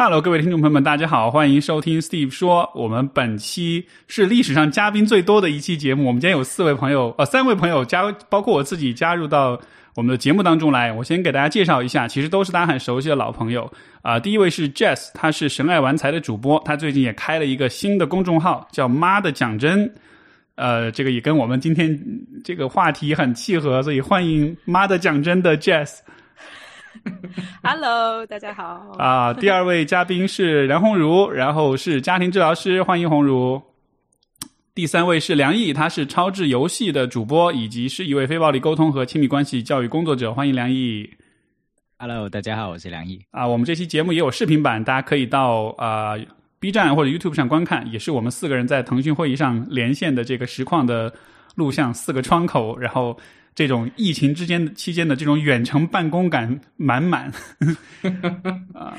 Hello，各位听众朋友们，大家好，欢迎收听 Steve 说。我们本期是历史上嘉宾最多的一期节目。我们今天有四位朋友，呃，三位朋友加，包括我自己加入到我们的节目当中来。我先给大家介绍一下，其实都是大家很熟悉的老朋友啊、第一位是 Jess，他是神爱玩财的主播，他最近也开了一个新的公众号，叫“妈的讲真”。呃，这个也跟我们今天这个话题很契合，所以欢迎“妈的讲真”的 Jess。Hello，大家好。啊，第二位嘉宾是梁红茹，然后是家庭治疗师，欢迎红茹。第三位是梁毅，他是超智游戏的主播，以及是一位非暴力沟通和亲密关系教育工作者，欢迎梁毅。Hello，大家好，我是梁毅。啊，我们这期节目也有视频版，大家可以到啊、呃 B 站或者 YouTube 上观看，也是我们四个人在腾讯会议上连线的这个实况的录像，四个窗口，然后这种疫情之间期间的这种远程办公感满满。啊，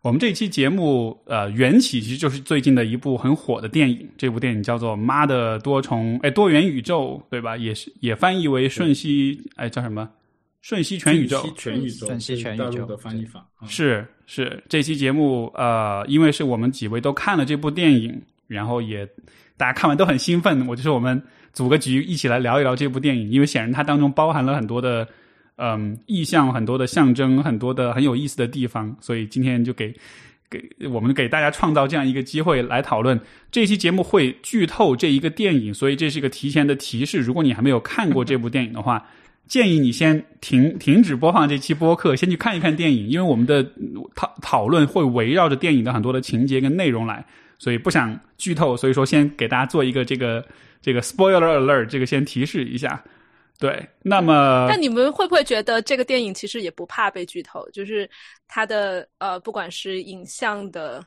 我们这期节目呃缘起其实就是最近的一部很火的电影，这部电影叫做《妈的多重哎多元宇宙》，对吧？也是也翻译为瞬息哎叫什么？瞬息全宇宙，瞬息全宇宙，瞬息全宇宙的翻译法啊是是，这期节目呃，因为是我们几位都看了这部电影，然后也大家看完都很兴奋，我就是我们组个局一起来聊一聊这部电影，因为显然它当中包含了很多的嗯意象、很多的象征、很多的很有意思的地方，所以今天就给。给我们给大家创造这样一个机会来讨论这期节目会剧透这一个电影，所以这是一个提前的提示。如果你还没有看过这部电影的话，建议你先停停止播放这期播客，先去看一看电影，因为我们的嗯讨讨论会围绕着电影的很多的情节跟内容来，所以不想剧透，所以说先给大家做一个这个这个 spoiler alert，这个先提示一下。对，那么但你们会不会觉得这个电影其实也不怕被剧透？就是它的呃，不管是影像的，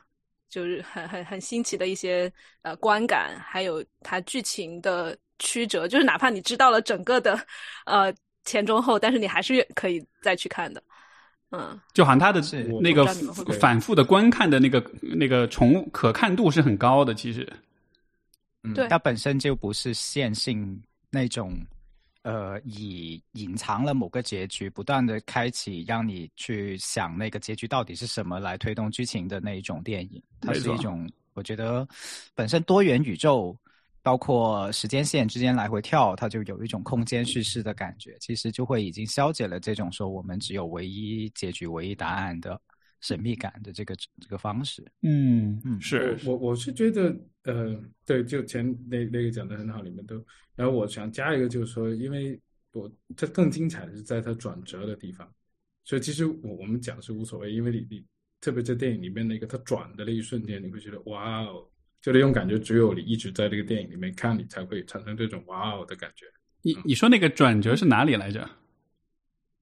就是很很很新奇的一些呃观感，还有它剧情的曲折，就是哪怕你知道了整个的呃前中后，但是你还是可以再去看的。嗯，就好像它的那个反复的观看的那个那个重可看度是很高的，其实。嗯对它本身就不是线性那种，呃，以隐藏了某个结局，不断的开启，让你去想那个结局到底是什么来推动剧情的那一种电影。它是一种，我觉得本身多元宇宙，包括时间线之间来回跳，它就有一种空间叙事的感觉。其实就会已经消解了这种说我们只有唯一结局、唯一答案的神秘感的这个这个方式。嗯嗯是我我我是觉得，呃，对，就前那那个讲的很好，里面都，然后我想加一个，就是说，因为我它更精彩的是在它转折的地方，所以其实我我们讲是无所谓，因为你你特别在电影里面那个它转的那一瞬间，你会觉得哇哦，就那种感觉，只有你一直在这个电影里面看，你才会产生这种哇哦的感觉，你你说那个转折是哪里来着？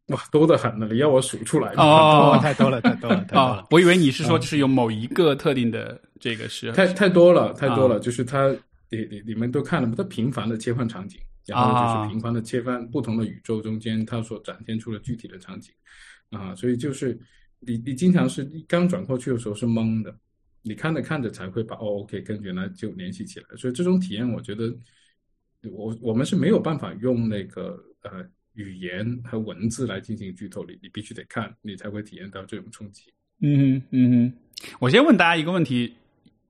哇，多得很呢，你要我数出来？哦 太多了，太多了，太多哦了。，我以为你是说就是有某一个特定的这个是太太多了，太多了，啊就是它，你你你们都看了吗？它频繁的切换场景，然后啊就是频繁的切换不同的宇宙中间，它所展现出的具体的场景，啊，所以就是你你经常是刚转过去的时候是懵的，你看着看着才会把哦，OK，跟原来就联系起来，所以这种体验，我觉得我我们是没有办法用那个呃语言和文字来进行剧透，你你必须得看，你才会体验到这种冲击。嗯哼嗯哼，我先问大家一个问题，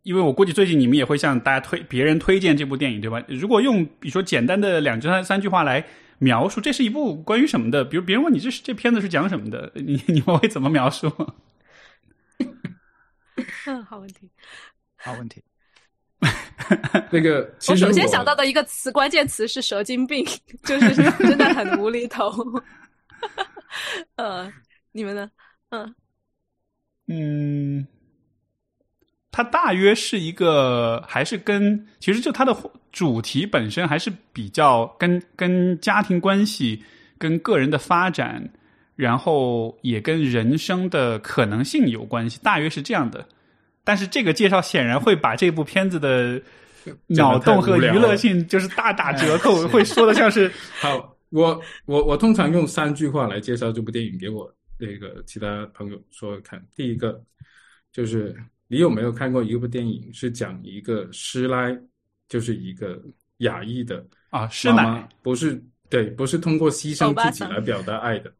因为我估计最近你们也会向大家推别人推荐这部电影，对吧？如果用比如说简单的两句三三句话来描述，这是一部关于什么的？比如别人问你这是这片子是讲什么的，你你们会怎么描述？嗯，好问题。好问题。那个，其我实首先想到的一个词，关键词是蛇精病，就是真的很无厘头。呃，你们呢？嗯，嗯，它大约是一个，还是跟其实就它的主题本身还是比较跟跟家庭关系、跟个人的发展，然后也跟人生的可能性有关系，大约是这样的。但是这个介绍显然会把这部片子的 脑洞和娱乐性就是大打折扣，会说的像是 好，我我我通常用三句话来介绍这部电影给我那个其他朋友说看。第一个就是你有没有看过一部电影是讲一个师奶，就是一个亚裔的啊，师妈奶不是对，不是通过牺牲自己来表达爱的。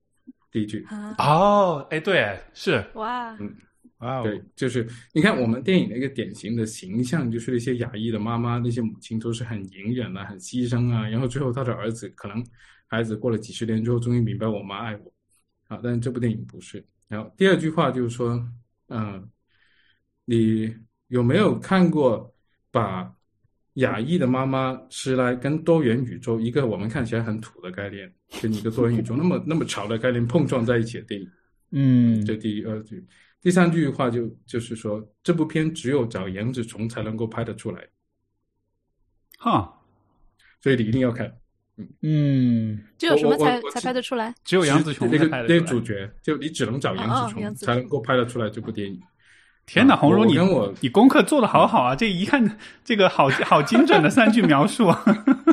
第一句，啊，哦，哎，对，是。哇，嗯哇哦对，就是你看我们电影的一个典型的形象，就是那些亚裔的妈妈，那些母亲都是很隐忍啊，很牺牲啊，然后最后他的儿子可能孩子过了几十年之后，终于明白我妈爱我，啊，但是这部电影不是。然后第二句话就是说，嗯、你有没有看过把亚裔的妈妈是来跟多元宇宙一个我们看起来很土的概念，跟一个多元宇宙那么那么潮的概念碰撞在一起的电影？嗯这第二句，第三句话就就是说，这部片只有找杨紫琼才能够拍得出来，哈，所以你一定要看。嗯，这有什么才才拍得出来？只有杨紫琼那个那。个主角，就你只能找杨紫琼才能够拍得出来这部电影。天哪，啊红茹，你我跟我你功课做的好好啊！这一看，这个好好精准的三句描述啊！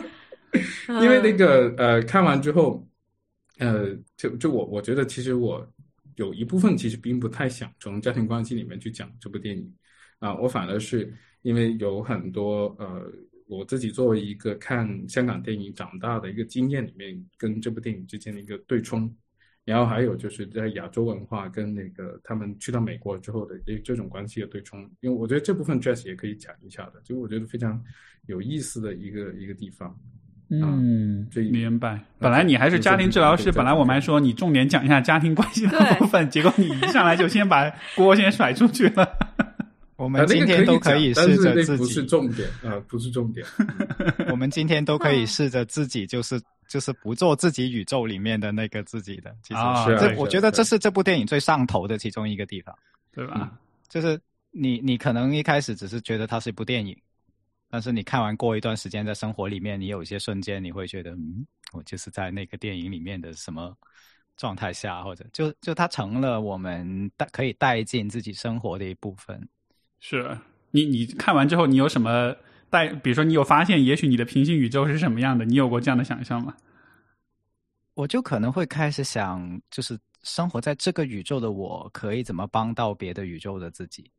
因为那嗯个呃，看完之后，呃，就就我我觉得其实我有一部分其实并不太想从家庭关系里面去讲这部电影啊、我反而是因为有很多呃，我自己作为一个看香港电影长大的一个经验里面，跟这部电影之间的一个对冲。然后还有就是在亚洲文化跟那个他们去到美国之后的这这种关系的对冲，因为我觉得这部分 Jazz 也可以讲一下的，就我觉得非常有意思的一个一个地方。嗯，这一明白。本来你还是家庭治疗师，本来我们还说你重点讲一下家庭关系的部分，结果你一上来就先把锅先甩出去了。我们今天都可以试着自己不是，重点啊、不是重点。我们今天都可以嗯试着自己，就是就是不做自己宇宙里面的那个自己的。其实，啊这是我觉得这是是这部电影最上头的其中一个地方，对吧？就是你你可能一开始只是觉得它是一部电影，但是你看完过一段时间，在生活里面，你有一些瞬间你会觉得，嗯，我就是在那个电影里面的什么状态下，或者就就它成了我们带可以带进自己生活的一部分。是你你看完之后，你有什么带？比如说，你有发现，也许你的平行宇宙是什么样的？你有过这样的想象吗？我就可能会开始想，就是生活在这个宇宙的我，可以怎么帮到别的宇宙的自己，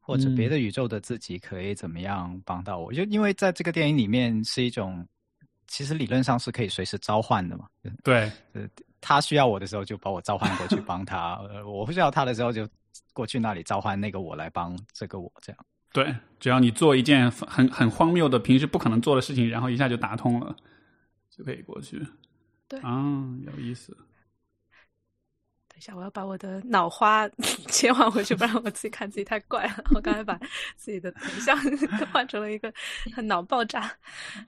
或者嗯别的宇宙的自己可以怎么样帮到我？就因为在这个电影里面是一种，其实理论上是可以随时召唤的嘛。对，呃，他需要我的时候就把我召唤过去帮他，呃，我不需要他的时候就过去那里召唤那个我来帮这个我，这样。对，只要你做一件很很荒谬的、平时不可能做的事情，然后一下就打通了，就可以过去。对啊，有意思。等一下，我要把我的脑花 切换回去，不然我自己看自己太怪了。我刚才把自己的头像 换成了一个很脑爆炸。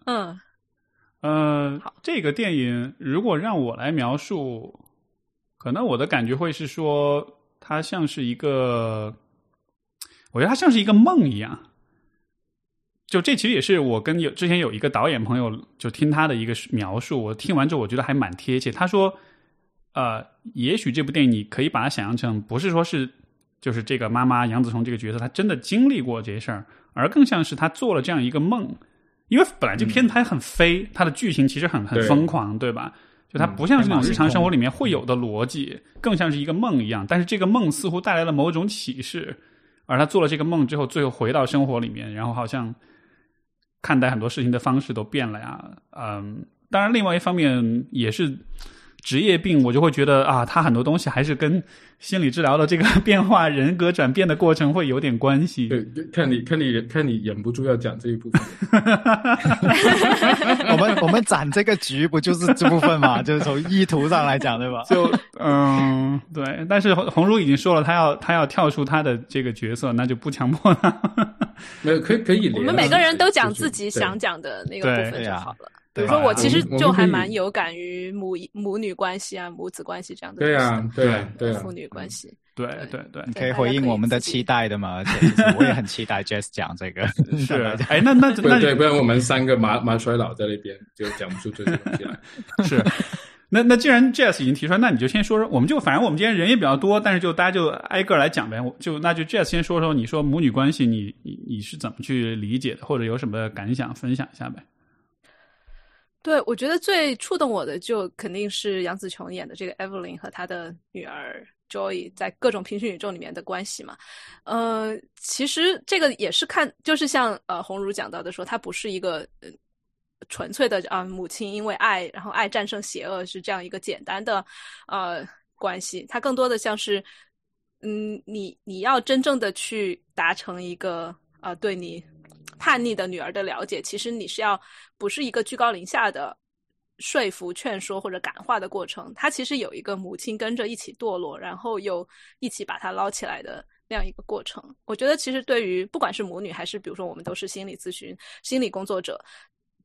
嗯，呃好，这个电影如果让我来描述，可能我的感觉会是说，它像是一个，我觉得它像是一个梦一样。就这其实也是我跟有之前有一个导演朋友就听他的一个描述，我听完之后我觉得还蛮贴切。他说，呃，也许这部电影你可以把它想象成不是说是就是这个妈妈杨子琼这个角色她真的经历过这些事儿，而更像是她做了这样一个梦。因为本来这片子它很飞，它的剧情其实很很疯狂，对吧？就它嗯不像是那种日常生活里面会有的逻辑，更像是一个梦一样。但是这个梦似乎带来了某种启示，而他做了这个梦之后，最后回到生活里面，然后好像看待很多事情的方式都变了呀。嗯，当然，另外一方面也是职业病，我就会觉得啊，他很多东西还是跟心理治疗的这个变化、人格转变的过程会有点关系。对，对看你看你看你忍不住要讲这一部分。我们我们攒这个局不就是这部分嘛？就是从意图上来讲，对吧？就嗯，对，但是红红茹已经说了，他要他要跳出他的这个角色，那就不强迫他。没有，可以可以。我们每个人都讲自己想讲的那个部分就好了。比如说，我其实就还蛮有感于母母女关系啊、母子关系这样的对啊，对啊，对啊，父女关系。对对对，可以回应我们的期待的嘛？而 且 我也很期待 Jess 讲这个。是。哎，那那那对对，不然我们三个马马衰老在那边就讲不出这些东西来。是。那那既然 Jess 已经提出来，那你就先说说，我们就反正我们今天人也比较多，但是就大家就挨个来讲呗。我就那就 Jess 先说说，你说母女关系你，你你是怎么去理解的，或者有什么感想分享一下呗？对，我觉得最触动我的就肯定是杨紫琼演的这个 Evelyn 和她的女儿 Joy 在各种平行宇宙里面的关系嘛。呃，其实这个也是看，就是像呃红茹讲到的说，它不是一个纯粹的啊、母亲因为爱，然后爱战胜邪恶是这样一个简单的呃关系，它更多的像是嗯，你你要真正的去达成一个呃对你叛逆的女儿的了解，其实你是要不是一个居高临下的说服、劝说或者感化的过程，她其实有一个母亲跟着一起堕落，然后又一起把它捞起来的那样一个过程。我觉得其实对于不管是母女还是比如说我们都是心理咨询、心理工作者，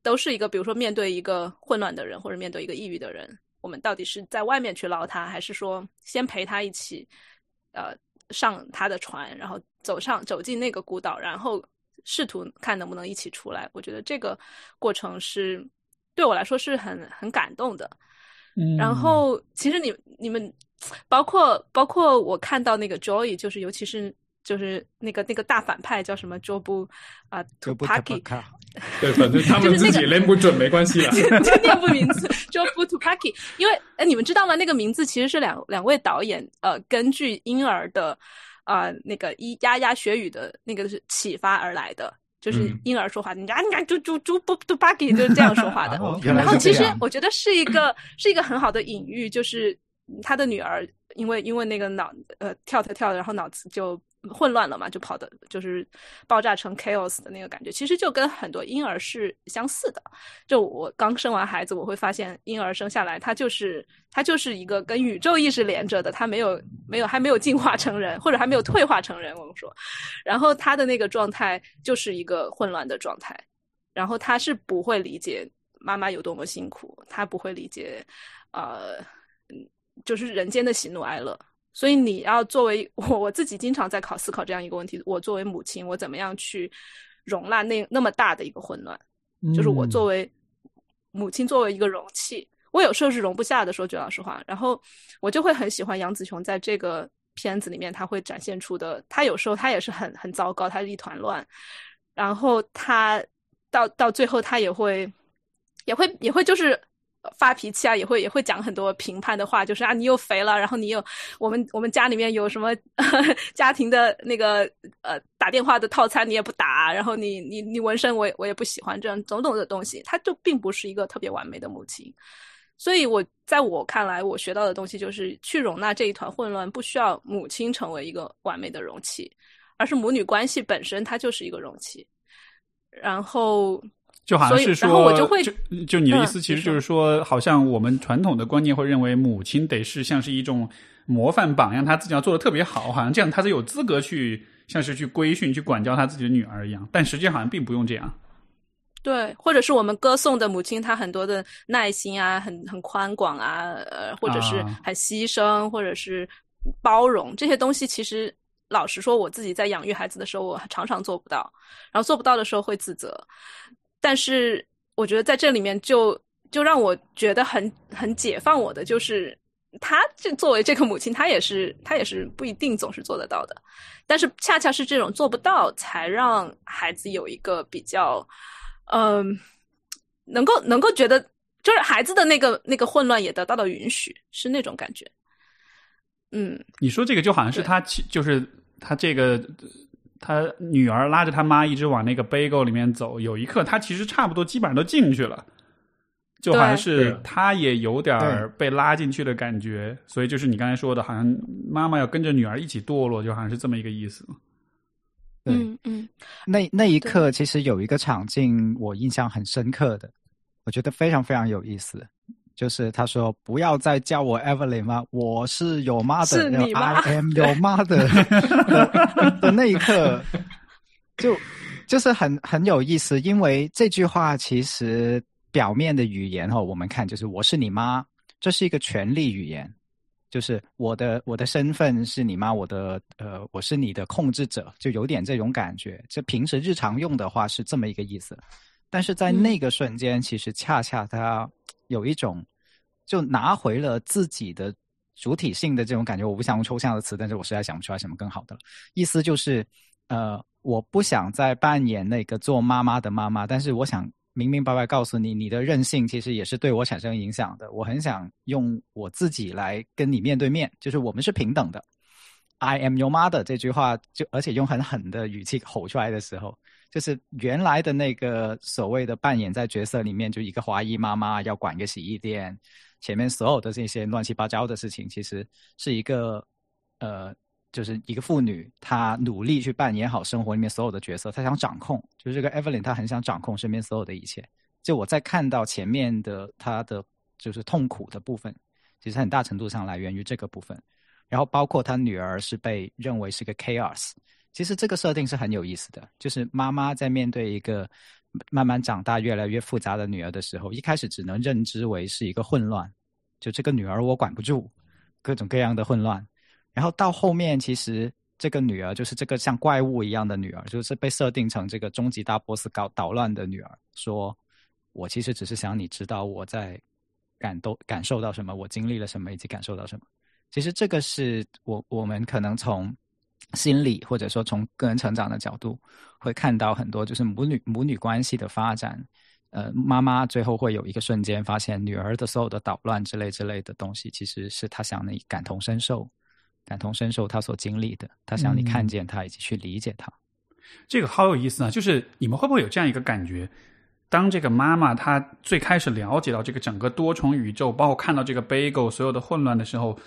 都是一个比如说面对一个混乱的人或者面对一个抑郁的人。我们到底是在外面去捞他，还是说先陪他一起，呃，上他的船，然后走上走进那个孤岛，然后试图看能不能一起出来？我觉得这个过程是对我来说是很很感动的。嗯，然后其实你你们包括包括我看到那个 Joy，就是尤其是就是那个那个大反派叫什么 Jobu 啊 Tupaki。对，反正他们自己念不准没关系了，就念不名字，Jobu Tupaki。因为哎，你们知道吗？那个名字其实是两两位导演呃，根据婴儿的啊那个咿呀呀学语的那个是启发而来的，就是婴儿说话，你呀你呀猪猪猪不 Tupaki 就是这样说话的。然后其实我觉得是一个是一个很好的隐喻，就是他的女儿因为因为那个脑呃跳跳跳，然后脑子就。混乱了嘛，就跑的，就是爆炸成 chaos 的那个感觉，其实就跟很多婴儿是相似的。就我刚生完孩子，我会发现婴儿生下来，他就是他就是一个跟宇宙意识连着的，他没有没有还没有进化成人，或者还没有退化成人，我们说，然后他的那个状态就是一个混乱的状态，然后他是不会理解妈妈有多么辛苦，他不会理解，呃，就是人间的喜怒哀乐。所以你要作为 我我自己经常在考思考这样一个问题：我作为母亲，我怎么样去容纳那那么大的一个混乱？就是我作为母亲，作为一个容器，我有时候是容不下的。说句老实话，然后我就会很喜欢杨紫琼在这个片子里面，他会展现出的，他有时候他也是很很糟糕，他是一团乱，然后他到到最后，他也会也会也会就是。发脾气啊，也会也会讲很多评判的话，就是啊，你又肥了，然后你又我们我们家里面有什么 家庭的那个呃打电话的套餐你也不打，然后你你你纹身我也我也不喜欢这样种种的东西，他就并不是一个特别完美的母亲，所以我在我看来，我学到的东西就是去容纳这一团混乱，不需要母亲成为一个完美的容器，而是母女关系本身它就是一个容器，然后。就好像是说我，就会就你的意思，其实就是说，好像我们传统的观念会认为母亲得是像是一种模范榜样，她自己要做的特别好，好像这样她才有资格去像是去规训、去管教她自己的女儿一样。但实际好像并不用这样。对，或者是我们歌颂的母亲，她很多的耐心啊，很很宽广啊，呃，或者是很牺牲，或者是包容这些东西，其实老实说，我自己在养育孩子的时候，我常常做不到，然后做不到的时候会自责。但是我觉得在这里面就就让我觉得很很解放我的，就是她这作为这个母亲，她也是她也是不一定总是做得到的。但是恰恰是这种做不到，才让孩子有一个比较，嗯，能够能够觉得，就是孩子的那个那个混乱也得到了允许，是那种感觉。嗯，你说这个就好像是他，就是他这个。他女儿拉着他妈一直往那个 bagel 里面走，有一刻他其实差不多基本上都进去了，就好像是他也有点被拉进去的感觉，所以就是你刚才说的，好像妈妈要跟着女儿一起堕落，就好像是这么一个意思。嗯嗯，那那一刻其实有一个场景我印象很深刻的，我觉得非常非常有意思。就是他说不要再叫我 Evelyn 吗？我是有妈的，是你吗？I am 有妈的的那一刻，就就是很很有意思，因为这句话其实表面的语言哈，我们看就是我是你妈，这是一个权力语言，就是我的我的身份是你妈，我的呃我是你的控制者，就有点这种感觉。这平时日常用的话是这么一个意思，但是在那个瞬间，其实恰恰他。有一种，就拿回了自己的主体性的这种感觉。我不想用抽象的词，但是我实在想不出来什么更好的了。意思就是，呃，我不想再扮演那个做妈妈的妈妈，但是我想明明白白告诉你，你的任性其实也是对我产生影响的。我很想用我自己来跟你面对面，就是我们是平等的。I am your mother 这句话，就而且用很狠的语气吼出来的时候。就是原来的那个所谓的扮演在角色里面，就一个华裔妈妈要管个洗衣店，前面所有的这些乱七八糟的事情，其实是一个呃就是一个妇女，她努力去扮演好生活里面所有的角色，她想掌控，就是这个 Evelyn，她很想掌控身边所有的一切。就我在看到前面的她的就是痛苦的部分，其实很大程度上来源于这个部分。然后包括她女儿是被认为是个 chaos，其实这个设定是很有意思的，就是妈妈在面对一个慢慢长大、越来越复杂的女儿的时候，一开始只能认知为是一个混乱，就这个女儿我管不住，各种各样的混乱。然后到后面，其实这个女儿就是这个像怪物一样的女儿，就是被设定成这个终极大 boss 搞捣乱的女儿。说，我其实只是想你知道我在感动感受到什么，我经历了什么，以及感受到什么。其实这个是我我们可能从心理或者说从个人成长的角度，会看到很多就是母女母女关系的发展。呃，妈妈最后会有一个瞬间发现女儿的所有的捣乱之类之类的东西，其实是她想你感同身受。感同身受她所经历的，她想你看见她以及去理解她，这个好有意思啊！就是你们会不会有这样一个感觉？当这个妈妈她最开始了解到这个整个多重宇宙，包括看到这个 Bagel 所有的混乱的时候，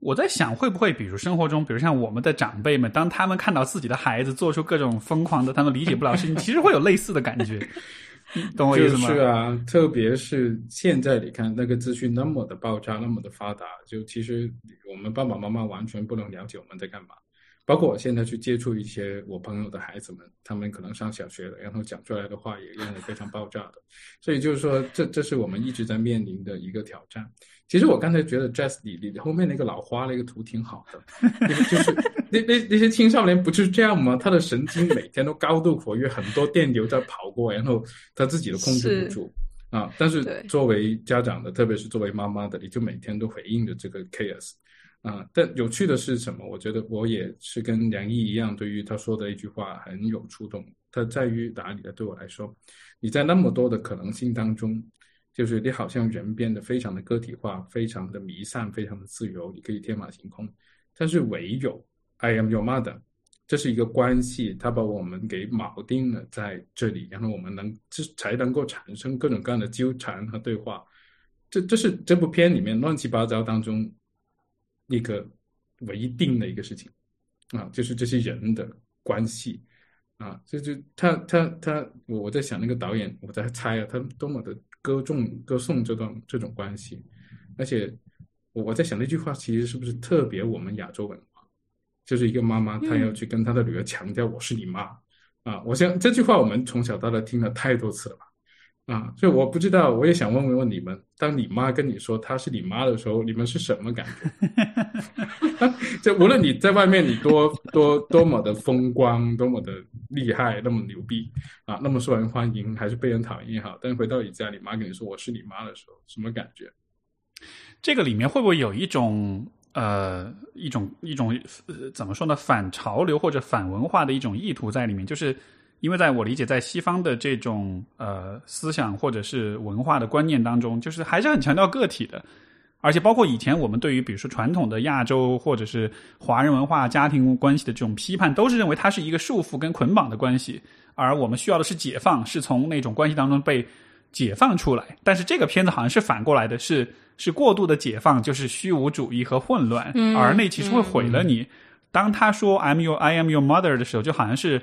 我在想会不会，比如生活中，比如像我们的长辈们，当他们看到自己的孩子做出各种疯狂的、他们理解不了事情，其实会有类似的感觉。懂我意思吗？就是啊，特别是现在你看那个资讯那么的爆炸，那么的发达，就其实我们爸爸妈妈完全不能了解我们在干嘛。包括我现在去接触一些我朋友的孩子们，他们可能上小学了，然后讲出来的话也让人非常爆炸的。所以就是说，这这是我们一直在面临的一个挑战。其实我刚才觉得 Jazz 你你后面那个老花那个图挺好的，就是 那那那些青少年不就是这样吗？他的神经每天都高度活跃，很多电流在跑过，然后他自己都控制不住啊。但是作为家长的，特别是作为妈妈的，你就每天都回应着这个 chaos。啊，但有趣的是什么？我觉得我也是跟梁毅一样，对于他说的一句话很有触动。他在于哪里呢？对我来说，你在那么多的可能性当中，就是你好像人变得非常的个体化，非常的弥散，非常的自由，你可以天马行空。但是唯有 I am your mother，这是一个关系，它把我们给锚定了在这里，然后我们能这才能够产生各种各样的纠缠和对话。这这是这部片里面乱七八糟当中。一个唯一定的一个事情，啊，就是这些人的关系，啊，就就他他他，我我在想那个导演，我在猜啊，他多么的歌颂歌颂这段这种关系，而且我我在想那句话其实是不是特别我们亚洲文化，就是一个妈妈她要去跟她的女儿强调我是你妈，啊，我想这句话我们从小到大听了太多次了吧。啊，所以我不知道，我也想问问问你们，当你妈跟你说她是你妈的时候，你们是什么感觉？就无论你在外面你多多多么的风光，多么的厉害，那么牛逼啊，那么受人欢迎，还是被人讨厌也好，但是回到你家，你妈跟你说我是你妈的时候，什么感觉？这个里面会不会有一种呃一种一种呃怎么说呢？反潮流或者反文化的一种意图在里面？就是。因为在我理解，在西方的这种呃思想或者是文化的观念当中，就是还是很强调个体的，而且包括以前我们对于比如说传统的亚洲或者是华人文化家庭关系的这种批判，都是认为它是一个束缚跟捆绑的关系，而我们需要的是解放，是从那种关系当中被解放出来。但是这个片子好像是反过来的，是是过度的解放，就是虚无主义和混乱，而那其实会毁了你。当他说 "I'm your I am your mother" 的时候，就好像是。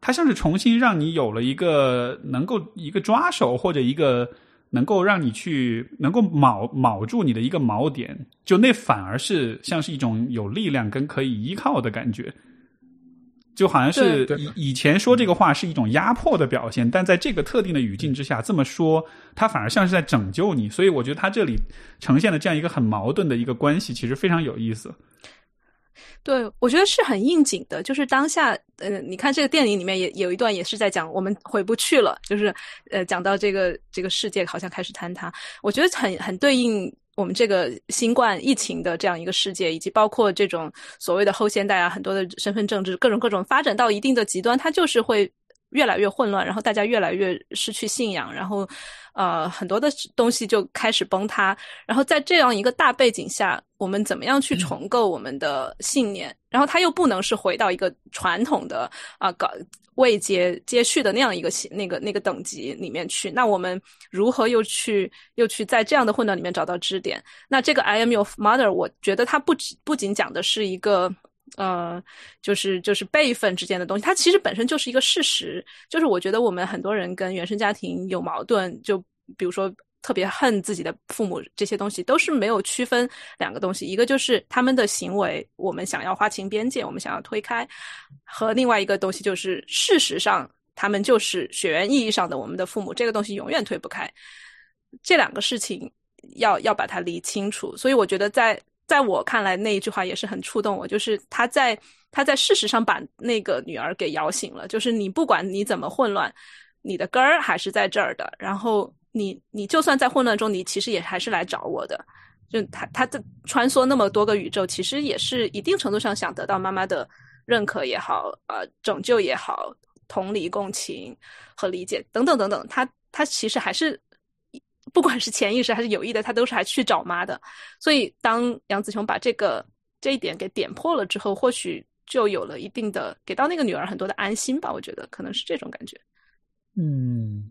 它像是重新让你有了一个能够一个抓手，或者一个能够让你去能够铆铆住你的一个锚点，就那反而是像是一种有力量跟可以依靠的感觉，就好像是以以前说这个话是一种压迫的表现，但在这个特定的语境之下这么说，它反而像是在拯救你。所以我觉得它这里呈现的这样一个很矛盾的一个关系，其实非常有意思。对，我觉得是很应景的。就是当下，呃，你看这个电影里面也有一段也是在讲我们回不去了，就是呃，讲到这个这个世界好像开始坍塌。我觉得很很对应我们这个新冠疫情的这样一个世界，以及包括这种所谓的后现代啊，很多的身份政治各种各种发展到一定的极端，它就是会越来越混乱，然后大家越来越失去信仰，然后呃很多的东西就开始崩塌。然后在这样一个大背景下。我们怎么样去重构我们的信念？然后它又不能是回到一个传统的啊，搞未接接续的那样一个那个那个等级里面去。那我们如何又去又去在这样的混乱里面找到支点？那这个 I am your mother，我觉得它不不仅讲的是一个呃，就是就是辈分之间的东西，它其实本身就是一个事实。就是我觉得我们很多人跟原生家庭有矛盾，就比如说特别恨自己的父母，这些东西都是没有区分两个东西，一个就是他们的行为，我们想要划清边界，我们想要推开，和另外一个东西就是事实上他们就是血缘意义上的我们的父母，这个东西永远推不开。这两个事情要要把它理清楚，所以我觉得在。在我看来，那一句话也是很触动我，就是他在他在事实上把那个女儿给摇醒了，就是你不管你怎么混乱，你的根儿还是在这儿的。然后你你就算在混乱中，你其实也还是来找我的。就他他的穿梭那么多个宇宙，其实也是一定程度上想得到妈妈的认可也好，呃，拯救也好，同理共情和理解等等等等。他他其实还是。不管是潜意识还是有意的，他都是还去找妈的。所以，当杨子琼把这个这一点给点破了之后，或许就有了一定的给到那个女儿很多的安心吧。我觉得可能是这种感觉。嗯，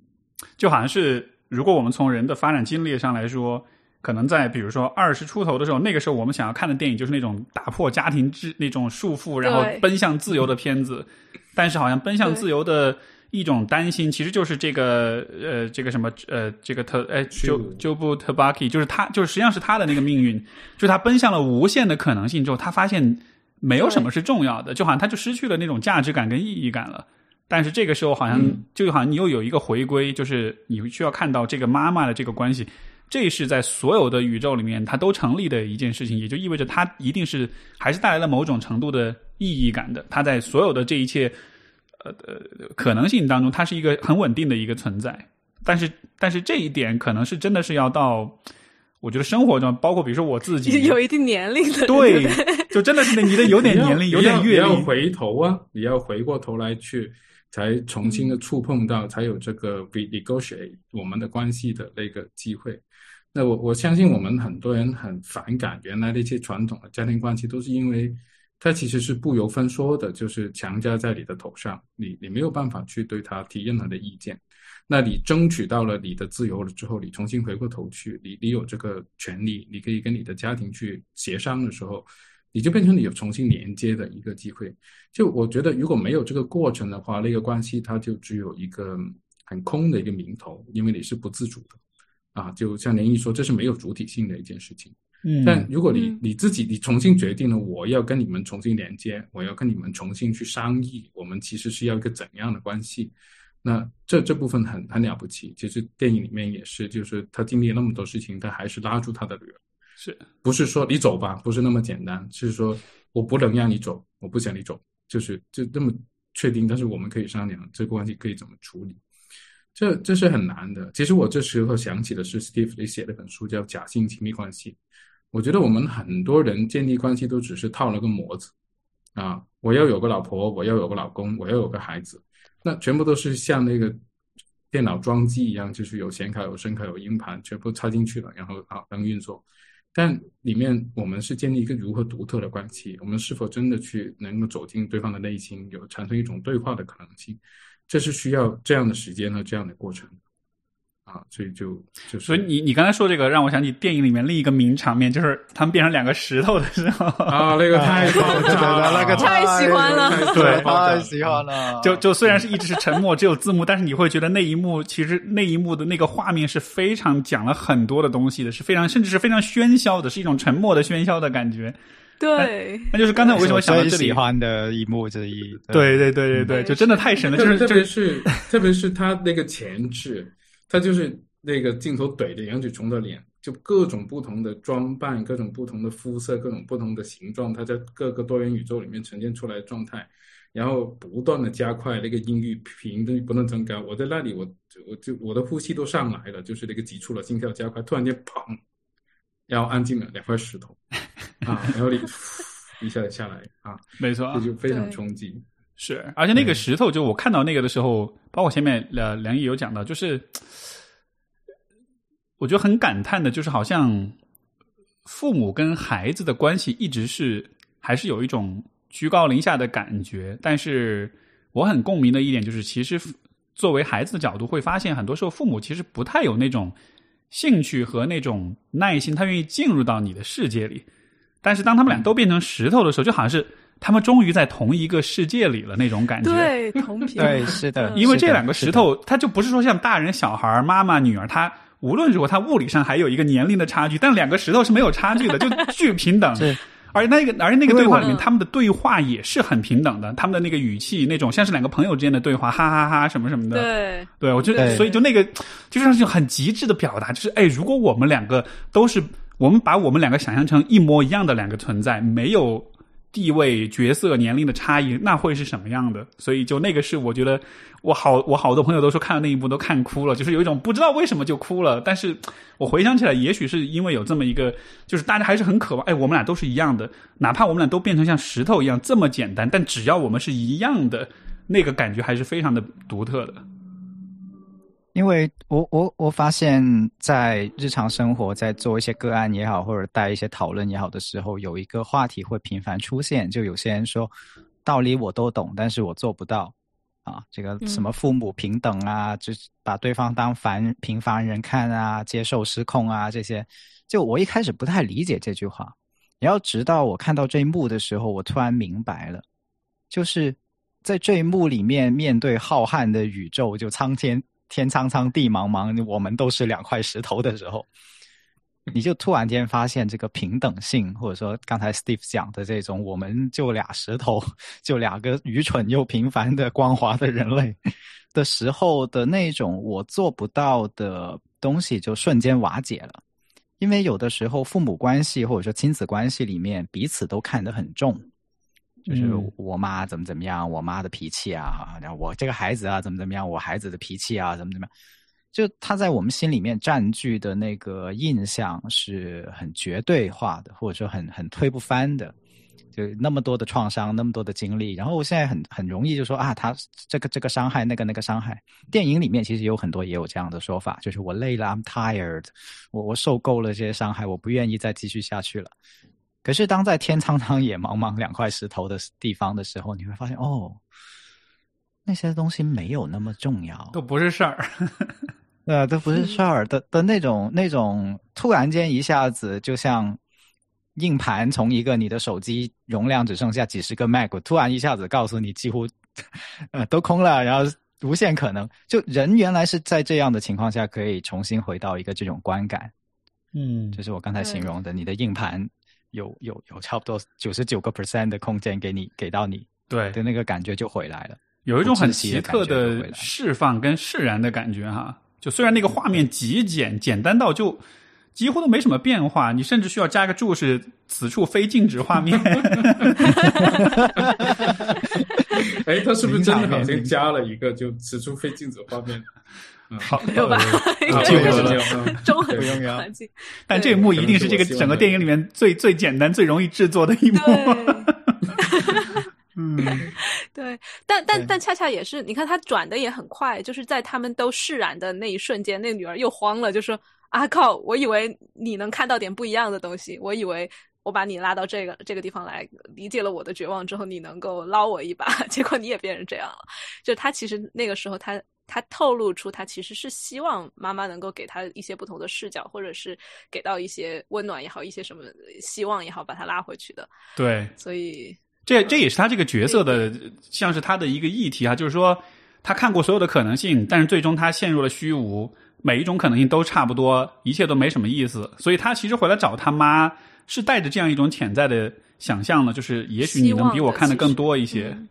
就好像是如果我们从人的发展经历上来说，可能在比如说二十出头的时候，那个时候我们想要看的电影就是那种打破家庭制那种束缚，然后奔向自由的片子。但是，好像奔向自由的。一种担心，其实就是这个呃，这个什么呃，这个特哎，就就不特巴 k 就是他，就是实际上是他的那个命运，就是他奔向了无限的可能性之后，他发现没有什么是重要的，就好像他就失去了那种价值感跟意义感了。但是这个时候，好像就好像你又有一个回归，就是你需要看到这个妈妈的这个关系，这是在所有的宇宙里面它都成立的一件事情，也就意味着它一定是还是带来了某种程度的意义感的。它在所有的这一切。呃呃，可能性当中，它是一个很稳定的一个存在，但是但是这一点可能是真的是要到，我觉得生活中，包括比如说我自己，有一定年龄的，对，就真的是你的有点年龄，有点阅历，要回头啊，你要回过头来去，才重新的触碰到，才有这个 renegotiate 我们的关系的那个机会。那我我相信我们很多人很反感原来的一些传统的家庭关系，都是因为。它其实是不由分说的，就是强加在你的头上，你你没有办法去对他提任何的意见。那你争取到了你的自由了之后，你重新回过头去，你你有这个权利，你可以跟你的家庭去协商的时候，你就变成你有重新连接的一个机会。就我觉得，如果没有这个过程的话，那个关系它就只有一个很空的一个名头，因为你是不自主的啊。就像连毅说，这是没有主体性的一件事情。但如果你你自己你重新决定了我要跟你们重新连接，我要跟你们重新去商议，我们其实是要一个怎样的关系？那这这部分很很了不起。其实电影里面也是，就是他经历了那么多事情，他还是拉住他的女儿，是不是说你走吧？不是那么简单，是说我不能让你走，我不想你走，就是就这么确定。但是我们可以商量这个关系可以怎么处理，这这是很难的。其实我这时候想起的是 Steve 里写了本书叫《假性亲密关系》。我觉得我们很多人建立关系都只是套了个模子，啊，我要有个老婆，我要有个老公，我要有个孩子，那全部都是像那个电脑装机一样，就是有显卡、有声卡、有硬盘，全部插进去了，然后啊能运作。但里面我们是建立一个如何独特的关系？我们是否真的去能够走进对方的内心，有产生一种对话的可能性？这是需要这样的时间和这样的过程。啊，所以就就所以你你刚才说这个让我想起电影里面另一个名场面，就是他们变成两个石头的时候啊，那个太爆炸了，那个太喜欢了，对，太喜欢了。就就虽然是一直是沉默，只有字幕，但是你会觉得那一幕其实那一幕的那个画面是非常讲了很多的东西的，是非常甚至是非常喧嚣的，是一种沉默的喧嚣的感觉。对，那就是刚才我为什么想到这里喜欢的一幕之一。对对对对对，就真的太神了，就是特别是特别是他那个前置。他就是那个镜头怼着杨紫琼的脸，就各种不同的装扮，各种不同的肤色，各种不同的形状，他在各个多元宇宙里面呈现出来的状态，然后不断的加快那个音域频率不断增高。我在那里，我我就我的呼吸都上来了，就是那个急促了，心跳加快，突然间砰，然后安静了，两块石头 啊，然后你 一下子下来啊，没错，这就非常冲击。是，而且那个石头，就我看到那个的时候，包括前面呃梁毅有讲到，就是我觉得很感叹的，就是好像父母跟孩子的关系一直是还是有一种居高临下的感觉。但是我很共鸣的一点就是，其实作为孩子的角度，会发现很多时候父母其实不太有那种兴趣和那种耐心，他愿意进入到你的世界里。但是当他们俩都变成石头的时候，就好像是。他们终于在同一个世界里了那种感觉。对，同频。对，是的，因为这两个石，头，它就不是说像大人、小孩、妈妈、女儿，它无论如何，它物理上还有一个年龄的差距，但两个石头是没有差距的，就 巨平等。是而且那个，而且那个对话里面，他们的对话也是很平等的，他们的那个语气，那种像是两个朋友之间的对话，哈哈哈什么什么的。对，对，我觉得，所以就那个，就像是很极致的表达，就是哎，如果我们两个都是，我们把我们两个想象成一模一样的两个存在，没有地位、角色、年龄的差异，那会是什么样的？所以就那个是我觉得，我好，我好多朋友都说看了那一部都看哭了，就是有一种不知道为什么就哭了。但是我回想起来，也许是因为有这么一个，就是大家还是很渴望，哎，我们俩都是一样的，哪怕我们俩都变成像石头一样这么简单，但只要我们是一样的，那个感觉还是非常的独特的。因为我我我发现，在日常生活，在做一些个案也好，或者带一些讨论也好的时候，有一个话题会频繁出现，就有些人说，道理我都懂，但是我做不到。啊，这个什么父母平等啊，就是把对方当凡平凡人看啊，接受失控啊，这些，就我一开始不太理解这句话，然后直到我看到这一幕的时候，我突然明白了，就是在这一幕里面，面对浩瀚的宇宙，就苍天天苍苍，地茫茫，我们都是两块石头的时候，你就突然间发现这个平等性，或者说刚才 Steve 讲的这种，我们就俩石头，就两个愚蠢又平凡的光滑的人类的时候的那种我做不到的东西，就瞬间瓦解了。因为有的时候父母关系或者说亲子关系里面，彼此都看得很重。就是嗯我妈怎么怎么样，我妈的脾气啊，然后我这个孩子啊怎么怎么样，我孩子的脾气啊怎么怎么样，就他在我们心里面占据的那个印象是很绝对化的，或者说很很推不翻的。就那么多的创伤，那么多的经历，然后我现在很很容易就说啊，他这个这个伤害，那个那个伤害。电影里面其实有很多也有这样的说法，就是我累了，I'm tired，我我受够了这些伤害，我不愿意再继续下去了。可是当在天苍苍野茫茫两块石头的地方的时候，你会发现哦，那些东西没有那么重要，都不是事儿。呃，都不是事儿的的那种那种，突然间一下子就像硬盘从一个你的手机容量只剩下几十个 Mac，突然一下子告诉你几乎 呃都空了，然后无限可能。就人原来是在这样的情况下可以重新回到一个这种观感，嗯就是我刚才形容的，你的硬盘有有有差不多九十九个 percent 的空间给你给到你对，的那个感觉就回来了。有一种很奇特的释放跟释然的感觉哈。就虽然那个画面极简，简单到就几乎都没什么变化，你甚至需要加个注释：此处非静止画面。哎，他是不是真的好像加了一个就此处非静止画面？嗯好，没有吧？中不用要环境。但这一幕一定是这个整个电影里面最最简单、最容易制作的一幕。嗯，对，但但但恰恰也是，你看他转的也很快，就是在他们都释然的那一瞬间，那个女儿又慌了，就说：“啊靠！我以为你能看到点不一样的东西，我以为我把你拉到这个这个地方来，理解了我的绝望之后，你能够捞我一把，结果你也变成这样了。”就他其实那个时候他。他透露出，他其实是希望妈妈能够给他一些不同的视角，或者是给到一些温暖也好，一些什么希望也好，把他拉回去的。对，所以，这这也是他这个角色的，像是他的一个议题啊，就是说他看过所有的可能性，但是最终他陷入了虚无，每一种可能性都差不多，一切都没什么意思，所以他其实回来找他妈是带着这样一种潜在的想象的，就是也许你能比我看得更多一些，嗯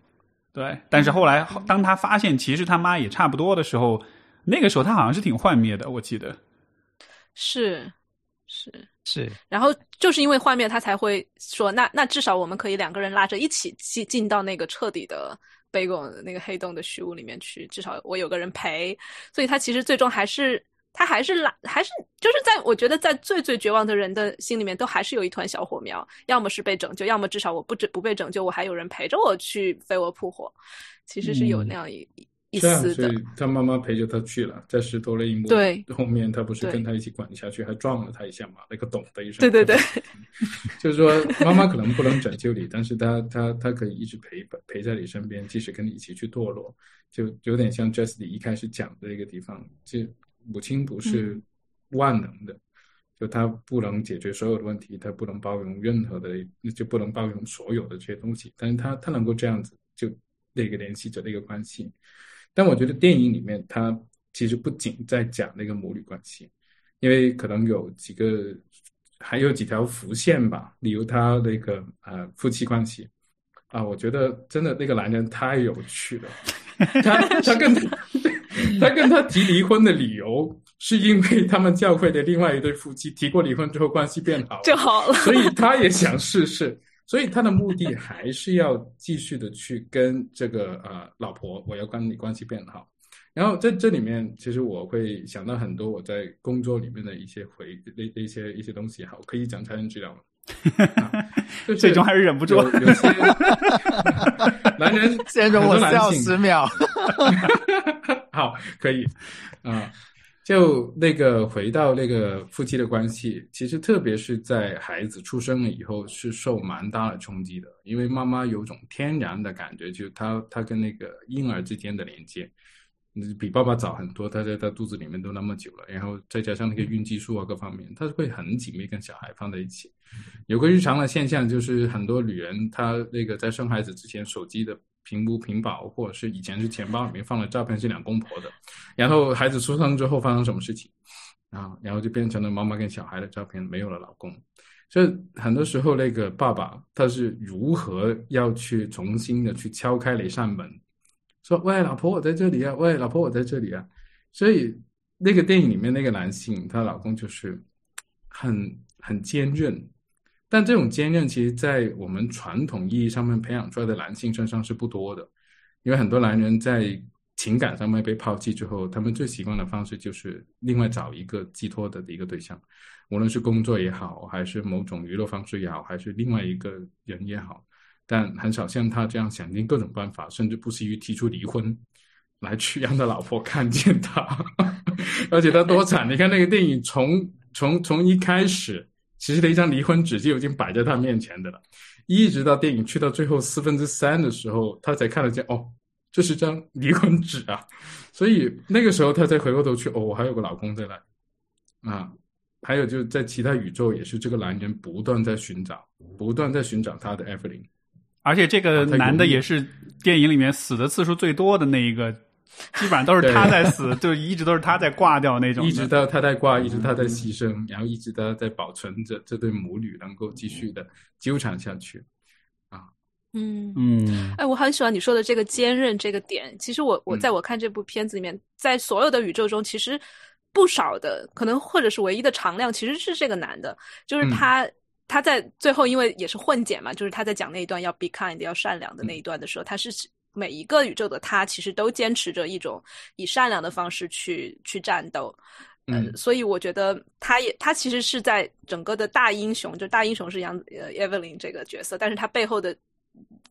对。但是后来当他发现其实他妈也差不多的时候，那个时候他好像是挺幻灭的，我记得。是是，是然后就是因为幻灭，他才会说，那那至少我们可以两个人拉着一起进进到那个彻底的悲狗那个黑洞的虚无里面去，至少我有个人陪。所以他其实最终还是他还是拉，还是就是在我觉得在最最绝望的人的心里面，都还是有一团小火苗，要么是被拯救，要么至少我不只不被拯救，我还有人陪着我去飞蛾扑火。其实是有那样一、一一这样，丝的所以，他妈妈陪着他去了，在石头那一幕对后面，他不是跟他一起滚下去，还撞了他一下嘛？那个咚的一声，对对对，就是说妈妈可能不能拯救你，但是他他他可以一直陪陪在你身边，即使跟你一起去堕落，就有点像 Jessie 一开始讲的一个地方，就母亲不是万能的，就她不能解决所有的问题，她不能包容任何的，就不能包容所有的这些东西。但是她她能够这样子，就那个联系着那个关系。但我觉得电影里面，他其实不仅在讲那个母女关系，因为可能有几个，还有几条浮线吧。例如他那个呃夫妻关系啊，我觉得真的那个男人太有趣了。他他跟 他他跟他提离婚的理由，是因为他们教会的另外一对夫妻提过离婚之后关系变好就好了，所以他也想试试。所以他的目的还是要继续的去跟这个呃老婆，我要跟你关系变好。然后在这里面，其实我会想到很多我在工作里面的一些回那一些一些东西。好，可以讲财政治疗吗？最终还是忍不住。有些 男人先容我笑十秒。好，可以啊。就那个回到那个夫妻的关系，其实特别是在孩子出生了以后，是受蛮大的冲击的。因为妈妈有种天然的感觉，就她她跟那个婴儿之间的连接，比爸爸早很多。她在她肚子里面都那么久了，然后再加上那个孕激素啊各方面，她会很紧密跟小孩放在一起。有个日常的现象就是，很多女人她那个在生孩子之前，手机的。屏幕屏保，或者是以前是钱包里面放的照片是两公婆的，然后孩子出生之后发生什么事情啊，然后就变成了妈妈跟小孩的照片，没有了老公。所以很多时候那个爸爸他是如何要去重新的去敲开那扇门，说喂老婆我在这里啊，喂老婆我在这里啊。所以那个电影里面那个男性，他老公就是很很坚韧。但这种坚韧，其实，在我们传统意义上面培养出来的男性身上是不多的，因为很多男人在情感上面被抛弃之后，他们最习惯的方式就是另外找一个寄托的一个对象，无论是工作也好，还是某种娱乐方式也好，还是另外一个人也好，但很少像他这样想尽各种办法，甚至不惜于提出离婚，来去让他老婆看见他，而且他多惨！你看那个电影，从从从一开始。其实的一张离婚纸就已经摆在他面前的了，一直到电影去到最后四分之三的时候，他才看得见哦，这是张离婚纸啊，所以那个时候他才回过头去哦，我还有个老公在那，啊，还有就是在其他宇宙也是这个男人不断在寻找，不断在寻找他的 Evelyn，而且这个男的也是电影里面死的次数最多的那一个。基本上都是他在死，就一直都是他在挂掉那种。一直到他在挂，一直他在牺牲，然后一直他在保存着这对母女能够继续的纠缠下去。啊，嗯嗯，哎，我很喜欢你说的这个坚韧这个点。其实我我在我看这部片子里面，在所有的宇宙中，其实不少的可能或者是唯一的常量，其实是这个男的，就是他他在最后因为也是混剪嘛，就是他在讲那一段要 be kind 要善良的那一段的时候，他是。每一个宇宙的他，其实都坚持着一种以善良的方式去去战斗，嗯，所以我觉得他也他其实是在整个的大英雄，就大英雄是杨呃 Evelyn 这个角色，但是他背后的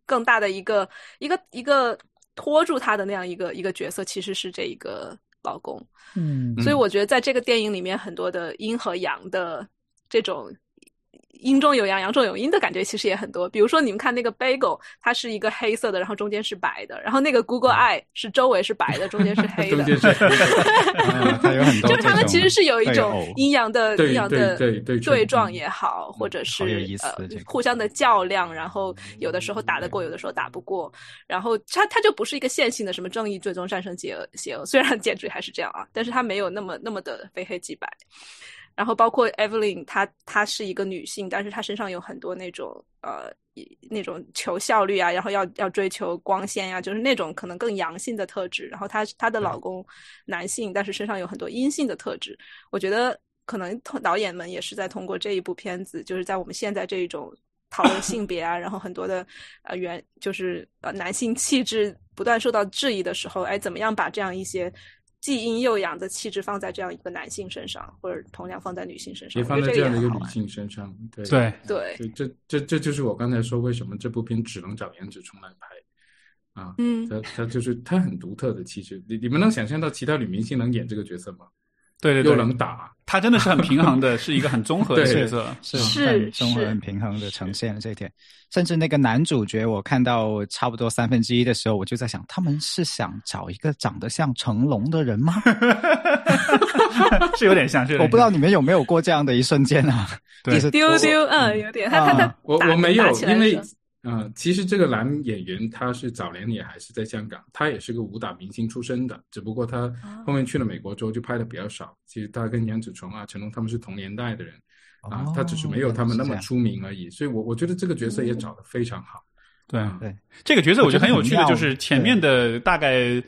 更大的一个一个一个拖住他的那样一个一个角色，其实是这一个老公，嗯，所以我觉得在这个电影里面，很多的阴和阳的这种。阴中有阳，阳中有阴的感觉其实也很多。比如说，你们看那个 bagel，它是一个黑色的，然后中间是白的；然后那个 Google Eye 是周围是白的，中间是黑的。它有很多。就他们其实是有一种阴阳的阴阳的对对对撞也好，或者是呃互相的较量，然后有的时候打得过，有的时候打不过。然后它它就不是一个线性的什么正义最终战胜邪恶邪恶，虽然 简直还是这样啊，但是它没有那么那么的非黑即白。然后包括 Evelyn，她她是一个女性，但是她身上有很多那种呃那种求效率啊，然后要要追求光鲜呀，就是那种可能更阳性的特质。然后她她的老公男性，但是身上有很多阴性的特质。我觉得可能导演们也是在通过这一部片子，就是在我们现在这一种讨论性别啊，然后很多的呃原就是呃男性气质不断受到质疑的时候，哎，怎么样把这样一些。既阴又阳的气质放在这样一个男性身上，或者同样放在女性身上，也放在这样的一个女性身上，对对。对，这这这就是我刚才说为什么这部片只能找颜值冲来拍啊，嗯，他他就是他很独特的气质，你你们能想象到其他女明星能演这个角色吗？又对对。又，能打，他真的是很平衡的，是一个很综合的角色。是是很综合、很平衡的呈现了这一点。甚至那个男主角，我看到差不多三分之一的时候，我就在想，他们是想找一个长得像成龙的人吗？是有点像，是有点像。我不知道你们有没有过这样的一瞬间啊？对。丢丢，嗯，有点，他他他啊我我没有因为的时候呃，其实这个男演员他是早年也还是在香港，他也是个武打明星出身的，只不过他后面去了美国之后就拍的比较少。其实他跟杨紫琼啊、成龙他们是同年代的人啊，他只是没有他们那么出名而已。所以我我觉得这个角色也找的非常好。对啊对这个角色，我觉得很有趣的，就是前面的大概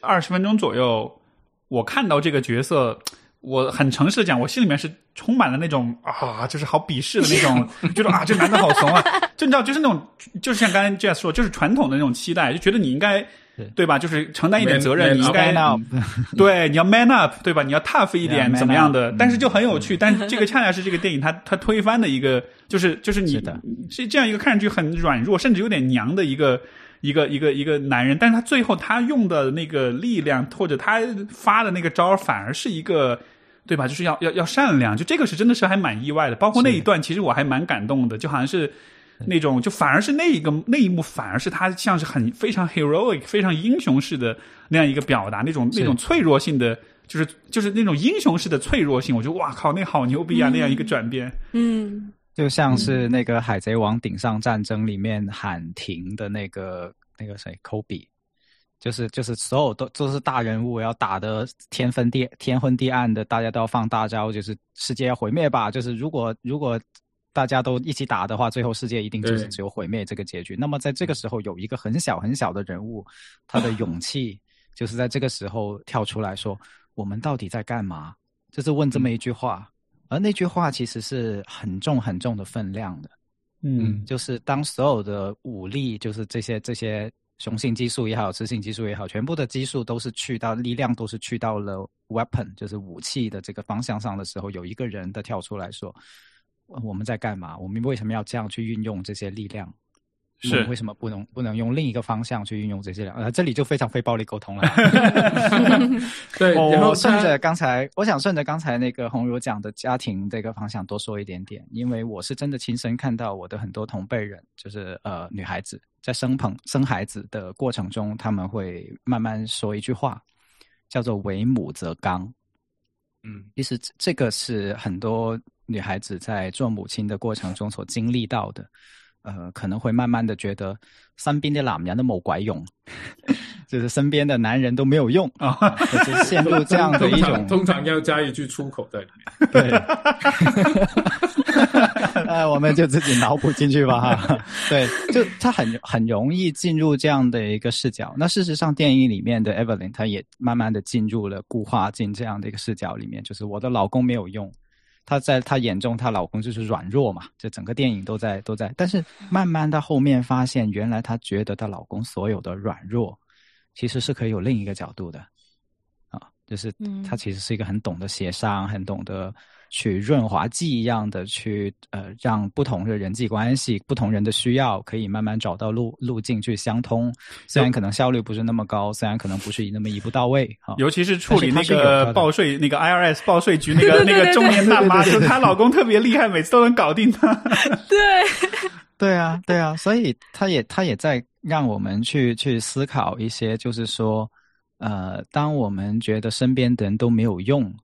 二十分钟左右，我看到这个角色，我很诚实的讲，我心里面是充满了那种啊，就是好鄙视的那种，觉得啊，这男的好怂啊，就你知道，就是那种，就是像刚才 Jess 说，就是传统的那种期待，就觉得你应该对。吧？就是承担一点责任，你应该对，你要 man up，对吧？你要 tough 一点怎么样的但是就很有趣，但是这个恰恰是这个电影它它推翻的一个，就是就是你是这样一个看上去很软弱，甚至有点娘的一个一个一个一个男人，但是他最后他用的那个力量或者他发的那个招儿，反而是一个。对吧？就是要要要善良，就这个是真的是还蛮意外的。包括那一段，其实我还蛮感动的，就好像是那种，就反而是那一个那一幕，反而是他像是很非常 heroic、非常英雄式的那样一个表达，那种那种脆弱性的，就是就是那种英雄式的脆弱性。我觉得哇靠，那好牛逼啊！那样一个转变，嗯，就像是那个《海贼王》顶上战争里面喊停的那个那个谁，科比，就是就是所有都都是大人物，要打的天昏地天昏地暗的，大家都要放大招，就是世界要毁灭吧。就是如果如果大家都一起打的话，最后世界一定就是只有毁灭这个结局。那么在这个时候，有一个很小很小的人物，他的 勇气就是在这个时候跳出来说：“我们到底在干嘛？”就是问这么一句话。而那句话其实是很重很重的分量的，嗯就是当所有的武力，就是这些这些雄性激素也好，雌性激素也好，全部的激素都是去到力量，都是去到了 weapon，就是武器的这个方向上的时候，有一个人的跳出来说：“呃我们在干嘛？我们为什么要这样去运用这些力量？是为什么不能不能用另一个方向去运用这些力量？”呃，这里就非常非暴力沟通了。对，然后我顺他着刚才，我想顺着刚才那个红茹讲的家庭这个方向多说一点点，因为我是真的亲身看到我的很多同辈人，就是呃女孩子在生朋生孩子的过程中，他们会慢慢说一句话，叫做“为母则刚”。嗯其实这个是很多女孩子在做母亲的过程中所经历到的，呃，可能会慢慢的觉得身边的老娘都冇鬼用，就是身边的男人都没有用啊，就是陷入这样的一种通常要加一句出口在里面。对，呃，我们就自己脑补进去吧哈。对，就他很很容易进入这样的一个视角。那事实上，电影里面的 Evelyn 她也慢慢的进入了固化进这样的一个视角里面，就是我的老公没有用。她在她眼中，她老公就是软弱嘛，这整个电影都在都在。但是慢慢到后面发现，原来她觉得她老公所有的软弱，其实是可以有另一个角度的。啊，就是嗯他其实是一个很懂得协商、很懂得去润滑剂一样的去呃，让不同的人际关系、不同人的需要可以慢慢找到路路径去相通。虽然可能效率不是那么高，虽然可能不是那么一步到位啊，尤其是处理那个报税、那个 IRS 报税局 那个那个中年大妈，就她老公特别厉害，每次都能搞定她。对，对啊，对啊，所以他也他也在让我们去去思考一些，就是说，呃，当我们觉得身边的人都没有用，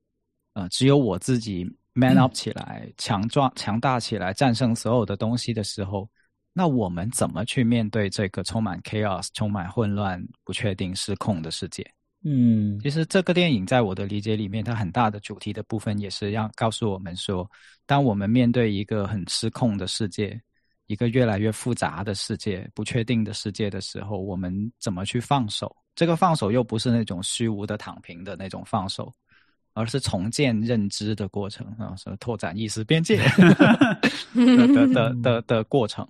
呃，只有我自己 man up 起来，强壮强大起来，战胜所有的东西的时候，那我们怎么去面对这个充满 chaos、充满混乱、不确定、失控的世界？嗯其实这个电影在我的理解里面，它很大的主题的部分也是要告诉我们说，当我们面对一个很失控的世界，一个越来越复杂的世界、不确定的世界的时候，我们怎么去放手？这个放手又不是那种虚无的躺平的那种放手，而是重建认知的过程啊，是拓展意识边界的的的的的过程，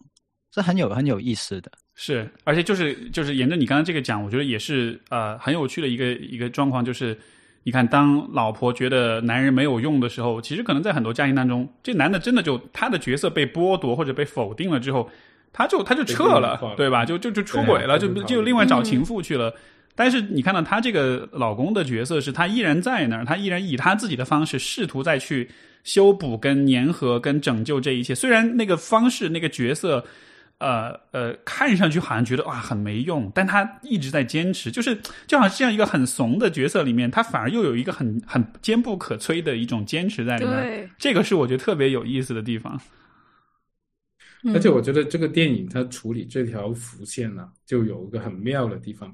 是很有很有意思的。是，而且就是就是沿着你刚才这个讲，我觉得也是呃很有趣的一个一个状况，就是你看，当老婆觉得男人没有用的时候，其实可能在很多家庭当中，这男的真的就他的角色被剥夺或者被否定了之后，他就他就撤了对吧？就就就出轨了，就就另外找情妇去了。但是你看到她这个老公的角色是，她依然在那儿，他依然以她自己的方式试图再去修补、跟粘合、跟拯救这一切。虽然那个方式、那个角色。呃呃，看上去好像觉得哇很没用，但她一直在坚持，就是就好像这样一个很怂的角色里面，她反而又有一个很很坚不可摧的一种坚持在里面。这个是我觉得特别有意思的地方。而且我觉得这个电影它处理这条伏线呢，就有一个很妙的地方。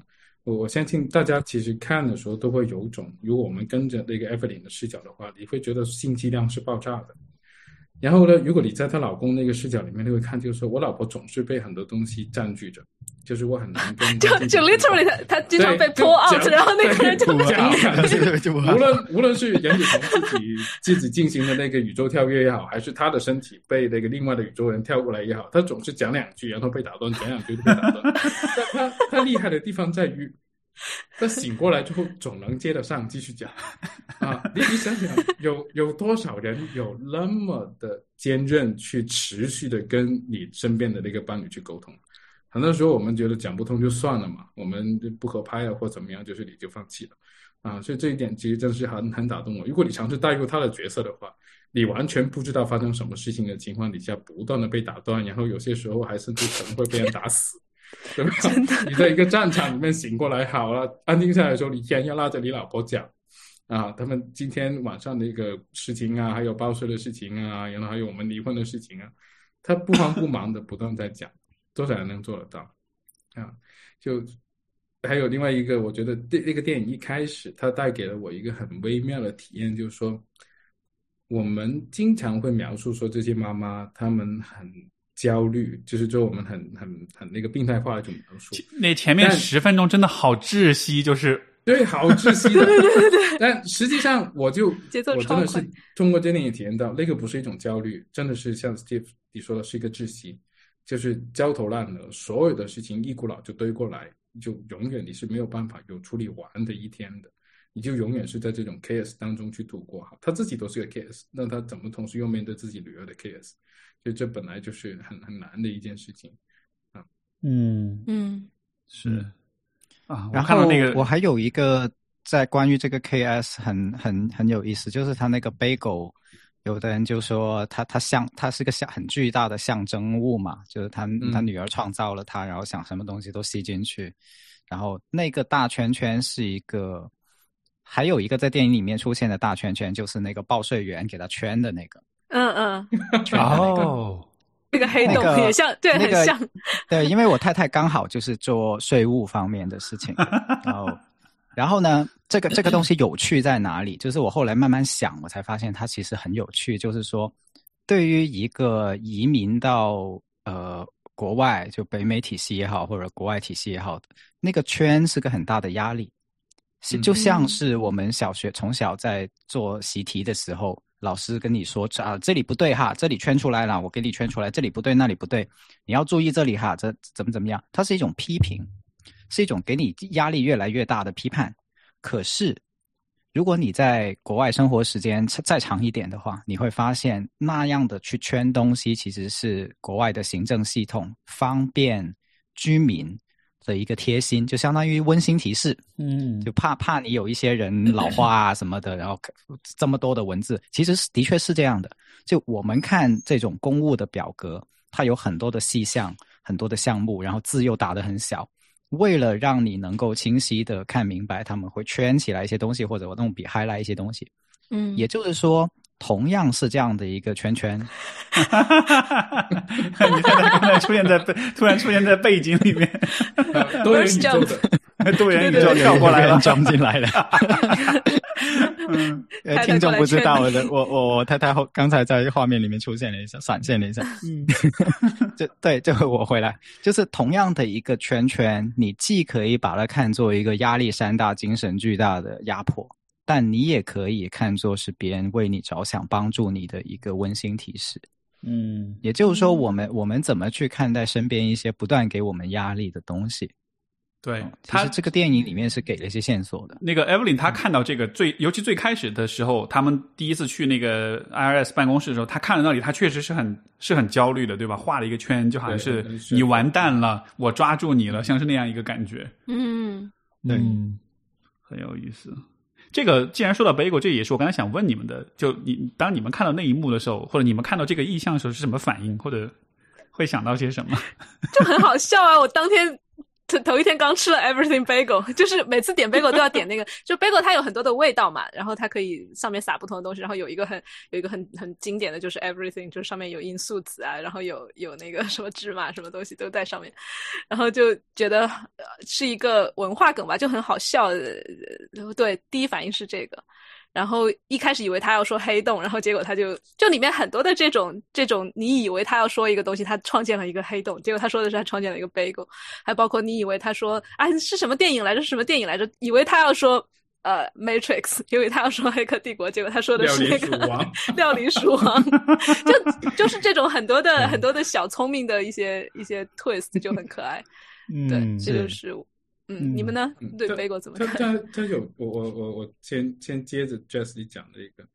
我相信大家其实看的时候都会有种，如果我们跟着那个 Evelyn 的视角的话，你会觉得信息量是爆炸的。然后呢，如果你在她老公那个视角里面，你会看，就是说我老婆总是被很多东西占据着，就是我很难跟。就就 literally 他他经常被 pull out，然后那个人就讲，无论无论是杨子彤自己自己进行的那个宇宙跳跃也好，还是他的身体被那个另外的宇宙人跳过来也好，他总是讲两句，然后被打断，讲两句就被打断。但他他厉害的地方在于。他醒过来之后，总能接得上，继续讲 啊！你你想想，有有多少人有那么的坚韧，去持续的跟你身边的那个伴侣去沟通？很多时候我们觉得讲不通就算了嘛，我们不合拍了或怎么样，就是你就放弃了啊！所以这一点其实真的是很很打动我。如果你尝试带入他的角色的话，你完全不知道发生什么事情的情况底下，不断的被打断，然后有些时候还甚至可能会被人打死。对吧？你在一个战场里面醒过来，好了，安静下来的时候，你依然要拉着你老婆讲啊，他们今天晚上的一个事情啊，还有报税的事情啊，然后还有我们离婚的事情啊，他不慌不忙的不断在讲，多少人能做得到啊？就还有另外一个，我觉得这这个电影一开始，它带给了我一个很微妙的体验，就是说，我们经常会描述说这些妈妈，她们很。焦虑就是说我们很很很那个病态化的一种描述。那前面十分钟真的好窒息，就是对，好窒息的。对对对对。但实际上，我就我真的是通过这电影体验到，那个不是一种焦虑，真的是像 Steve 你说的，是一个窒息，就是焦头烂额，所有的事情一股脑就堆过来，就永远你是没有办法有处理完的一天的，你就永远是在这种 chaos 当中去度过。哈，他自己都是个 chaos，那他怎么同时又面对自己女儿的 chaos？所以这本来就是很很难的一件事情，啊，嗯。嗯。是啊，然后那个我还有一个在关于这个 KS 很很很有意思，就是他那个 bagel，有的人就说他他像他是个象很巨大的象征物嘛，就是他他。女儿创造了他，然后想什么东西都吸进去，然后那个大圈圈是一个，还有一个在电影里面出现的大圈圈，就是那个报税员给他圈的那个。嗯嗯，圈哦，那个黑洞也像，对，很像。对，因为我太太刚好就是做税务方面的事情，然后，然后呢，这个这个东西有趣在哪里？就是我后来慢慢想，我才发现它其实很有趣。就是说，对于一个移民到呃国外，就北美体系也好，或者国外体系也好，那个圈是个很大的压力，是就像是我们小学从小在做习题的时候。老师跟你说啊，这里不对哈，这里圈出来了，我给你圈出来，这里不对，那里不对，你要注意这里哈，这怎么怎么样？它是一种批评，是一种给你压力越来越大的批判。可是，如果你在国外生活时间再长一点的话，你会发现那样的去圈东西，其实是国外的行政系统方便居民。的一个贴心，就相当于温馨提示，嗯，就怕怕你有一些人老化啊什么的，然后这么多的文字，其实是的确是这样的。就我们看这种公务的表格，它有很多的细项，很多的项目，然后字又打得很小，为了让你能够清晰的看明白，他们会圈起来一些东西，或者我用笔 highlight 一些东西，嗯，也就是说。同样是这样的一个圈圈，你看他刚才出现在背，突然出现在背景里面，多元宇宙的。多元宇宙跳过来了，装进来了。嗯，听众不知道的，我我我太太后刚才在画面里面出现了一下，闪现了一下。嗯，就对，这回我回来，就是同样的一个圈圈，你既可以把它看作一个压力山大、精神巨大的压迫。但你也可以看作是别人为你着想、帮助你的一个温馨提示。嗯，也就是说，我们我们怎么去看待身边一些不断给我们压力的东西？对，其实这个电影里面是给了一些线索的。那个 Evelyn 他看到这个最，尤其最开始的时候，他们第一次去那个 IRS 办公室的时候，他看到那里，他确实是很是很焦虑的，对吧？画了一个圈，就好像是你完蛋了，我抓住你了，像是那样一个感觉。嗯。对嗯，很有意思。这个既然说到 bagel，这也是我刚才想问你们的。就你当你们看到那一幕的时候，或者你们看到这个意象的时候是什么反应，或者会想到些什么？就很好笑啊！我当天头头一天刚吃了 everything bagel，就是每次点 bagel 都要点那个，就 bagel 它有很多的味道嘛，然后它可以上面撒不同的东西，然后有一个很有一个很很经典的就是 everything，就是上面有罂粟籽啊，然后有有那个什么芝麻什么东西都在上面，然后就觉得是一个文化梗吧，就很好笑。呃对，第一反应是这个。然后一开始以为他要说黑洞，然后结果他就就里面很多的这种这种，你以为他要说一个东西，他创建了一个黑洞，结果他说的是他创建了一个 bagel，还包括你以为他说啊是什么电影来着？是什么电影来着？以为他要说呃 Matrix，因为他要说黑客帝国，结果他说的是那个料理鼠王，就就是这种很多的很多的小聪明的一些一些 twist 就很可爱。对，嗯，这就是嗯，你们呢嗯？对他 bagel 怎么他看？他他有我我我我先先接着 Jesse 讲的一个，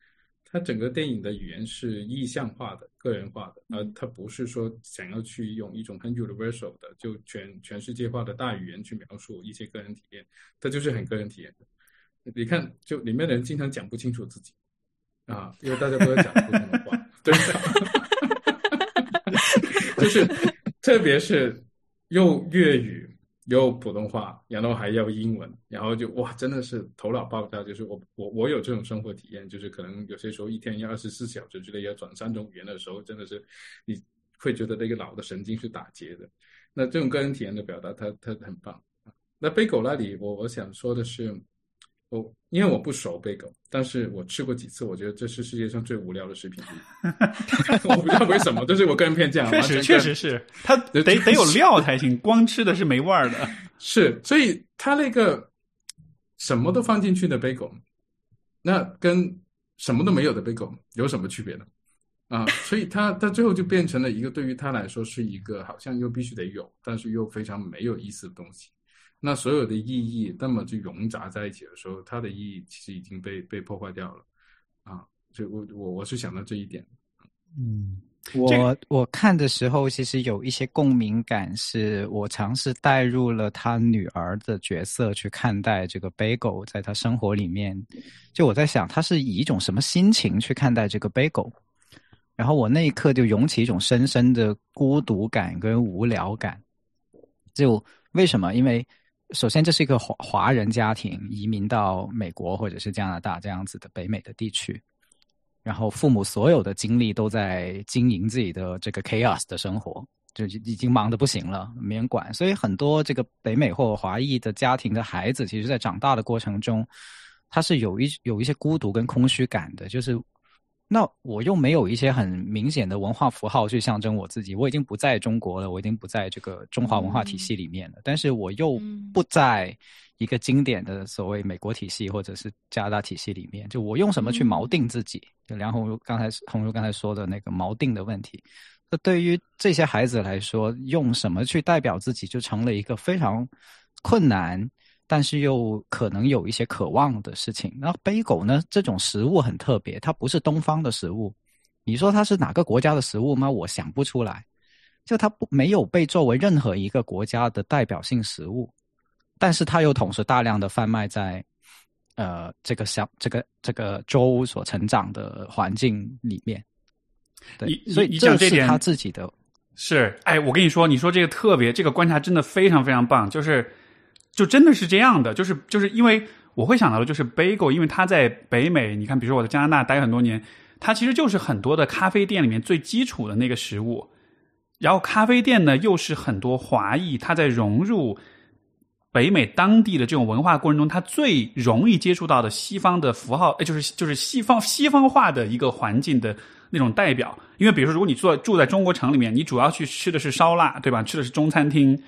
他整个电影的语言是意象化的、个人化的，而他不是说想要去用一种很 universal 的、就全全世界化的大语言去描述一些个人体验，他就是很个人体验的。你看，就里面的人经常讲不清楚自己啊，因为大家都在讲不同的话，对，就是特别是用粤语有普通话，然后还要英文，然后就哇，真的是头脑爆炸。就是我我我有这种生活体验，就是可能有些时候一天要二十四小时之内要转三种语言的时候，真的是你会觉得那个脑的神经是打结的。那这种个人体验的表达，它它很棒。那贝狗那里，我我想说的是，我因为我不熟贝狗，但是我吃过几次，我觉得这是世界上最无聊的食品。我不知道为什么，这是我个人偏见啊。确实确实是，它得 得有料才行，光吃的是没味儿的。是，所以它那个什么都放进去的 bagel，那跟什么都没有的 bagel 有什么区别呢？啊，所以它它最后就变成了一个对于他来说是一个好像又必须得有，但是又非常没有意思的东西。那所有的意义那么就融杂在一起的时候，它的意义其实已经被被破坏掉了。啊，所以我我我是想到这一点。嗯我我看的时候，其实有一些共鸣感，是我尝试带入了他女儿的角色去看待这个 bagel，在他生活里面，就我在想，他是以一种什么心情去看待这个 bagel，然后我那一刻就涌起一种深深的孤独感跟无聊感。就为什么？因为首先这是一个华华人家庭移民到美国或者是加拿大这样子的北美的地区。然后父母所有的精力都在经营自己的这个 chaos 的生活，就已经忙得不行了，没人管。所以很多这个北美或华裔的家庭的孩子，其实在长大的过程中，他是有一有一些孤独跟空虚感的。就是那我又没有一些很明显的文化符号去象征我自己，我已经不在中国了，我已经不在这个中华文化体系里面了，但是我又不在。一个经典的所谓美国体系或者是加拿大体系里面，就我用什么去锚定自己？就梁红茹刚才红茹刚才说的那个锚定的问题，那对于这些孩子来说，用什么去代表自己，就成了一个非常困难，但是又可能有一些渴望的事情。然后杯狗呢，这种食物很特别，它不是东方的食物，你说它是哪个国家的食物吗？我想不出来，就它不没有被作为任何一个国家的代表性食物。但是它又同时大量的贩卖在，呃，这个小这个这个州所成长的环境里面，对，所以这点是他自己的是，哎，我跟你说，你说这个特别，这个观察真的非常非常棒，就是就真的是这样的，就是就是因为我会想到的就是 bagel，因为它在北美，你看，比如说我在加拿大待很多年，它其实就是很多的咖啡店里面最基础的那个食物，然后咖啡店呢又是很多华裔他在融入。北美当地的这种文化过程中，他最容易接触到的西方的符号，哎，就是就是西方西方化的一个环境的那种代表。因为比如说，如果你住住在中国城里面，你主要去吃的是烧腊，对吧？吃的是中餐厅。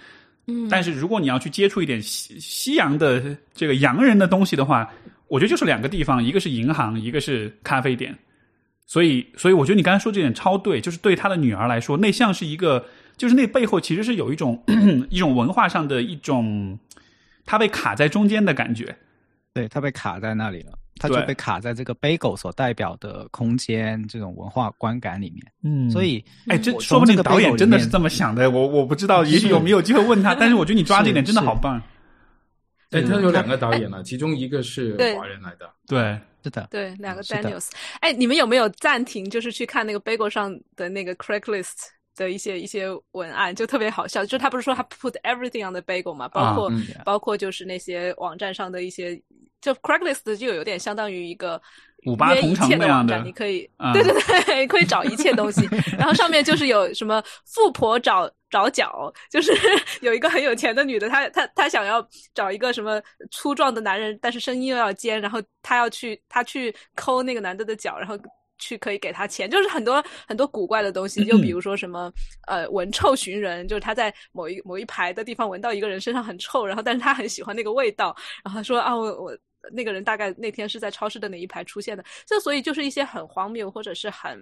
嗯。但是如果你要去接触一点西西洋的这个洋人的东西的话，我觉得就是两个地方，一个是银行，一个是咖啡店。所以，所以我觉得你刚才说这点超对，就是对他的女儿来说，那像是一个，就是那背后其实是有一种 一种文化上的一种。他被卡在中间的感觉，对他被卡在那里了，他就被卡在这个 bagel 所代表的空间这种文化观感里面。嗯所以，哎，这说不定从这个导演真的是这么想的，我我不知道，也许有没有机会问他，但是我觉得你抓这点真的好棒。哎，他有两个导演了，其中一个是华人来的。对，是的，对，两个 Daniels。哎，你们有没有暂停，就是去看那个 Bagel 上的那个 Craigslist 的一些一些文案，就特别好笑。就他不是说他 put everything on the bagel 嘛，包括、嗯包括就是那些网站上的一些，就 Craigslist 就有点相当于一个约一五八同城切的网站，那样的你可以，啊对对对，可以找一切东西。然后上面就是有什么富婆找找脚，就是 有一个很有钱的女的，她她她想要找一个什么粗壮的男人，但是声音又要尖，然后她要去她去抠那个男的的脚，然后。去可以给他钱，就是很多很多古怪的东西，就比如说什么呃闻臭寻人，就是他在某一某一排的地方闻到一个人身上很臭，然后但是他很喜欢那个味道，然后他说啊我我那个人大概那天是在超市的哪一排出现的，这所以就是一些很荒谬或者是很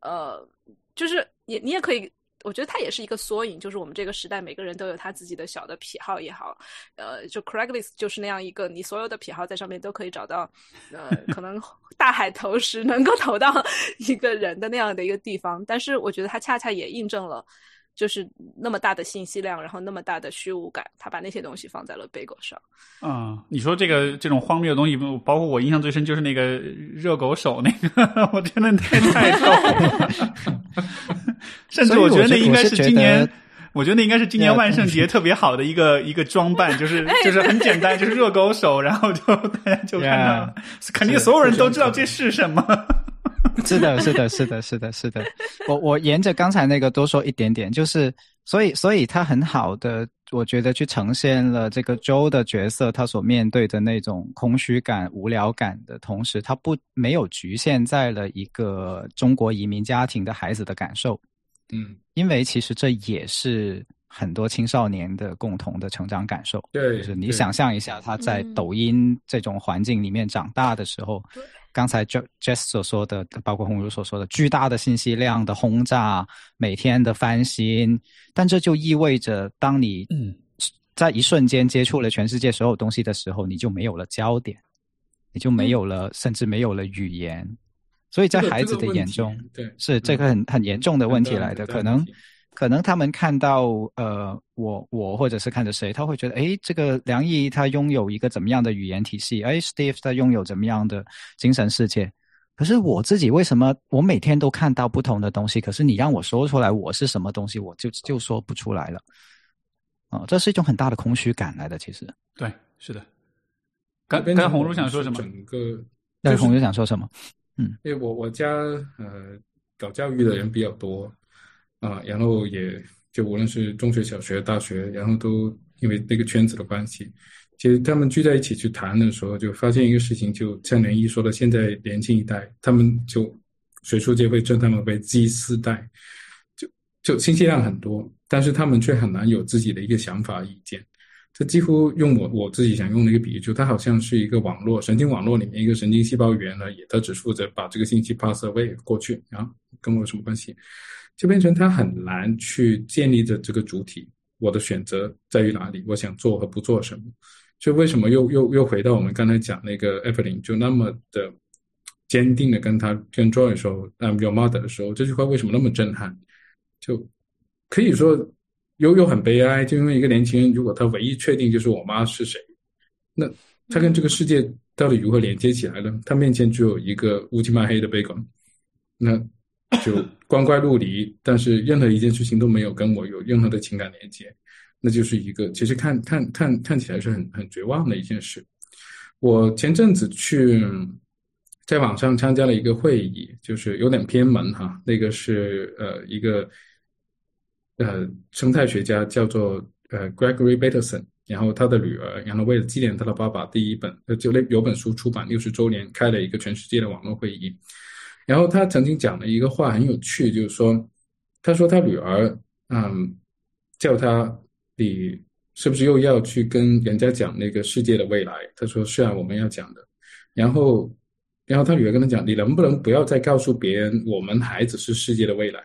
呃，就是你你也可以。我觉得它也是一个缩影，就是我们这个时代每个人都有他自己的小的癖好也好，呃，就 Craigslist 就是那样一个，你所有的癖好在上面都可以找到，呃，可能大海投石能够 投到一个人的那样的一个地方。但是我觉得它恰恰也印证了，就是那么大的信息量，然后那么大的虚无感，他把那些东西放在了 Bagel 上。啊、你说这个这种荒谬的东西，包括我印象最深就是那个热狗手那个，我真的太太逗了。甚至我觉得那应该是今年，我觉得那应该是今年万圣节特别好的一个一个装扮，就是就是很简单，就是热狗手，然后就大家就看到 了，肯定所有人都知道这是什么。是的，是的，是的，是的，是的。我我沿着刚才那个多说一点点，就是所以所以他很好的，我觉得去呈现了这个周的角色他所面对的那种空虚感、无聊感的同时，他不没有局限在了一个中国移民家庭的孩子的感受，嗯，因为其实这也是很多青少年的共同的成长感受。对，就是你想象一下，他在嗯抖音这种环境里面长大的时候，刚才 J Jess 所说的，包括红茹所说的，巨大的信息量的轰炸，每天的翻新，但这就意味着，当你嗯在一瞬间接触了全世界所有东西的时候，你就没有了焦点，你就没有了，甚至没有了语言。所以在孩子的眼中，对是这个很很严重的问题来的，可能。题可能他们看到呃我我或者是看着谁，他会觉得哎，这个梁毅他拥有一个怎么样的语言体系？哎 s t e v e 他拥有怎么样的精神世界？可是我自己为什么我每天都看到不同的东西？可是你让我说出来我是什么东西，我就就说不出来了。哦，这是一种很大的空虚感来的。其实，对，是的。刚刚红茹想说什么？整个那就是红茹想说什么？嗯因为我我家呃搞教育的人比较多啊、然后也就无论是中学、小学、大学，然后都因为那个圈子的关系，其实他们聚在一起去谈的时候，就发现一个事情，就像连一说的，现在年轻一代，他们就学术界会称他们为 Z 四代，就就信息量很多，但是他们却很难有自己的一个想法、意见。这几乎用我我自己想用的一个比喻，就它好像是一个网络，神经网络里面一个神经细胞源而已，它只负责把这个信息 pass away 过去，然后跟我有什么关系？就变成他很难去建立的这个主体，我的选择在于哪里，我想做和不做什么。就为什么又又又回到我们刚才讲那个 Evelyn 就那么的坚定的跟他跟 Joy 说 I'm your mother 的时候，这句话为什么那么震撼？就可以说又又很悲哀，就因为一个年轻人，如果他唯一确定就是我妈是谁，那他跟这个世界到底如何连接起来呢？他面前只有一个乌漆嘛黑的 bacon，那就光怪陆离，但是任何一件事情都没有跟我有任何的情感连接，那就是一个其实看看看看起来是很很绝望的一件事。我前阵子去在网上参加了一个会议，就是有点偏门哈，那个是呃一个呃生态学家叫做呃 Gregory Bateson，然后他的女儿，然后为了纪念他的爸爸，第一本呃就那有本书出版六十周年，开了一个全世界的网络会议。然后他曾经讲了一个话很有趣，就是说，他说他女儿嗯叫他你是不是又要去跟人家讲那个世界的未来？他说是啊，我们要讲的。然后，然后他女儿跟他讲，你能不能不要再告诉别人我们孩子是世界的未来？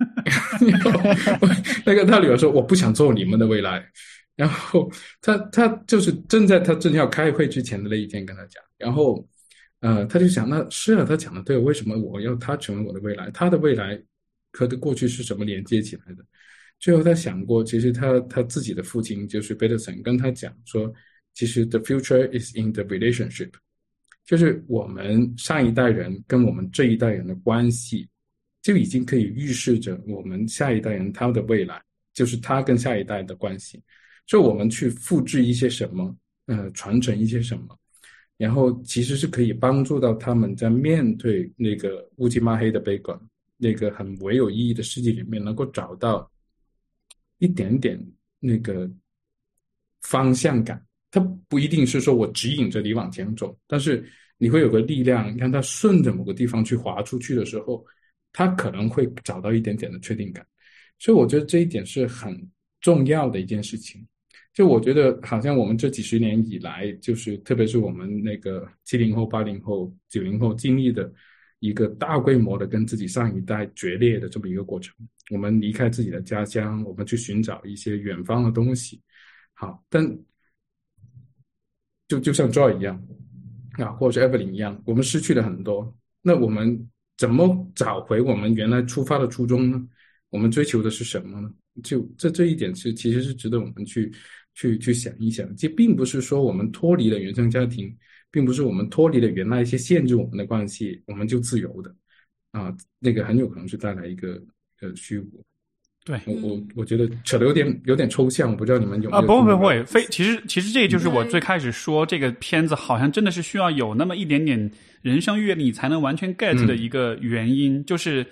然后 那个他女儿说我不想做你们的未来。然后他他就是正在他正要开会之前的那一天跟他讲，然后呃他就想那是啊，他讲的对，为什么我要他成为我的未来？他的未来和他过去是怎么连接起来的？最后他想过，其实他他自己的父亲就是贝特森跟他讲说，其实 the future is in the relationship，就是我们上一代人跟我们这一代人的关系，就已经可以预示着我们下一代人他的未来，就是他跟下一代的关系。就我们去复制一些什么，呃，传承一些什么，然后其实是可以帮助到他们在面对那个乌漆抹黑的悲观、那个很唯有意义的世界里面，能够找到一点点那个方向感。它不一定是说我指引着你往前走，但是你会有个力量，让它顺着某个地方去滑出去的时候，它可能会找到一点点的确定感。所以我觉得这一点是很重要的一件事情。就我觉得，好像我们这几十年以来，就是特别是我们那个七零后、八零后、九零后经历的一个大规模的跟自己上一代决裂的这么一个过程。我们离开自己的家乡，我们去寻找一些远方的东西。好，但。就就像 Joy 一样啊，或者是 Evelyn 一样，我们失去了很多。那我们怎么找回我们原来出发的初衷呢？我们追求的是什么呢？就这这一点是其实是值得我们去去去想一想。这并不是说我们脱离了原生家庭，并不是我们脱离了原来一些限制我们的关系，我们就自由的啊。那个很有可能是带来一个呃虚无。对我我我觉得扯的有点有点抽象，不知道你们有啊？不会不会，非其实其实这就是我最开始说这个片子好像真的是需要有那么一点点人生阅历才能完全 get 的一个原因，就是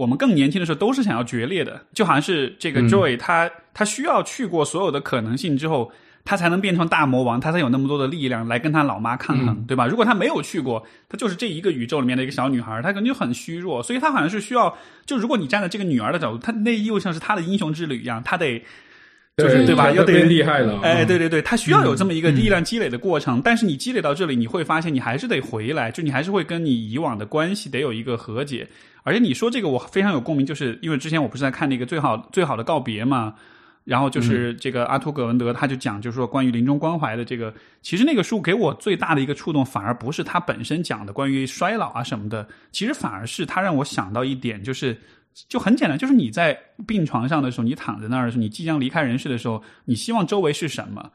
我们更年轻的时候都是想要决裂的，就好像是这个 Joy 他他需要去过所有的可能性之后。他才能变成大魔王，他才有那么多的力量来跟他老妈抗衡，对吧？如果他没有去过，他就是这一个宇宙里面的一个小女孩，他可能就很虚弱，所以他好像是需要，就如果你站在这个女儿的角度，他那又像是他的英雄之旅一样，他得，就是对吧？又得厉害了，哎，对对对，他需要有这么一个力量积累的过程。但是你积累到这里，你会发现你还是得回来，就你还是会跟你以往的关系得有一个和解。而且你说这个我非常有共鸣，就是因为之前我不是在看那个最好最好的告别嘛。然后就是这个阿图葛文德，他就讲，就是说关于临终关怀的这个，其实那个书给我最大的一个触动，反而不是他本身讲的关于衰老啊什么的，其实反而是他让我想到一点，就是就很简单，就是你在病床上的时候，你躺在那儿的时候，你即将离开人世的时候，你希望周围是什么？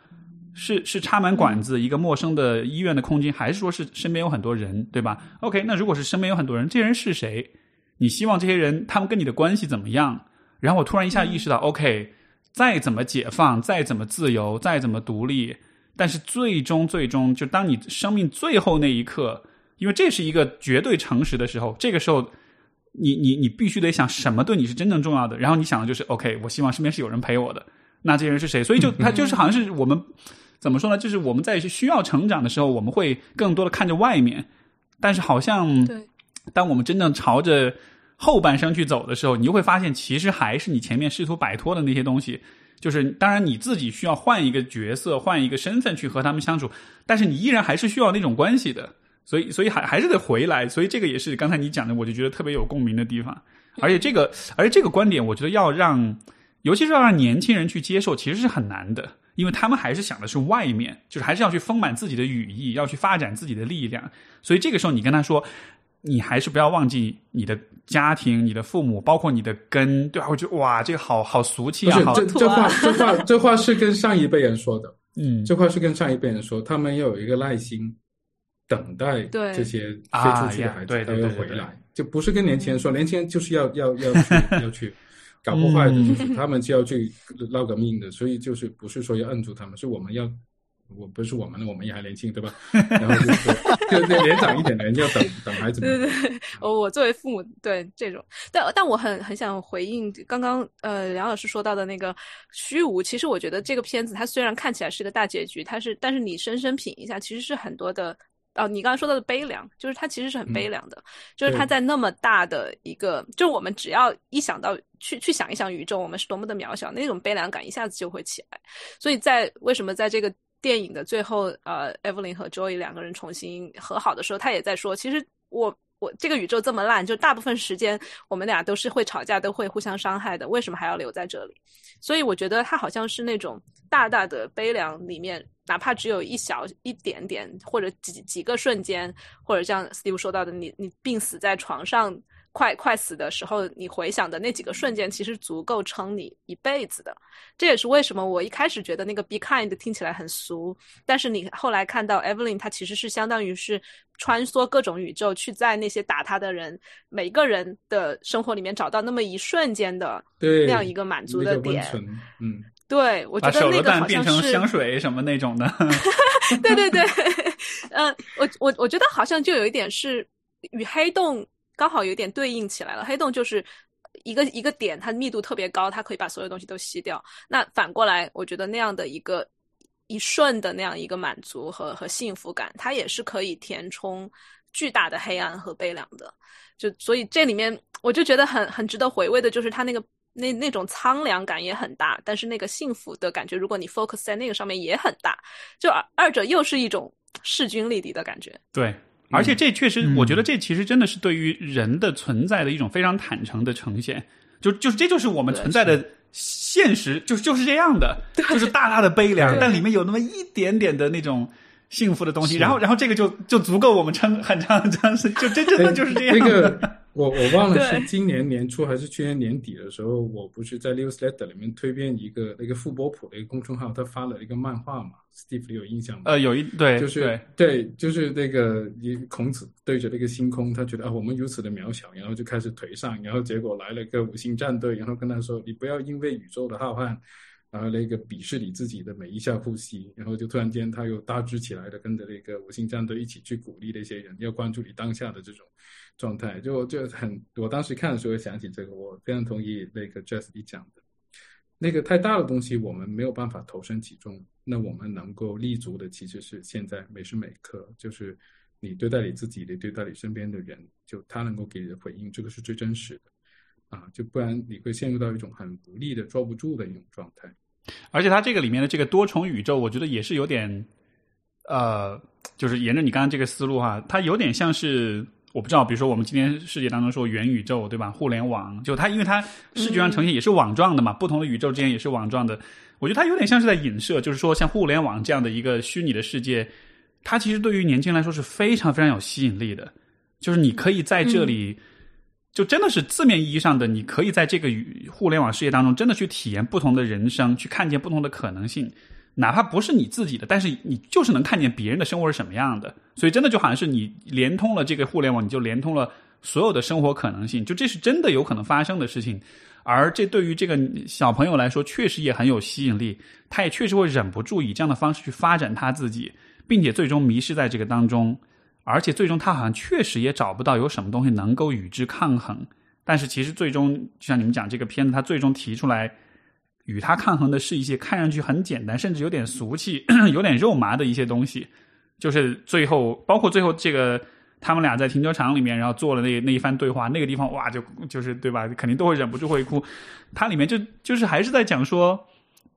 是是插满管子一个陌生的医院的空间，还是说是身边有很多人，对吧？OK，那如果是身边有很多人，这人是谁？你希望这些人他们跟你的关系怎么样？然后我突然一下意识到，OK。再怎么解放，再怎么自由，再怎么独立，但是最终最终，就当你生命最后那一刻，因为这是一个绝对诚实的时候，这个时候，你你你必须得想什么对你是真正重要的，然后你想的就是 OK，我希望身边是有人陪我的，那这些人是谁？所以就他就是好像是我们怎么说呢？就是我们在需要成长的时候，我们会更多的看着外面，但是好像当我们真正朝着。后半生去走的时候，你就会发现，其实还是你前面试图摆脱的那些东西。就是当然你自己需要换一个角色，换一个身份去和他们相处，但是你依然还是需要那种关系的。所以，所以还还是得回来。所以这个也是刚才你讲的，我就觉得特别有共鸣的地方。而且这个，而且这个观点，我觉得要让，尤其是要让年轻人去接受，其实是很难的，因为他们还是想的是外面，就是还是要去丰满自己的羽翼，要去发展自己的力量。所以这个时候，你跟他说。你还是不要忘记你的家庭、你的父母，包括你的根，对吧？我觉得哇，这个好好俗气啊！这这话这话这话是跟上一辈人说的，嗯，这话是跟上一辈人说，他们要有一个耐心，等待这些飞出去的孩子他要回来，就不是跟年轻人说，年轻人就是要要要去 要去搞破坏的，就是他们就要去闹个命的，所以就是不是说要摁住他们，是我们要。我不是我们的，我们也还年轻，对吧？然后就就年长一点的人要等等孩子。对对对，我我作为父母，对这种，但但我很很想回应刚刚呃梁老师说到的那个虚无。其实我觉得这个片子它虽然看起来是个大结局，它是但是你深深品一下，其实是很多的哦。你刚刚说到的悲凉，就是它其实是很悲凉的，就是它在那么大的一个，就我们只要一想到去去想一想宇宙，我们是多么的渺小，那种悲凉感一下子就会起来。所以在为什么在这个。电影的最后，呃，Evelyn 和 Joey 两个人重新和好的时候，他也在说，其实我我这个宇宙这么烂，就大部分时间我们俩都是会吵架，都会互相伤害的，为什么还要留在这里？所以我觉得他好像是那种大大的悲凉里面，哪怕只有一小一点点，或者几几个瞬间，或者像 Steve 说到的，你你病死在床上快快死的时候，你回想的那几个瞬间，其实足够撑你一辈子的。这也是为什么我一开始觉得那个 “be kind” 听起来很俗，但是你后来看到 Evelyn，她其实是相当于是穿梭各种宇宙，去在那些打他的人每个人的生活里面找到那么一瞬间的对那样一个满足的点。嗯，对，我觉得那个好弹变成像是香水什么那种的。对 对对，嗯，我我我觉得好像就有一点是与黑洞刚好有点对应起来了。黑洞就是一个一个点，它密度特别高，它可以把所有东西都吸掉。那反过来，我觉得那样的一个一瞬的那样一个满足和和幸福感，它也是可以填充巨大的黑暗和悲凉的。就所以这里面，我就觉得很很值得回味的，就是它那个。那那种苍凉感也很大，但是那个幸福的感觉，如果你 focus 在那个上面也很大，就二二者又是一种势均力敌的感觉。对，而且这确实，我觉得这其实真的是对于人的存在的一种非常坦诚的呈现。就就是这就是我们存在的现实，就就是这样的，就是大大的悲凉，但里面有那么一点点的那种幸福的东西。然后，然后这个就就足够我们撑很长很长时间，就真正的就是这样的。我我忘了是今年年初还是去年年底的时候，我不是在 Newsletter 里面推荐一个那个傅波普的一个公众号，他发了一个漫画嘛，Steve 你有印象吗？呃，有一对，就是对，就是那个一孔子对着那个星空，他觉得啊我们如此的渺小，然后就开始颓丧，然后结果来了个五星战队，然后跟他说你不要因为宇宙的浩瀚。然后那个鄙视你自己的每一下呼吸，然后就突然间他又大支起来的，跟着那个五星战队一起去鼓励那些人，要关注你当下的这种状态，就就很。我当时看的时候想起这个，我非常同意那个 Jess 你讲的，那个太大的东西我们没有办法投身其中，那我们能够立足的其实是现在每时每刻，就是你对待你自己，你对待你身边的人，就他能够给你的回应，这个是最真实的啊，就不然你会陷入到一种很无力的抓不住的一种状态。而且它这个里面的这个多重宇宙，我觉得也是有点，呃，就是沿着你刚刚这个思路哈，它有点像是我不知道，比如说我们今天世界当中说元宇宙对吧？互联网就它，因为它视觉上呈现也是网状的嘛，不同的宇宙之间也是网状的。我觉得它有点像是在影射，就是说像互联网这样的一个虚拟的世界，它其实对于年轻人来说是非常非常有吸引力的，就是你可以在这里。就真的是字面意义上的，你可以在这个互联网世界当中，真的去体验不同的人生，去看见不同的可能性，哪怕不是你自己的，但是你就是能看见别人的生活是什么样的。所以真的就好像是你连通了这个互联网，你就连通了所有的生活可能性，就这是真的有可能发生的事情。而这对于这个小朋友来说，确实也很有吸引力，他也确实会忍不住以这样的方式去发展他自己，并且最终迷失在这个当中。而且最终他好像确实也找不到有什么东西能够与之抗衡，但是其实最终就像你们讲这个片子，他最终提出来与他抗衡的是一些看上去很简单，甚至有点俗气、有点肉麻的一些东西。就是最后，包括最后这个他们俩在停车场里面，然后做了那那一番对话，那个地方哇，就就是对吧？肯定都会忍不住会哭。它里面就就是还是在讲说，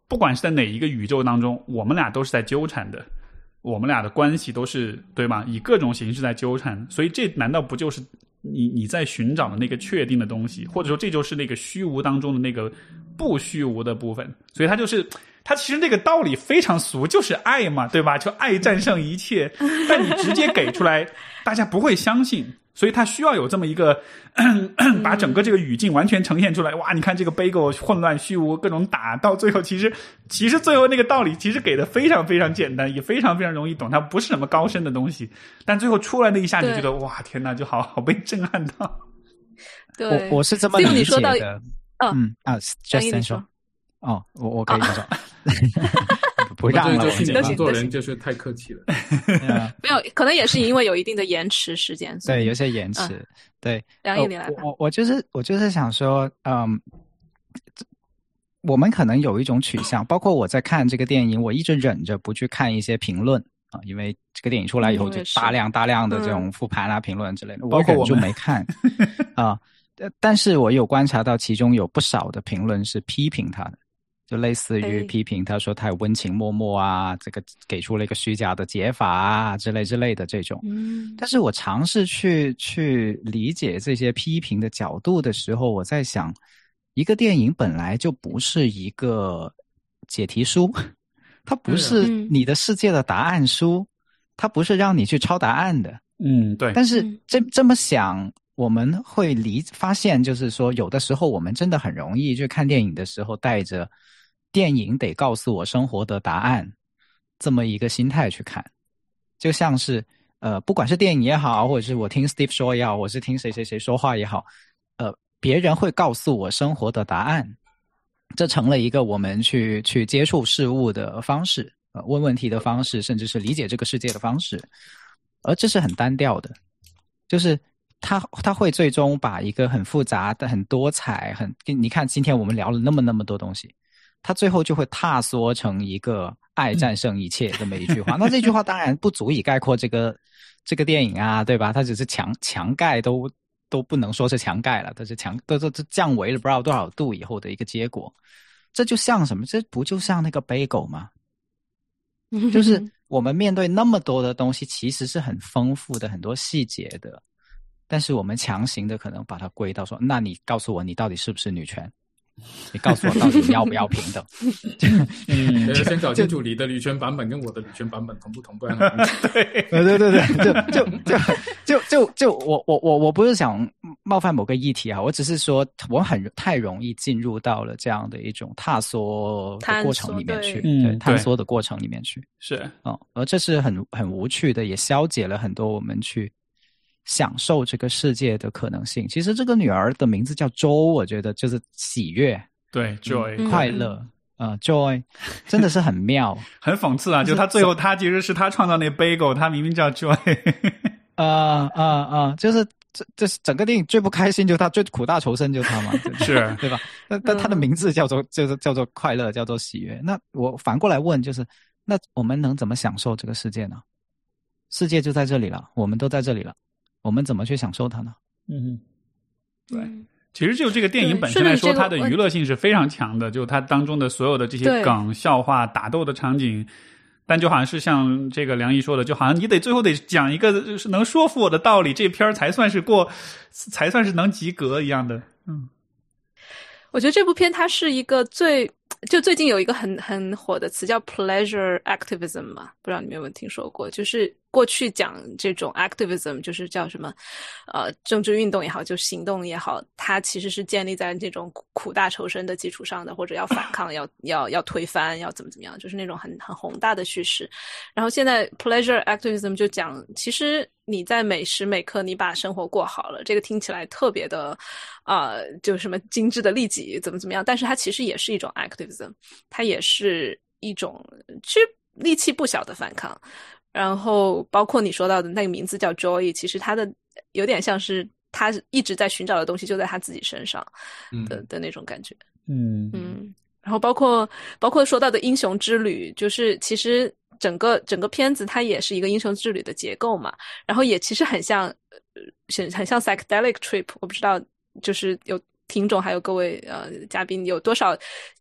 不管是在哪一个宇宙当中，我们俩都是在纠缠的。我们俩的关系都是对吧？以各种形式在纠缠，所以这难道不就是你你在寻找的那个确定的东西？或者说，这就是那个虚无当中的那个不虚无的部分？所以它就是它其实那个道理非常俗，就是爱嘛，对吧？就爱战胜一切，但你直接给出来，大家不会相信。所以他需要有这么一个，把整个这个语境完全呈现出来。哇，你看这个背狗混乱虚无，各种打，到最后其实其实最后那个道理其实给的非常非常简单，也非常非常容易懂。它不是什么高深的东西，但最后出来那一下，你觉得哇，天哪，就好好被震撼到。对，我我是这么理解的。嗯啊，just 先说。哦，我我可以接受。不让了，制作人就是太客气了。没有，可能也是因为有一定的延迟时间。对，有些延迟。对，梁毅，你来。我我就是我就是想说，嗯，我们可能有一种取向，包括我在看这个电影，我一直忍着不去看一些评论啊，因为这个电影出来以后就大量大量的这种复盘啊、评论之类的，我忍住没看啊。但是我有观察到，其中有不少的评论是批评他的。就类似于批评，他说太温情脉脉啊，这个给出了一个虚假的解法啊，之类之类的这种。嗯，但是我尝试去去理解这些批评的角度的时候，我在想，一个电影本来就不是一个解题书，它不是你的世界的答案书，它不是让你去抄答案的。嗯，对。但是这这么想，我们会理发现，就是说，有的时候我们真的很容易，就看电影的时候带着电影得告诉我生活的答案这么一个心态去看，就像是呃，不管是电影也好，或者是我听 Steve 说也好，我是听谁谁谁说话也好，呃，别人会告诉我生活的答案，这成了一个我们去去接触事物的方式，呃，问问题的方式，甚至是理解这个世界的方式，而这是很单调的，就是。他他会最终把一个很复杂的、很多彩、很你看，今天我们聊了那么那么多东西，他最后就会踏缩成一个“爱战胜一切”这么一句话。那这句话当然不足以概括这个这个电影啊，对吧？它只是强强盖都都不能说是强盖了，它是强都都都降维了不知道多少度以后的一个结果。这就像什么？这不就像那个背狗吗？就是我们面对那么多的东西，其实是很丰富的，很多细节的。但是我们强行的可能把它归到说，那你告诉我你到底是不是女权？你告诉我到底要不要平等？嗯，先搞清楚你的女权版本跟我的女权版本同不同，不然 对对对对对，就就就就就就我我我我不是想冒犯某个议题啊，我只是说我很太容易进入到了这样的一种踏索的过程里面去，对探索的过程里面去是嗯，而这是很很无趣的，也消解了很多我们去。享受这个世界的可能性。其实这个女儿的名字叫周，我觉得就是喜悦，对，joy，快乐，啊，joy，真的是很妙，很讽刺啊！就他最后，他其实是他创造那 bagel，他明明叫 joy，啊啊啊！就是这这是整个电影最不开心，就他最苦大仇深，就他嘛，是对吧？那但他的名字叫做就是叫做快乐，叫做喜悦。那我反过来问，就是那我们能怎么享受这个世界呢？世界就在这里了，我们都在这里了。我们怎么去享受它呢？嗯，对，其实就这个电影本身来说，它的娱乐性是非常强的，就它当中的所有的这些梗、笑话、打斗的场景，但就好像是像这个梁毅说的，就好像你得最后得讲一个是能说服我的道理，这片儿才算是过，才算是能及格一样的。嗯，我觉得这部片它是一个最。就最近有一个很很火的词叫 pleasure activism 嘛，不知道你们有没有听说过？就是过去讲这种 activism，就是叫什么，呃，政治运动也好，就行动也好，它其实是建立在这种苦大仇深的基础上的，或者要反抗，要要要推翻，要怎么怎么样，就是那种很很宏大的叙事。然后现在 pleasure activism 就讲，其实。你在每时每刻，你把生活过好了，这个听起来特别的，啊，就什么精致的利己，怎么怎么样？但是它其实也是一种 activism，它也是一种其实力气不小的反抗。然后包括你说到的那个名字叫 Joy，其实他的有点像是他一直在寻找的东西就在他自己身上的的那种感觉。嗯嗯。然后包括包括说到的英雄之旅，就是其实。整个整个片子它也是一个英雄之旅的结构嘛，然后也其实很像，很很像 psychedelic trip。我不知道，就是有听众还有各位呃嘉宾有多少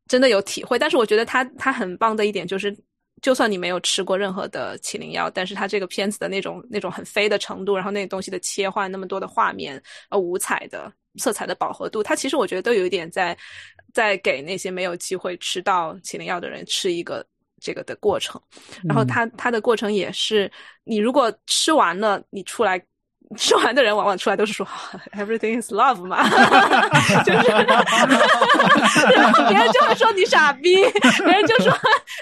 真的有体会。但是我觉得他他很棒的一点就是，就算你没有吃过任何的麒麟药，但是它这个片子的那种那种很飞的程度，然后那东西的切换，那么多的画面，呃，五彩的色彩的饱和度，它其实我觉得都有一点在在给那些没有机会吃到麒麟药的人吃一个。这个的过程，然后它它的过程也是，你如果吃完了，你出来说完的人往往出来都是说 everything is love 嘛，就是，然后别人就会说你傻逼，别人就说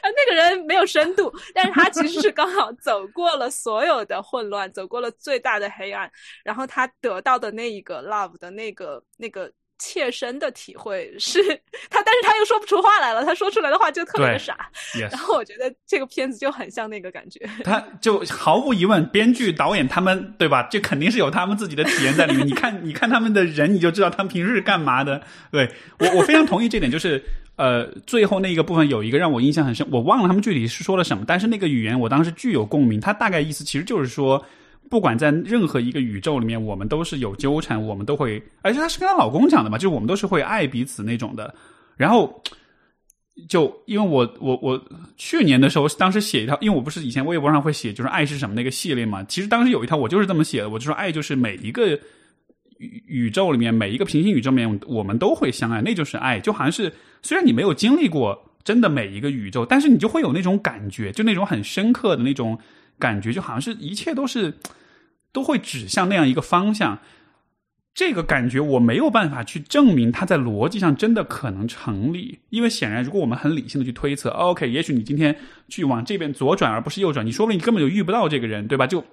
那个人没有深度，但是他其实是刚好走过了所有的混乱，走过了最大的黑暗，然后他得到的那一个 love 的那个那个。切身的体会是他，但是他又说不出话来了。他说出来的话就特别傻。然后我觉得这个片子就很像那个感觉。他就毫无疑问，编剧、导演他们对吧？这肯定是有他们自己的体验在里面。你看，你看他们的人，你就知道他们平时是干嘛的。对我，我非常同意这点。就是呃，最后那一个部分有一个让我印象很深，我忘了他们具体是说了什么，但是那个语言我当时具有共鸣。他大概意思其实就是说。不管在任何一个宇宙里面，我们都是有纠缠，我们都会，而且她是跟她老公讲的嘛，就是我们都是会爱彼此那种的。然后，就因为我我我去年的时候，当时写一套，因为我不是以前微博上会写，就是爱是什么那个系列嘛。其实当时有一套，我就是这么写的，我就说爱就是每一个宇宇宙里面，每一个平行宇宙里面，我们都会相爱，那就是爱。就好像是虽然你没有经历过真的每一个宇宙，但是你就会有那种感觉，就那种很深刻的那种。感觉就好像是一切都是都会指向那样一个方向，这个感觉我没有办法去证明它在逻辑上真的可能成立，因为显然如果我们很理性的去推测，OK，也许你今天去往这边左转而不是右转，你说不定你根本就遇不到这个人，对吧？就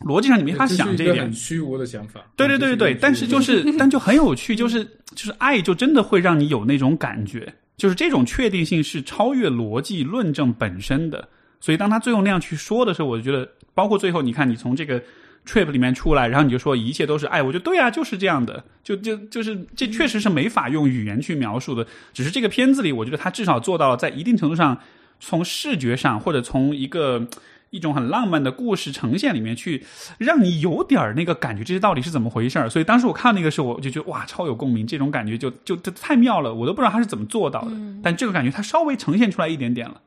逻辑上你没法想这一点，很虚无的想法。对对对对对，但是就是但就很有趣，就是就是爱就真的会让你有那种感觉，就是这种确定性是超越逻辑论证本身的。所以当他最后那样去说的时候，我就觉得，包括最后你看，你从这个。trip 里面出来，然后你就说一切都是爱，我觉得对啊，就是这样的，就就就是这确实是没法用语言去描述的。只是这个片子里，我觉得他至少做到了，在一定程度上，从视觉上或者从一个一种很浪漫的故事呈现里面去，让你有点那个感觉，这些到底是怎么回事儿。所以当时我看那个时候，我就觉得哇，超有共鸣，这种感觉就就就太妙了，我都不知道他是怎么做到的。但这个感觉他稍微呈现出来一点点了。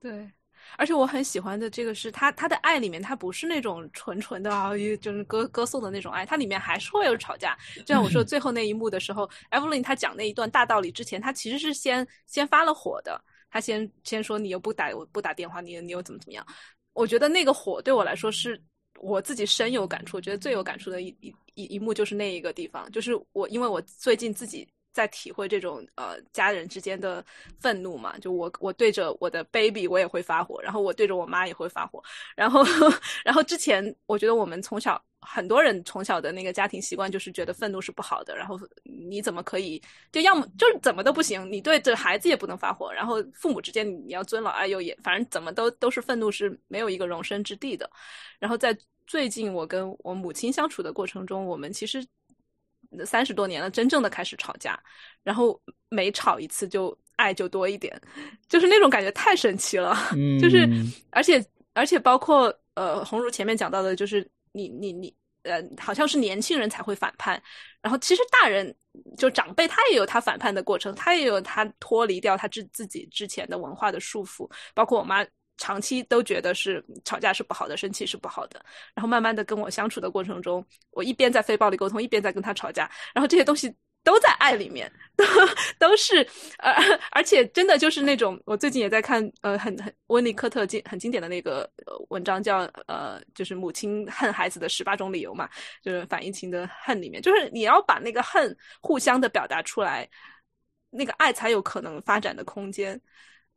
对。而且我很喜欢的这个是他他的爱里面，他不是那种纯纯的啊，就是歌歌颂的那种爱，它里面还是会有吵架。就像我说最后那一幕的时候，Evelyn 他讲那一段大道理之前，他其实是先先发了火的，他先先说你又不打我不打电话，你你又怎么怎么样？我觉得那个火对我来说是我自己深有感触，我觉得最有感触的一一一一幕就是那一个地方，就是我因为我最近自己。在体会这种呃家人之间的愤怒嘛？就我我对着我的 baby 我也会发火，然后我对着我妈也会发火，然后 然后之前我觉得我们从小很多人从小的那个家庭习惯就是觉得愤怒是不好的，然后你怎么可以就要么就是怎么都不行，你对着孩子也不能发火，然后父母之间你要尊老爱幼也，反正怎么都都是愤怒是没有一个容身之地的。然后在最近我跟我母亲相处的过程中，我们其实。三十多年了，真正的开始吵架，然后每吵一次就爱就多一点，就是那种感觉太神奇了。就是而且而且包括呃，红茹前面讲到的，就是你你你呃，好像是年轻人才会反叛，然后其实大人就长辈他也有他反叛的过程，他也有他脱离掉他自自己之前的文化的束缚，包括我妈。长期都觉得是吵架是不好的，生气是不好的。然后慢慢的跟我相处的过程中，我一边在非暴力沟通，一边在跟他吵架。然后这些东西都在爱里面，都都是呃，而且真的就是那种，我最近也在看呃，很很温尼科特经很经典的那个文章，叫呃，就是母亲恨孩子的十八种理由嘛，就是反疫情的恨里面，就是你要把那个恨互相的表达出来，那个爱才有可能发展的空间。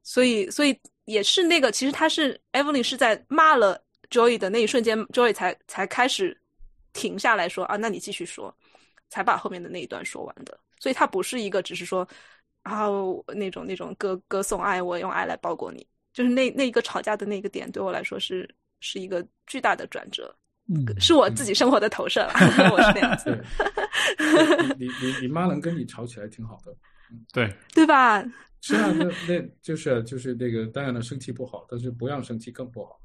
所以，所以。也是那个，其实他是 Evelyn 是在骂了 Joy 的那一瞬间，Joy 才才开始停下来说啊，那你继续说，才把后面的那一段说完的。所以他不是一个只是说啊那种那种歌歌颂爱，我用爱来包裹你，就是那那一个吵架的那个点，对我来说是是一个巨大的转折，是我自己生活的投射，我是那样子。你你你妈能跟你吵起来挺好的，对对吧？是啊，那那就是就是那个，当然了，生气不好，但是不让生气更不好。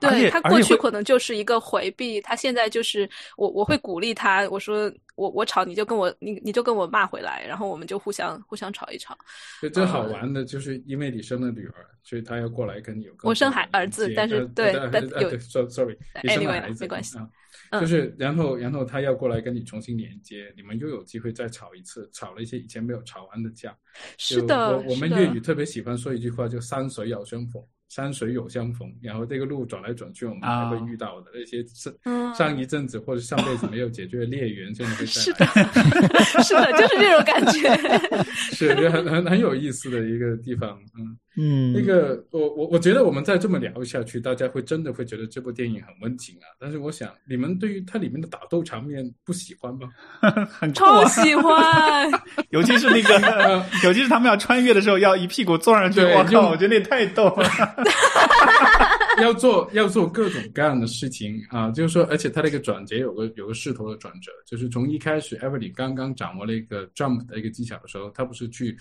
对他过去可能就是一个回避，他现在就是我我会鼓励他，我说我我吵你就跟我你你就跟我骂回来，然后我们就互相互相吵一吵。就最好玩的就是因为你生了女儿，所以他要过来跟你有。我生孩儿子，但是对但有 sorry，你生了孩子没关系。就是然后然后他要过来跟你重新连接，你们又有机会再吵一次，吵了一些以前没有吵完的架。是的，我们粤语特别喜欢说一句话，就山水有相逢。山水有相逢，然后这个路转来转去，我们还会遇到的那些上上一阵子或者上辈子没有解决的孽缘，现在会是的，是的，就是这种感觉，是很很很有意思的一个地方，嗯。嗯，那个我我我觉得我们再这么聊下去，大家会真的会觉得这部电影很温情啊。但是我想，你们对于它里面的打斗场面不喜欢吗？很超喜欢，尤其是那个，尤其是他们要穿越的时候，要一屁股坐上去，我靠，我觉得那太逗了。要做要做各种各样的事情啊，就是说，而且它那个转折有个有个势头的转折，就是从一开始 e v e r y 刚刚掌握了一个 jump 的一个技巧的时候，他不是去。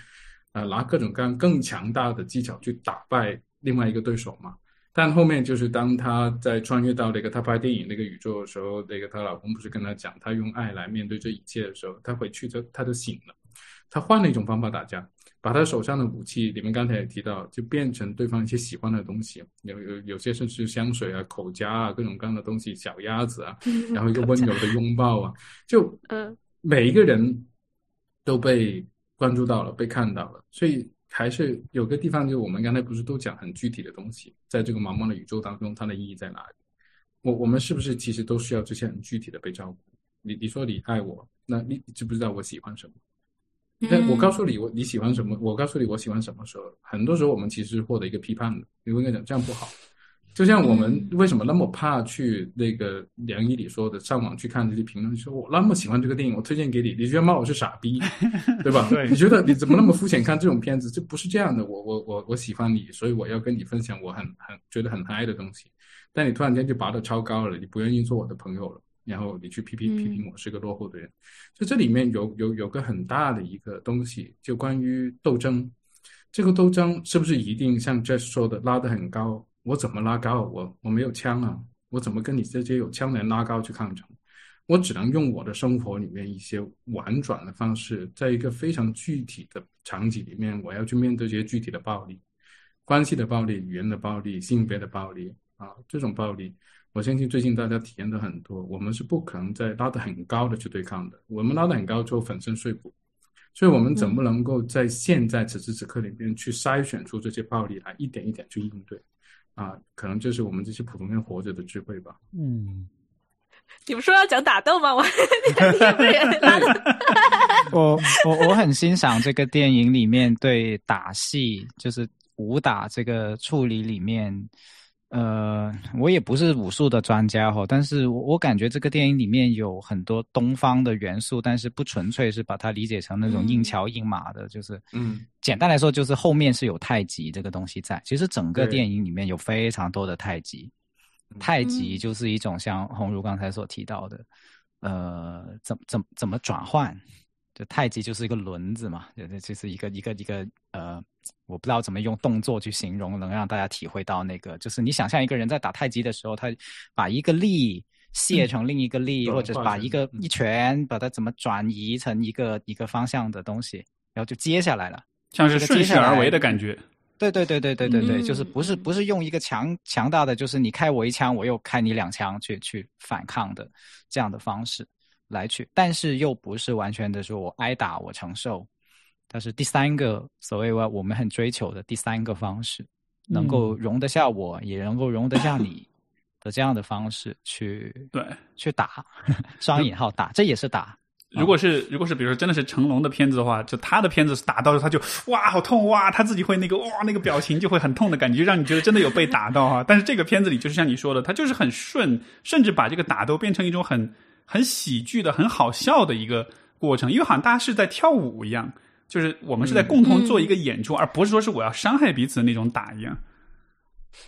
啊，拿各种各样更强大的技巧去打败另外一个对手嘛？但后面就是当他在穿越到那个他拍电影那个宇宙的时候，那个她老公不是跟他讲，他用爱来面对这一切的时候，他回去就他就醒了，他换了一种方法打架，把他手上的武器，你们刚才也提到，就变成对方一些喜欢的东西，有有有些甚至香水啊、口夹啊，各种各样的东西，小鸭子啊，然后一个温柔的拥抱啊，就 嗯，每一个人都被。关注到了，被看到了，所以还是有个地方，就我们刚才不是都讲很具体的东西，在这个茫茫的宇宙当中，它的意义在哪里？我我们是不是其实都需要这些很具体的被照顾？你你说你爱我，那你你知不知道我喜欢什么？但我告诉你我你喜欢什么，我告诉你我喜欢什么时候，很多时候我们其实获得一个批判的，你会跟讲这样不好。就像我们为什么那么怕去那个梁一里说的，上网去看这些评论，说我那么喜欢这个电影，我推荐给你，你居然骂我是傻逼，对吧？对你觉得你怎么那么肤浅看这种片子？这不是这样的，我我我我喜欢你，所以我要跟你分享我很很觉得很嗨的东西。但你突然间就拔得超高了，你不愿意做我的朋友了，然后你去批评批评我是个落后的人，就这里面有有有个很大的一个东西，就关于斗争，这个斗争是不是一定像 Jess 说的拉得很高？我怎么拉高？我我没有枪啊，我怎么跟你这些有枪的人拉高去抗争？我只能用我的生活里面一些婉转的方式，在一个非常具体的场景里面，我要去面对这些具体的暴力，关系的暴力、语言的暴力、性别的暴力啊，这种暴力，我相信最近大家体验的很多，我们是不可能再拉得很高的去对抗的。我们拉得很高之后粉身碎骨，所以我们怎么能够在现在此时此刻里面去筛选出这些暴力来，一点一点去应对？啊，可能就是我们这些普通人活着的智慧吧。嗯，你不说要讲打斗吗？我 我我很欣赏这个电影里面对打戏，就是武打这个处理里面，呃，我也不是武术的专家哈，但是我我感觉这个电影里面有很多东方的元素，但是不纯粹是把它理解成那种硬桥硬马的，就是嗯，简单来说就是后面是有太极这个东西在，其实整个电影里面有非常多的太极，太极就是一种像红如刚才所提到的，呃，怎怎怎么转换？就太极就是一个轮子嘛，就就是一个一个一个呃，我不知道怎么用动作去形容，能让大家体会到那个，就是你想象一个人在打太极的时候，他把一个力卸成另一个力，转或者是把一个嗯一拳把它怎么转移成一个一个方向的东西，然后就接下来了。像是顺势而为的感觉。对对对对对对对，嗯就是不是不是用一个强强大的，就是你开我一枪，我又开你两枪去去反抗的这样的方式来去，但是又不是完全的说我挨打我承受，它是第三个所谓我我们很追求的第三个方式，能够容得下我，也能够容得下你的这样的方式去 对，去打，双引号打，这也是打。如果是如果是比如说真的是成龙的片子的话，就他的片子打到他就哇好痛哇，他自己会那个哇那个表情就会很痛的感觉，就让你觉得真的有被打到哈。但是这个片子里就是像你说的，他就是很顺，甚至把这个打都变成一种很很喜剧的、很好笑的一个过程，因为好像大家是在跳舞一样，就是我们是在共同做一个演出，而不是说是我要伤害彼此的那种打一样。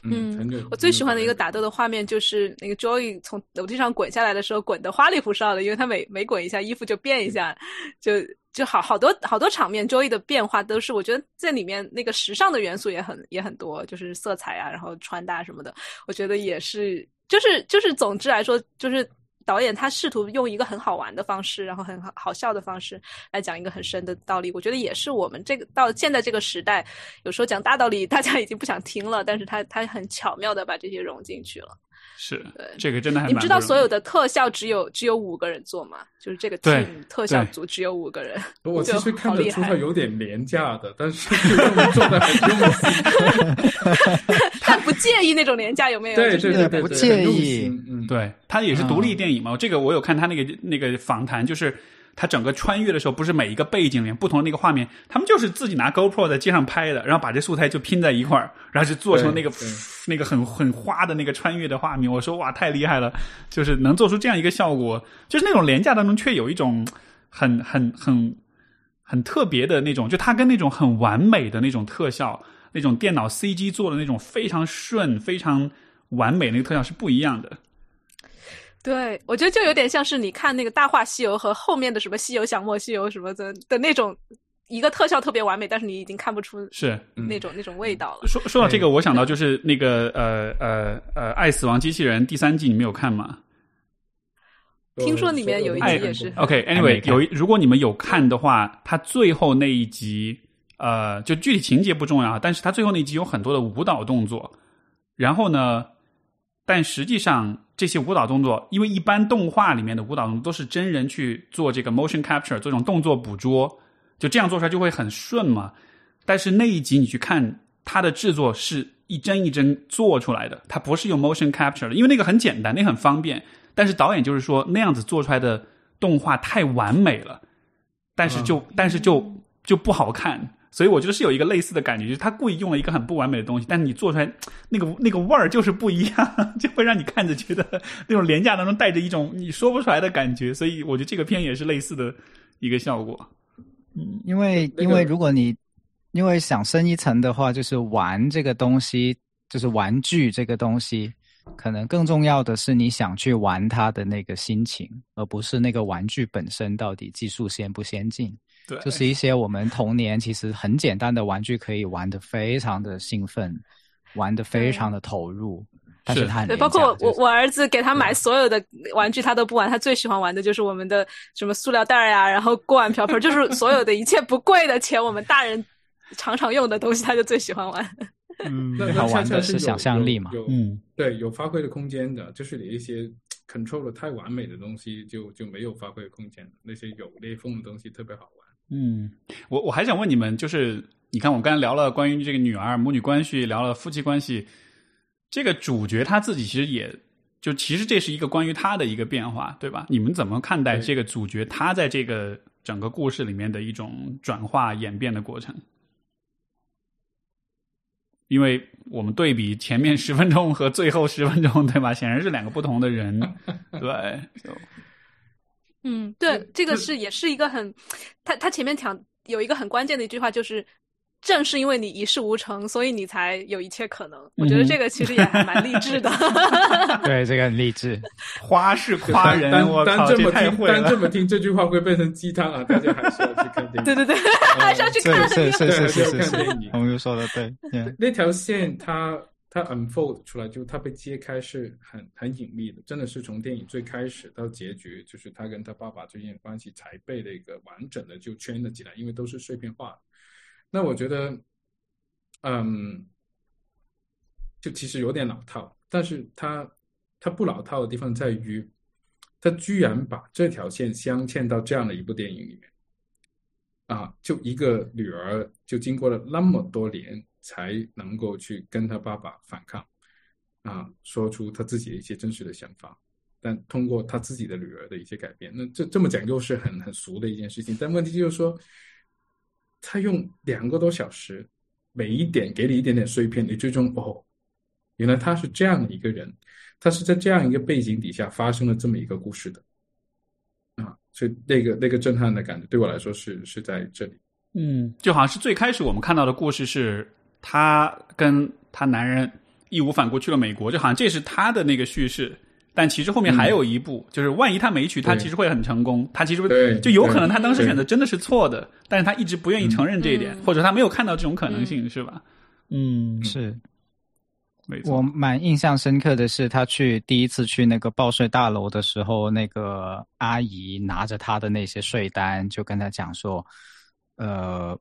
嗯，我最喜欢的一个打斗的画面就是那个 Joey 从楼梯上滚下来的时候，滚得花里胡哨的，因为他每每滚一下，衣服就变一下，就就好好多好多场面，Joey 的变化都是我觉得这里面那个时尚的元素也很也很多，就是色彩啊，然后穿搭什么的，我觉得也是，就是就是总之来说，就是导演他试图用一个很好玩的方式，然后很好好笑的方式来讲一个很深的道理。我觉得也是我们这个到现在这个时代，有时候讲大道理大家已经不想听了，但是他他很巧妙的把这些融进去了。是，这个真的还你们知道所有的特效只有只有五个人做吗？就是这个对 team 特效组只有五个人，我其实看得出他有点廉价的，但是又做的很用心。但不介意那种廉价有没有？对对对对，不介意嗯，对，他也是独立电影嘛。这个我有看他那个那个访谈，就是他整个穿越的时候，不是每一个背景里面不同的那个画面，他们就是自己拿 GoPro 在街上拍的，然后把这素材就拼在一块儿，然后就做成那个那个很很花的那个穿越的画面。我说哇，太厉害了，就是能做出这样一个效果，就是那种廉价当中却有一种很很很很特别的那种，就它跟那种很完美的那种特效，那种电脑 CG 做的那种非常顺、非常完美那个特效是不一样的。对，我觉得就有点像是你看那个《大话西游》和后面的什么《西游降魔西游》什么的的那种，一个特效特别完美，但是你已经看不出是，那种、那种味道了。说说到这个，我想到就是那个呃呃呃，《爱死亡机器人》第三季，你没有看吗？听说里面有一集也是没看。有一如果你们有看的话，它最后那一集，呃，就具体情节不重要啊，但是它最后那一集有很多的舞蹈动作，然后呢，但实际上这些舞蹈动作，因为一般动画里面的舞蹈动作都是真人去做这个 motion capture，做这种动作捕捉，就这样做出来就会很顺嘛。但是那一集你去看，它的制作是一帧一帧做出来的，它不是用 motion capture 的，因为那个很简单，那很方便。但是导演就是说那样子做出来的动画太完美了，但是就、但是就就不好看。所以我觉得是有一个类似的感觉，就是他故意用了一个很不完美的东西，但是你做出来 那个那个味儿就是不一样，就会让你看着觉得那种廉价当中带着一种你说不出来的感觉。所以我觉得这个片也是类似的一个效果。嗯因为因为如果你因为想深一层的话，就是玩这个东西，就是玩具这个东西，可能更重要的是你想去玩它的那个心情，而不是那个玩具本身到底技术先不先进。对，就是一些我们童年其实很简单的玩具，可以玩的非常的兴奋，玩的非常的投入，但是是。对，包括我就是我儿子给他买所有的玩具，他都不玩，他最喜欢玩的就是我们的什么塑料袋儿呀，然后锅碗瓢盆，就是 所有的一切不贵的钱，我们大人常常用的东西，他就最喜欢玩。嗯。那他玩的是想象力嘛有。对，有发挥的空间的，就是你一些 control 的太完美的东西就就没有发挥的空间，那些有裂缝的东西特别好玩。嗯，我我还想问你们，就是你看我刚才聊了关于这个女儿母女关系，聊了夫妻关系，这个主角他自己其实也就其实这是一个关于他的一个变化，对吧？你们怎么看待这个主角他在这个整个故事里面的一种转化演变的过程？因为我们对比前面十分钟和最后十分钟，对吧？显然是两个不同的人，对，就嗯，对，这个是也是一个很，他他前面讲有一个很关键的一句话，就是正是因为你一事无成，所以你才有一切可能。我觉得这个其实也还蛮励志的。对这个很励志。花是夸人，单我，单这么听，太会。单这么听，这句话会变成鸡汤啊！大家还是要去看电影。对对对，还是要去是看。是是对还是要是是是看电影，是红油说的对，嗯那条线它它 unfold 出来，就它被揭开是很很隐秘的，真的是从电影最开始到结局，就是他跟他爸爸之间的关系才被那个完整的就圈了起来，因为都是碎片化的。那我觉得，嗯，就其实有点老套，但是它它不老套的地方在于，它居然把这条线镶嵌到这样的一部电影里面。啊，就一个女儿，就经过了那么多年，才能够去跟他爸爸反抗，啊，说出他自己的一些真实的想法，但通过他自己的女儿的一些改变，那这这么讲又是很很俗的一件事情，但问题就是说，他用两个多小时，每一点给你一点点碎片，你最终哦，原来他是这样的一个人，他是在这样一个背景底下发生了这么一个故事的。啊，所以那个那个震撼的感觉对我来说是是在这里。嗯，就好像是最开始我们看到的故事是她跟她男人义无反顾去了美国，就好像这是她的那个叙事。但其实后面还有一步，就是万一她没去，她其实会很成功。她其实就有可能她当时选择真的是错的，但是她一直不愿意承认这一点，嗯或者她没有看到这种可能性，是吧？嗯，是。我蛮印象深刻的是，他去第一次去那个报税大楼的时候，那个阿姨拿着他的那些税单，就跟他讲说，呃，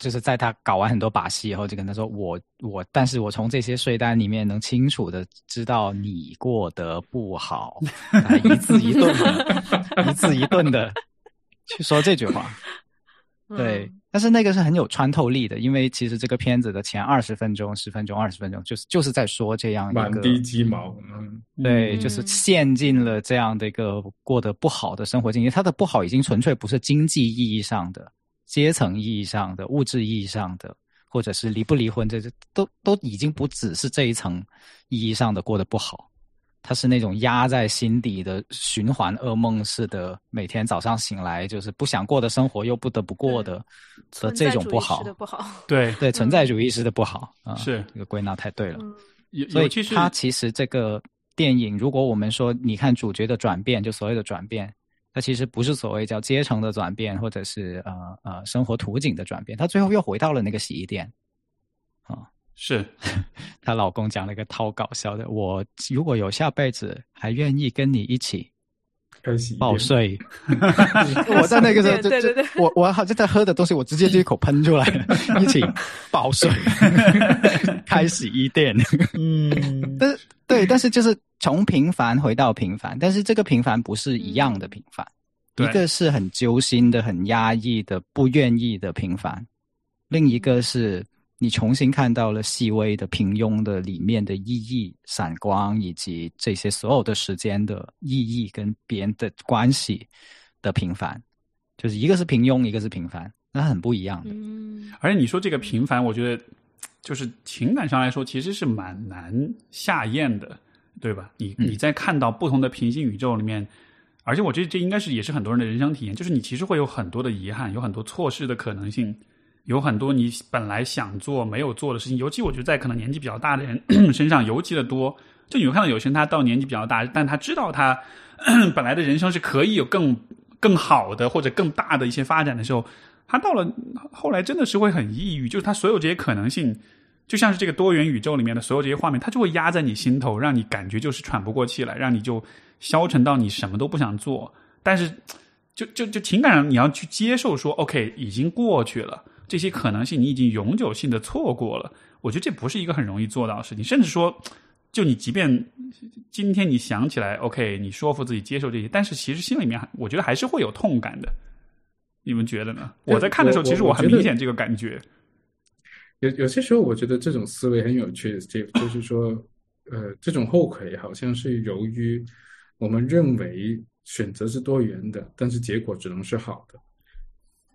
就是在他搞完很多把戏以后，就跟他说，我我，但是我从这些税单里面能清楚的知道你过得不好，啊一字一顿的，一字一顿的去说这句话。对，嗯但是那个是很有穿透力的，因为其实这个片子的前二十分钟、十分钟、二十分钟，就是就是在说这样一个满地鸡毛，嗯，对，嗯就是陷进了这样的一个过得不好的生活境界。他的不好已经纯粹不是经济意义上的、阶层意义上的、物质意义上的，或者是离不离婚，这这都都已经不只是这一层意义上的过得不好。他是那种压在心底的循环噩梦似的，每天早上醒来就是不想过的生活，又不得不过的的这种不好不好。对，对，存在主义式的不好啊，是这个归纳太对了。嗯所以尤尤其是它其实这个电影，如果我们说你看主角的转变，就所谓的转变，它其实不是所谓叫阶层的转变，或者是呃呃生活图景的转变，她最后又回到了那个洗衣店。啊是 她老公讲了一个超搞笑的：我如果有下辈子，还愿意跟你一起开洗衣店报税。我在那个时候就 就我我好像在喝的东西，我直接就一口喷出来了，一起报税，开始一店。嗯，但是对，但是就是从平凡回到平凡，但是这个平凡不是一样的平凡，一个是很揪心的、很压抑的、不愿意的平凡，另一个是你重新看到了细微的、平庸的里面的意义、闪光，以及这些所有的时间的意义跟别人的关系的平凡，就是一个是平庸，一个是平凡，那很不一样的。嗯，而且你说这个平凡，我觉得就是情感上来说，其实是蛮难下咽的，对吧？你嗯你在看到不同的平行宇宙里面，而且我觉得这应该是也是很多人的人生体验，就是你其实会有很多的遗憾，有很多错失的可能性，有很多你本来想做没有做的事情。尤其我觉得在可能年纪比较大的人 身上尤其的多。就你会看到有些人他到年纪比较大，但他知道他 本来的人生是可以有更更好的或者更大的一些发展的时候，他到了后来真的是会很抑郁，就是他所有这些可能性，就像是这个多元宇宙里面的所有这些画面，他就会压在你心头，让你感觉就是喘不过气来，让你就消沉到你什么都不想做。但是，就就就情感上你要去接受说，OK，已经过去了，这些可能性你已经永久性的错过了。我觉得这不是一个很容易做到的事情，甚至说，就你即便今天你想起来，OK，你说服自己接受这些，但是其实心里面我觉得还是会有痛感的。你们觉得呢？我在看的时候，其实我很明显这个感觉。有有些时候，我觉得这种思维很有趣，Steve，就是说，呃，这种后悔好像是由于我们认为选择是多元的，但是结果只能是好的，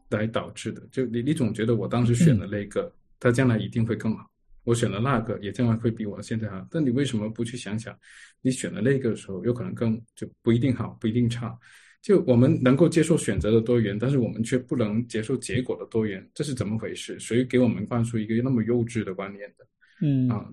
来导致的。就你你总觉得我当时选了那个，它将来一定会更好；我选了那个，也将来会比我现在好。但你为什么不去想想，你选了那个的时候，有可能更就不一定好，不一定差。就我们能够接受选择的多元，但是我们却不能接受结果的多元，这是怎么回事？谁给我们灌输一个那么幼稚的观念的？嗯啊，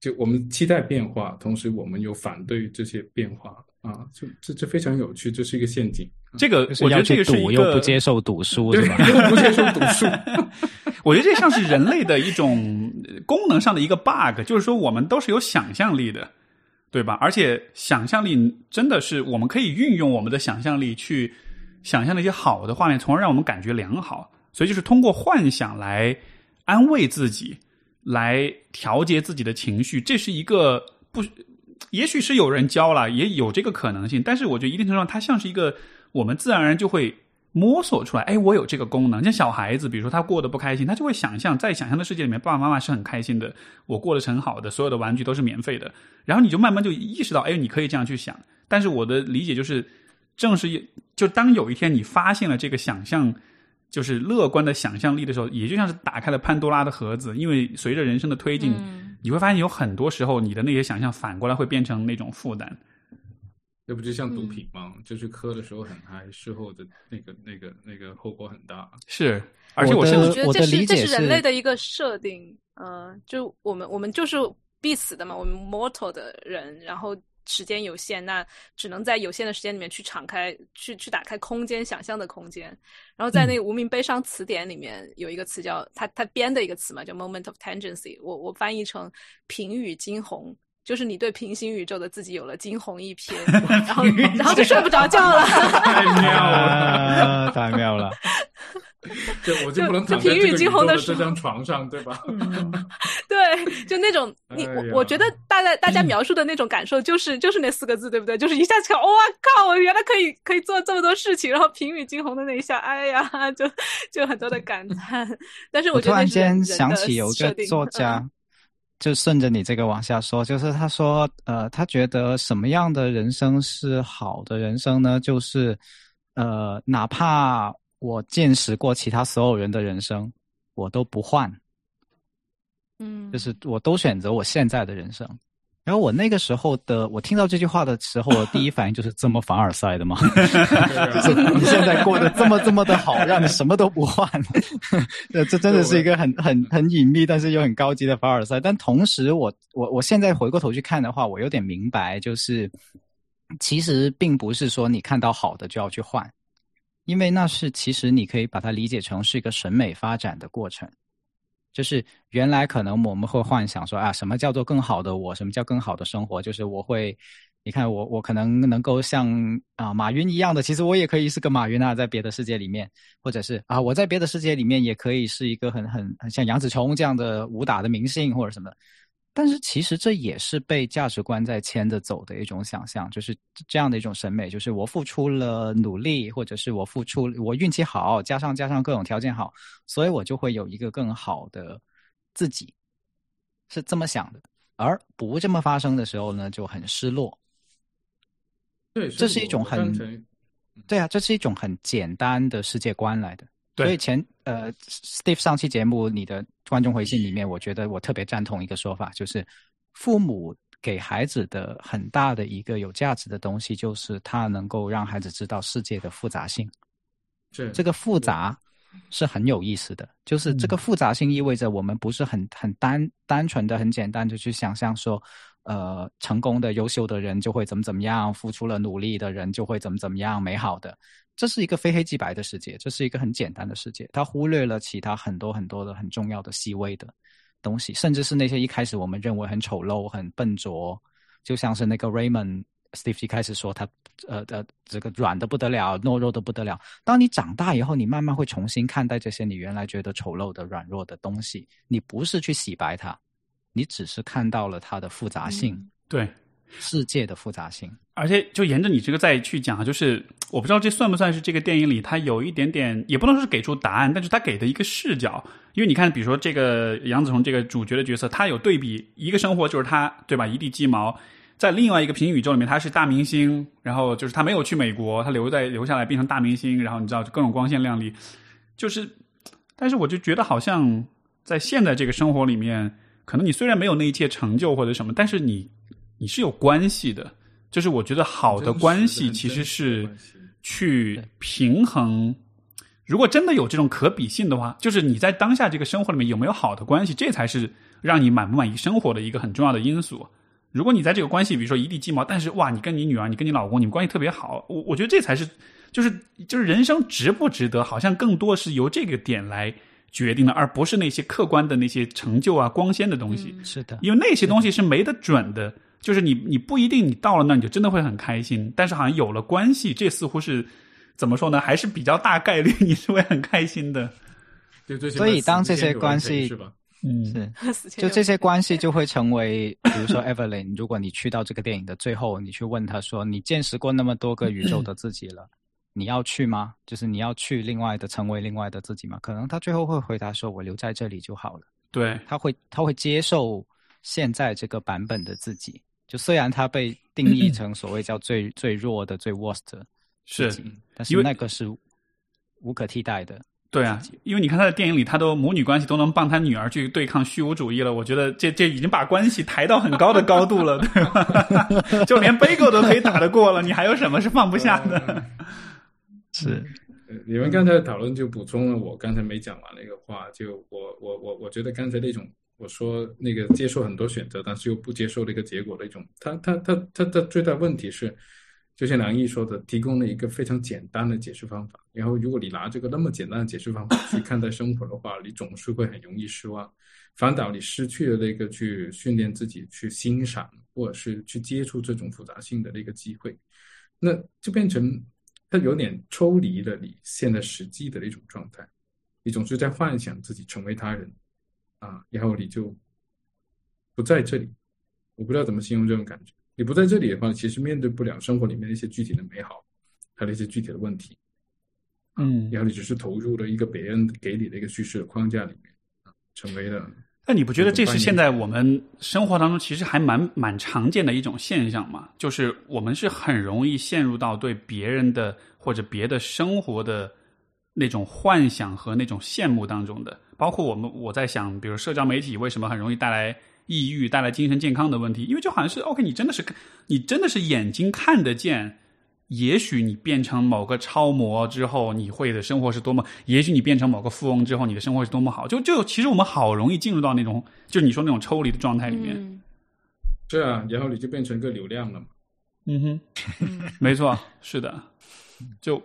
就我们期待变化，同时我们又反对这些变化啊，就这这非常有趣，这是一个陷阱。这个我觉得这个是一个又不接受赌输，对是吧？，又不接受赌书，我觉得这像是人类的一种呃功能上的一个 bug，就是说我们都是有想象力的，对吧？而且想象力真的是我们可以运用我们的想象力去想象那些好的画面，从而让我们感觉良好。所以就是通过幻想来安慰自己，来调节自己的情绪，这是一个不，也许是有人教了，也有这个可能性，但是我觉得一定程度上，它像是一个我们自然而然就会摸索出来，哎，我有这个功能。像小孩子，比如说他过得不开心，他就会想象在想象的世界里面，爸爸妈妈是很开心的，我过得是很好的，所有的玩具都是免费的。然后你就慢慢就意识到，哎，你可以这样去想。但是我的理解就是，正是就当有一天你发现了这个想象。就是乐观的想象力的时候，也就像是打开了潘多拉的盒子，因为随着人生的推进，嗯你会发现有很多时候你的那些想象反过来会变成那种负担。这不就像毒品吗？就是磕的时候很嗨，事后的那个那个那个后果很大。是，而且我的我甚至我觉得这是这是是人类的一个设定，呃，就我们我们就是必死的嘛，我们 mortal 的人，然后时间有限，那只能在有限的时间里面去敞开，去去打开空间，想象的空间。然后在那个无名悲伤词典里面有一个词叫他他编的一个词嘛，叫 moment of tangency，我我翻译成平宇惊鸿。就是你对平行宇宙的自己有了惊鸿一瞥，然后然后就睡不着觉了。太妙了，啊，太妙了！就我就不能就躺在这个宇平语惊鸿宙的这张床上，对吧？对，就那种你哎我我觉得大家大家描述的那种感受，就是就是那四个字，对不对？就是一下子看，哇靠，我原来可以可以做这么多事情，然后平语惊鸿的那一下，哎呀，就就很多的感叹。但是我突然间想起有个作家，嗯就顺着你这个往下说，就是他说，呃，他觉得什么样的人生是好的人生呢？就是，呃，哪怕我见识过其他所有人的人生，我都不换，嗯，就是我都选择我现在的人生。然后我那个时候的，我听到这句话的时候，我第一反应就是这么凡尔赛的吗？就是你现在过得这么这么的好，让你什么都不换，这这真的是一个很很很隐秘，但是又很高级的凡尔赛。但同时我，我我现在回过头去看的话，我有点明白，就是其实并不是说你看到好的就要去换，因为那是其实你可以把它理解成是一个审美发展的过程。就是原来可能我们会幻想说啊，什么叫做更好的我？什么叫更好的生活？就是我会，你看我我可能能够像啊马云一样的，其实我也可以是个马云啊，在别的世界里面，或者是啊我在别的世界里面也可以是一个很很很像杨紫琼这样的武打的明星或者什么。但是其实这也是被价值观在牵着走的一种想象，就是这样的一种审美，就是我付出了努力，或者是我付出我运气好，加上加上各种条件好，所以我就会有一个更好的自己，是这么想的。而不这么发生的时候呢，就很失落。对，这是一种很对啊，这是一种很简单的世界观来的。对所以前呃，Steve 上期节目你的观众回信里面，我觉得我特别赞同一个说法，就是父母给孩子的很大的一个有价值的东西，就是他能够让孩子知道世界的复杂性。是这个复杂是很有意思的，就是这个复杂性意味着我们不是很很单单纯的、很简单的去想象说，呃，成功的、优秀的人就会怎么怎么样，付出了努力的人就会怎么怎么样，美好的。这是一个非黑即白的世界，这是一个很简单的世界，它忽略了其他很多很多的很重要的细微的东西，甚至是那些一开始我们认为很丑陋、很笨拙，就像是那个 Raymond Steve 一开始说他呃呃这个软的不得了，懦弱的不得了。当你长大以后，你慢慢会重新看待这些你原来觉得丑陋的、软弱的东西。你不是去洗白它，你只是看到了它的复杂性，对，世界的复杂性。而且就沿着你这个再去讲，就是我不知道这算不算是这个电影里它有一点点，也不能说是给出答案，但是他给的一个视角。因为你看，比如说这个杨紫琼这个主角的角色，他有对比，一个生活就是他对吧，一地鸡毛。在另外一个平行宇宙里面，他是大明星，然后就是他没有去美国，他留在留下来变成大明星，然后你知道各种光鲜亮丽，就是，但是我就觉得好像在现在这个生活里面，可能你虽然没有那一切成就或者什么，但是你你是有关系的，就是我觉得好的关系其实是去平衡。如果真的有这种可比性的话，就是你在当下这个生活里面有没有好的关系，这才是让你满不满意生活的一个很重要的因素。如果你在这个关系，比如说一地鸡毛，但是哇，你跟你女儿、你跟你老公，你们关系特别好，我我觉得这才是，就是就是人生值不值得，好像更多是由这个点来决定的，而不是那些客观的那些成就啊、光鲜的东西。是的，因为那些东西是没得准的，就是你你不一定你到了那你就真的会很开心，但是好像有了关系，这似乎是怎么说呢？还是比较大概率你是会很开心的。所以当这些关系是吧？嗯，是。就这些关系就会成为，比如说 Evelyn，如果你去到这个电影的最后，你去问他说：“你见识过那么多个宇宙的自己了，你要去吗？就是你要去另外的成为另外的自己吗？”可能他最后会回答说：“我留在这里就好了。对”，他会他会接受现在这个版本的自己，就虽然他被定义成所谓叫最最弱的、最 worst 的是，但是因为那个是无可替代的。对啊，因为你看他的电影里，他都母女关系都能帮他女儿去对抗虚无主义了，我觉得这这已经把关系抬到很高的高度了，对吧？就连 Bagel 都可以打得过了，你还有什么是放不下的？是，呃你们刚才的讨论就补充了我刚才没讲完那个话，就我我我我觉得刚才那种我说那个接受很多选择，但是又不接受那个结果的一种，他他他他的最大问题是，就像梁毅说的，提供了一个非常简单的解释方法。然后如果你拿这个那么简单的解释方法去看待生活的话，你总是会很容易失望，反倒你失去了那个去训练自己去欣赏或者是去接触这种复杂性的那个机会，那就变成。它有点抽离了你现在实际的那种状态，你总是在幻想自己成为他人，啊，然后你就不在这里。我不知道怎么形容这种感觉。你不在这里的话，其实面对不了生活里面一些具体的美好，还有一些具体的问题，嗯，然后你只是投入了一个别人给你的一个叙事的框架里面，啊，成为了。那你不觉得这是现在我们生活当中其实还蛮蛮常见的一种现象吗？就是我们是很容易陷入到对别人的或者别的生活的那种幻想和那种羡慕当中的。包括我们我在想，比如社交媒体为什么很容易带来抑郁、带来精神健康的问题？因为就好像是 OK，你真的是你真的是眼睛看得见。也许你变成某个超模之后，你会的生活是多么；也许你变成某个富翁之后，你的生活是多么好。就就其实我们好容易进入到那种，就你说那种抽离的状态里面。嗯是啊，然后你就变成一个流量了嘛。嗯哼，嗯 没错，是的。就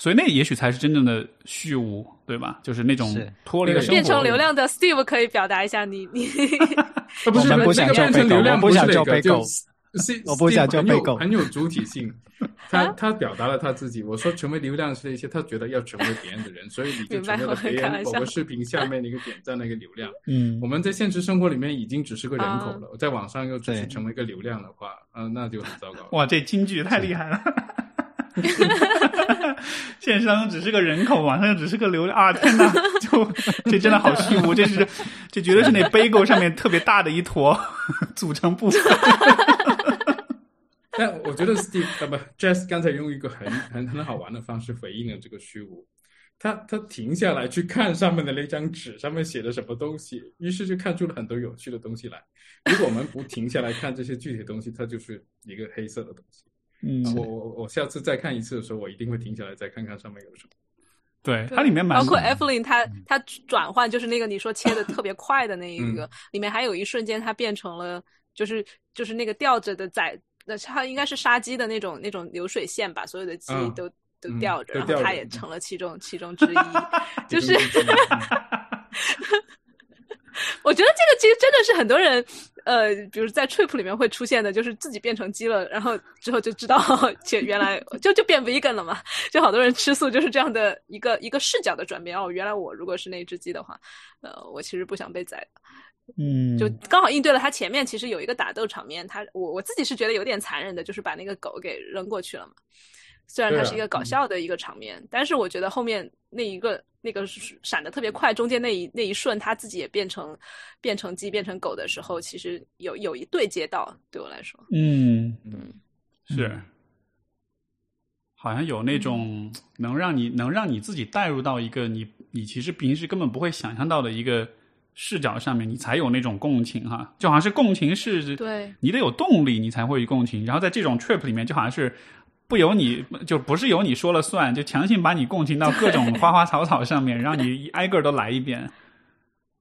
所以那也许才是真正的虚无，对吧？就是那种脱离了生活。变成流量的 Steve 可以表达一下你你啊，不是我们不想变成流量不想是那个就被狗是我不想就很被狗很有主体性。他啊他表达了他自己。我说成为流量是一些他觉得要成为别人的人，所以你就成为了别人某个视频下面的一个点赞的一个流量。嗯我们在现实生活里面已经只是个人口啊了，在网上又只是成为一个流量的话，嗯，那就很糟糕。哇，这京剧太厉害了。现实当中只是个人口，网上又只是个流量啊！天哪，就这真的好虚无，这是这绝对是那 bagel 上面特别大的一坨 组成部分。但我觉得 Steve 啊不 Jess 刚才用一个很很很好玩的方式回应了这个虚无。他他停下来去看上面的那张纸，上面写的什么东西，于是就看出了很多有趣的东西来。如果我们不停下来看这些具体的东西，它就是一个黑色的东西。嗯，我我我下次再看一次的时候，我一定会停下来再看看上面有什么。对，它里面蛮包括 Evelyn，它它转换就是那个你说切的特别快的那一个，里面还有一瞬间它变成了就是就是那个吊着的仔，那它应该是杀鸡的那种那种流水线吧，所有的鸡都。都吊着，然后它也成了其中。其中之一，就是，我觉得这个其实真的是很多人，呃，比如在 Trip 里面会出现的，就是自己变成鸡了，然后之后就知道，且原来就就变 vegan 了嘛，就好多人吃素就是这样的一个一个视角的转变。哦，原来我如果是那只鸡的话，呃，我其实不想被宰的，嗯，就刚好应对了他前面其实有一个打斗场面，他我我自己是觉得有点残忍的，就是把那个狗给扔过去了嘛。虽然它是一个搞笑的一个场面，但是我觉得后面那一个那个闪的特别快，中间那一那一瞬，他自己也变成变成鸡变成狗的时候，其实有有一对接到，对我来说，嗯嗯是，好像有那种能让你能让你自己带入到一个你你其实平时根本不会想象到的一个视角上面，你才有那种共情哈，就好像是共情是，对。你得有动力，你才会共情，然后在这种 trip 里面，就好像是。不由你就不是由你说了算，就强行把你共情到各种花花草草上面，让你 挨个都来一遍。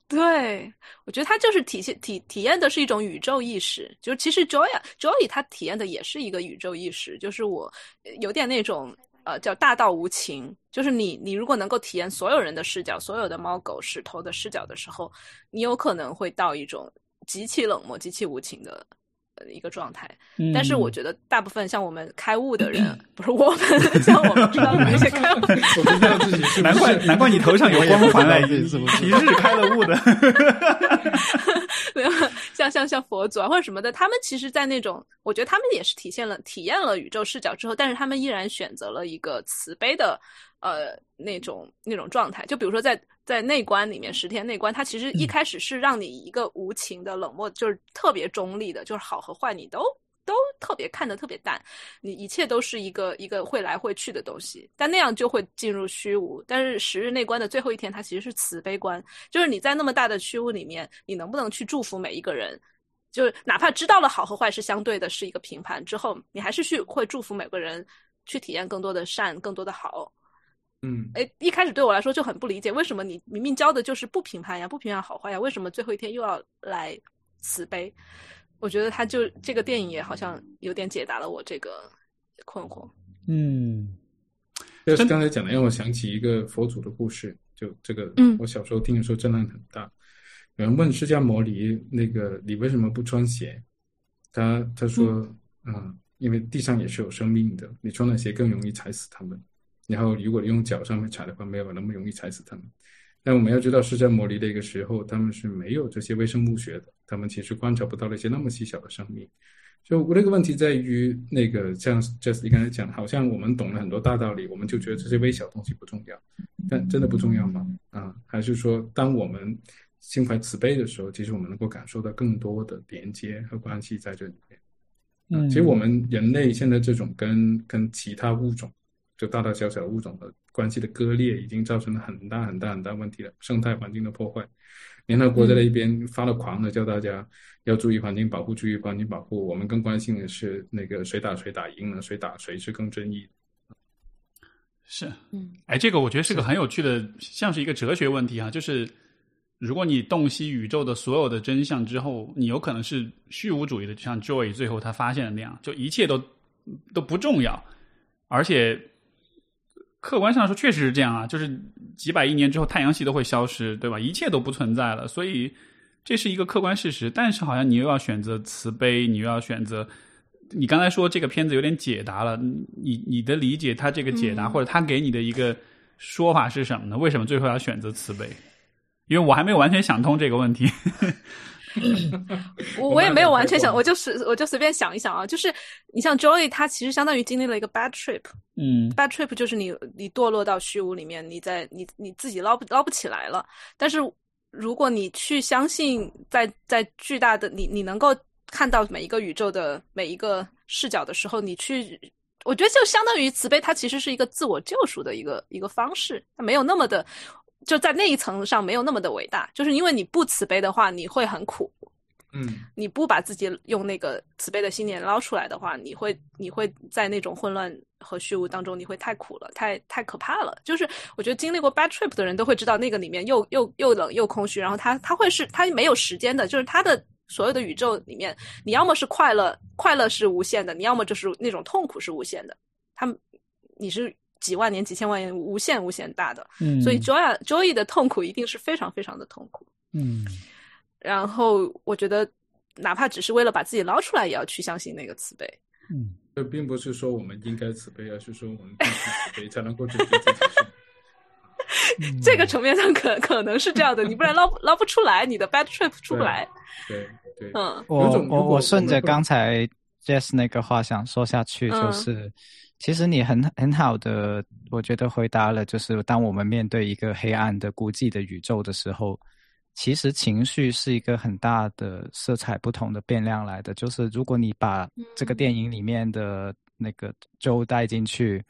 对，我觉得他就是体现体体验的是一种宇宙意识。就其实 Joy Joy 他体验的也是一个宇宙意识，就是我有点那种呃叫大道无情。就是你你如果能够体验所有人的视角，所有的猫狗石头的视角的时候，你有可能会到一种极其冷漠、极其无情的。一个状态，但是我觉得大部分像我们开悟的人，不是我们，像我们知道的那些开悟，难怪难怪你头上有光环来，你是开了悟的，没有像像像佛祖啊或者什么的，他们其实，在那种，我觉得他们也是体现了体验了宇宙视角之后，但是他们依然选择了一个慈悲的。呃，那种那种状态，就比如说在在内观里面，十天内观，它其实一开始是让你一个无情的、冷漠，就是特别中立的，就是好和坏你都都特别看得特别淡，你一切都是一个一个会来会去的东西，但那样就会进入虚无。但是十日内观的最后一天，它其实是慈悲观，就是你在那么大的虚无里面，你能不能去祝福每一个人？就是哪怕知道了好和坏是相对的，是一个评判之后，你还是去会祝福每个人去体验更多的善，更多的好。嗯，哎，一开始对我来说就很不理解，为什么你明明教的就是不评判呀，不评判好坏呀，为什么最后一天又要来慈悲？我觉得他就这个电影也好像有点解答了我这个困惑。嗯，就是刚才讲的，让我想起一个佛祖的故事，就这个，嗯，我小时候听的时候震撼很大。有人问释迦牟尼，那个你为什么不穿鞋？他他说，嗯，因为地上也是有生命的，你穿了鞋更容易踩死他们。然后，如果用脚上面踩的话，没有那么容易踩死它们。但我们要知道，释迦牟尼那个时候，他们是没有这些微生物学的，他们其实观察不到那些那么细小的生命。就我那个问题在于，那个像 Jesse 刚才讲，好像我们懂了很多大道理，我们就觉得这些微小东西不重要，但真的不重要吗？啊，还是说，当我们心怀慈悲的时候，其实我们能够感受到更多的连接和关系在这里面。嗯，其实我们人类现在这种跟跟其他物种。就大大小小物种的关系的割裂，已经造成了很大很大很大问题了，生态环境的破坏。联合国在那一边发了狂的，叫大家要注意环境保护，注意环境保护。我们更关心的是那个谁打谁打赢了，谁打谁是更正义。是，嗯，哎，这个我觉得是个很有趣的，像是一个哲学问题啊。就是如果你洞悉宇宙的所有的真相之后，你有可能是虚无主义的，就像 Joy 最后他发现的那样，就一切都都不重要，而且。客观上说，确实是这样啊，就是几百亿年之后，太阳系都会消失，对吧？一切都不存在了，所以这是一个客观事实。但是，好像你又要选择慈悲，你又要选择。你刚才说这个片子有点解答了，你你的理解，他这个解答或者他给你的一个说法是什么呢？为什么最后要选择慈悲？因为我还没有完全想通这个问题。我我也没有完全想，我就是我就随便想一想啊，就是你像 Joy，他其实相当于经历了一个 bad trip，嗯，bad trip 就是你你堕落到虚无里面，你在你你自己捞不捞不起来了。但是如果你去相信，在在巨大的你你能够看到每一个宇宙的每一个视角的时候，你去，我觉得就相当于慈悲，它其实是一个自我救赎的一个一个方式，它没有那么的。就在那一层上没有那么的伟大，就是因为你不慈悲的话，你会很苦。嗯，你不把自己用那个慈悲的心念捞出来的话，你会你会在那种混乱和虚无当中，你会太苦了，太太可怕了。就是我觉得经历过 bad trip 的人都会知道，那个里面又又又冷又空虚，然后他他会是他没有时间的，就是他的所有的宇宙里面，你要么是快乐，快乐是无限的，你要么就是那种痛苦是无限的。他你是。几万年、几千万年，无限无限大的，嗯，所以 Joy Joy 的痛苦一定是非常非常的痛苦，嗯。然后我觉得，哪怕只是为了把自己捞出来，也要去相信那个慈悲。嗯，这并不是说我们应该慈悲，而是说我们必须慈悲才能够拯救自己。这个层面上可可能是这样的，你不然捞捞不出来，你的 bad trip 出不来。对对，嗯，我我我顺着刚才 Jess 那个话想说下去，就是。其实你很很好的，我觉得回答了，就是当我们面对一个黑暗的孤寂的宇宙的时候，其实情绪是一个很大的色彩不同的变量来的。就是如果你把这个电影里面的那个周带进去，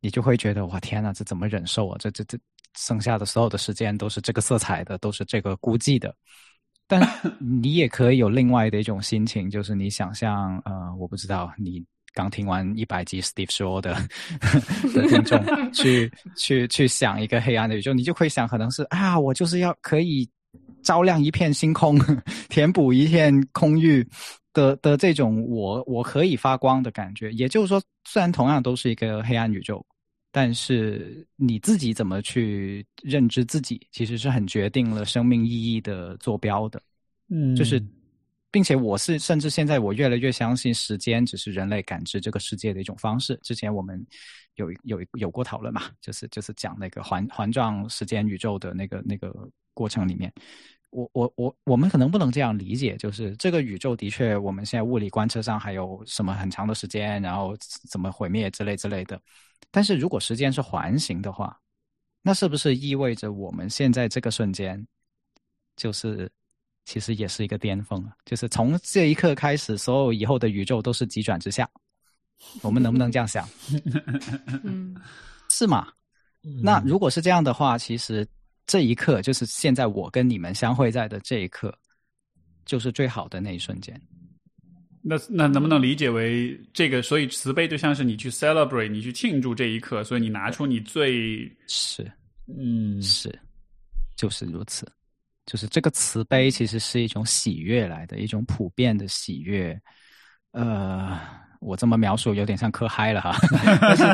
你就会觉得哇天呐，这怎么忍受啊？这这这剩下的所有的时间都是这个色彩的，都是这个孤寂的。但 你也可以有另外的一种心情，就是你想象，呃，我不知道你。刚听完一百集 Steve 说的 的听众，去去去想一个黑暗的宇宙，你就会想，可能是啊，我就是要可以照亮一片星空，填补一片空域的的这种我我可以发光的感觉。也就是说，虽然同样都是一个黑暗宇宙，但是你自己怎么去认知自己，其实是很决定了生命意义的坐标的。嗯，就是。并且我是甚至现在我越来越相信时间只是人类感知这个世界的一种方式。之前我们有有有过讨论嘛，就是就是讲那个环环状时间宇宙的那个那个过程里面，我我我我们可能不能这样理解，就是这个宇宙的确我们现在物理观测上还有什么很长的时间，然后怎么毁灭之类之类的。但是如果时间是环形的话，那是不是意味着我们现在这个瞬间就是？其实也是一个巅峰啊！就是从这一刻开始，所有以后的宇宙都是急转直下。我们能不能这样想？嗯，是吗？那如果是这样的话，其实这一刻就是现在我跟你们相会在的这一刻，就是最好的那一瞬间。那那能不能理解为这个？所以慈悲就像是你去 celebrate，你去庆祝这一刻，所以你拿出你最是，嗯，是，就是如此。就是这个慈悲其实是一种喜悦来的，一种普遍的喜悦。呃，我这么描述有点像磕嗨了哈，但是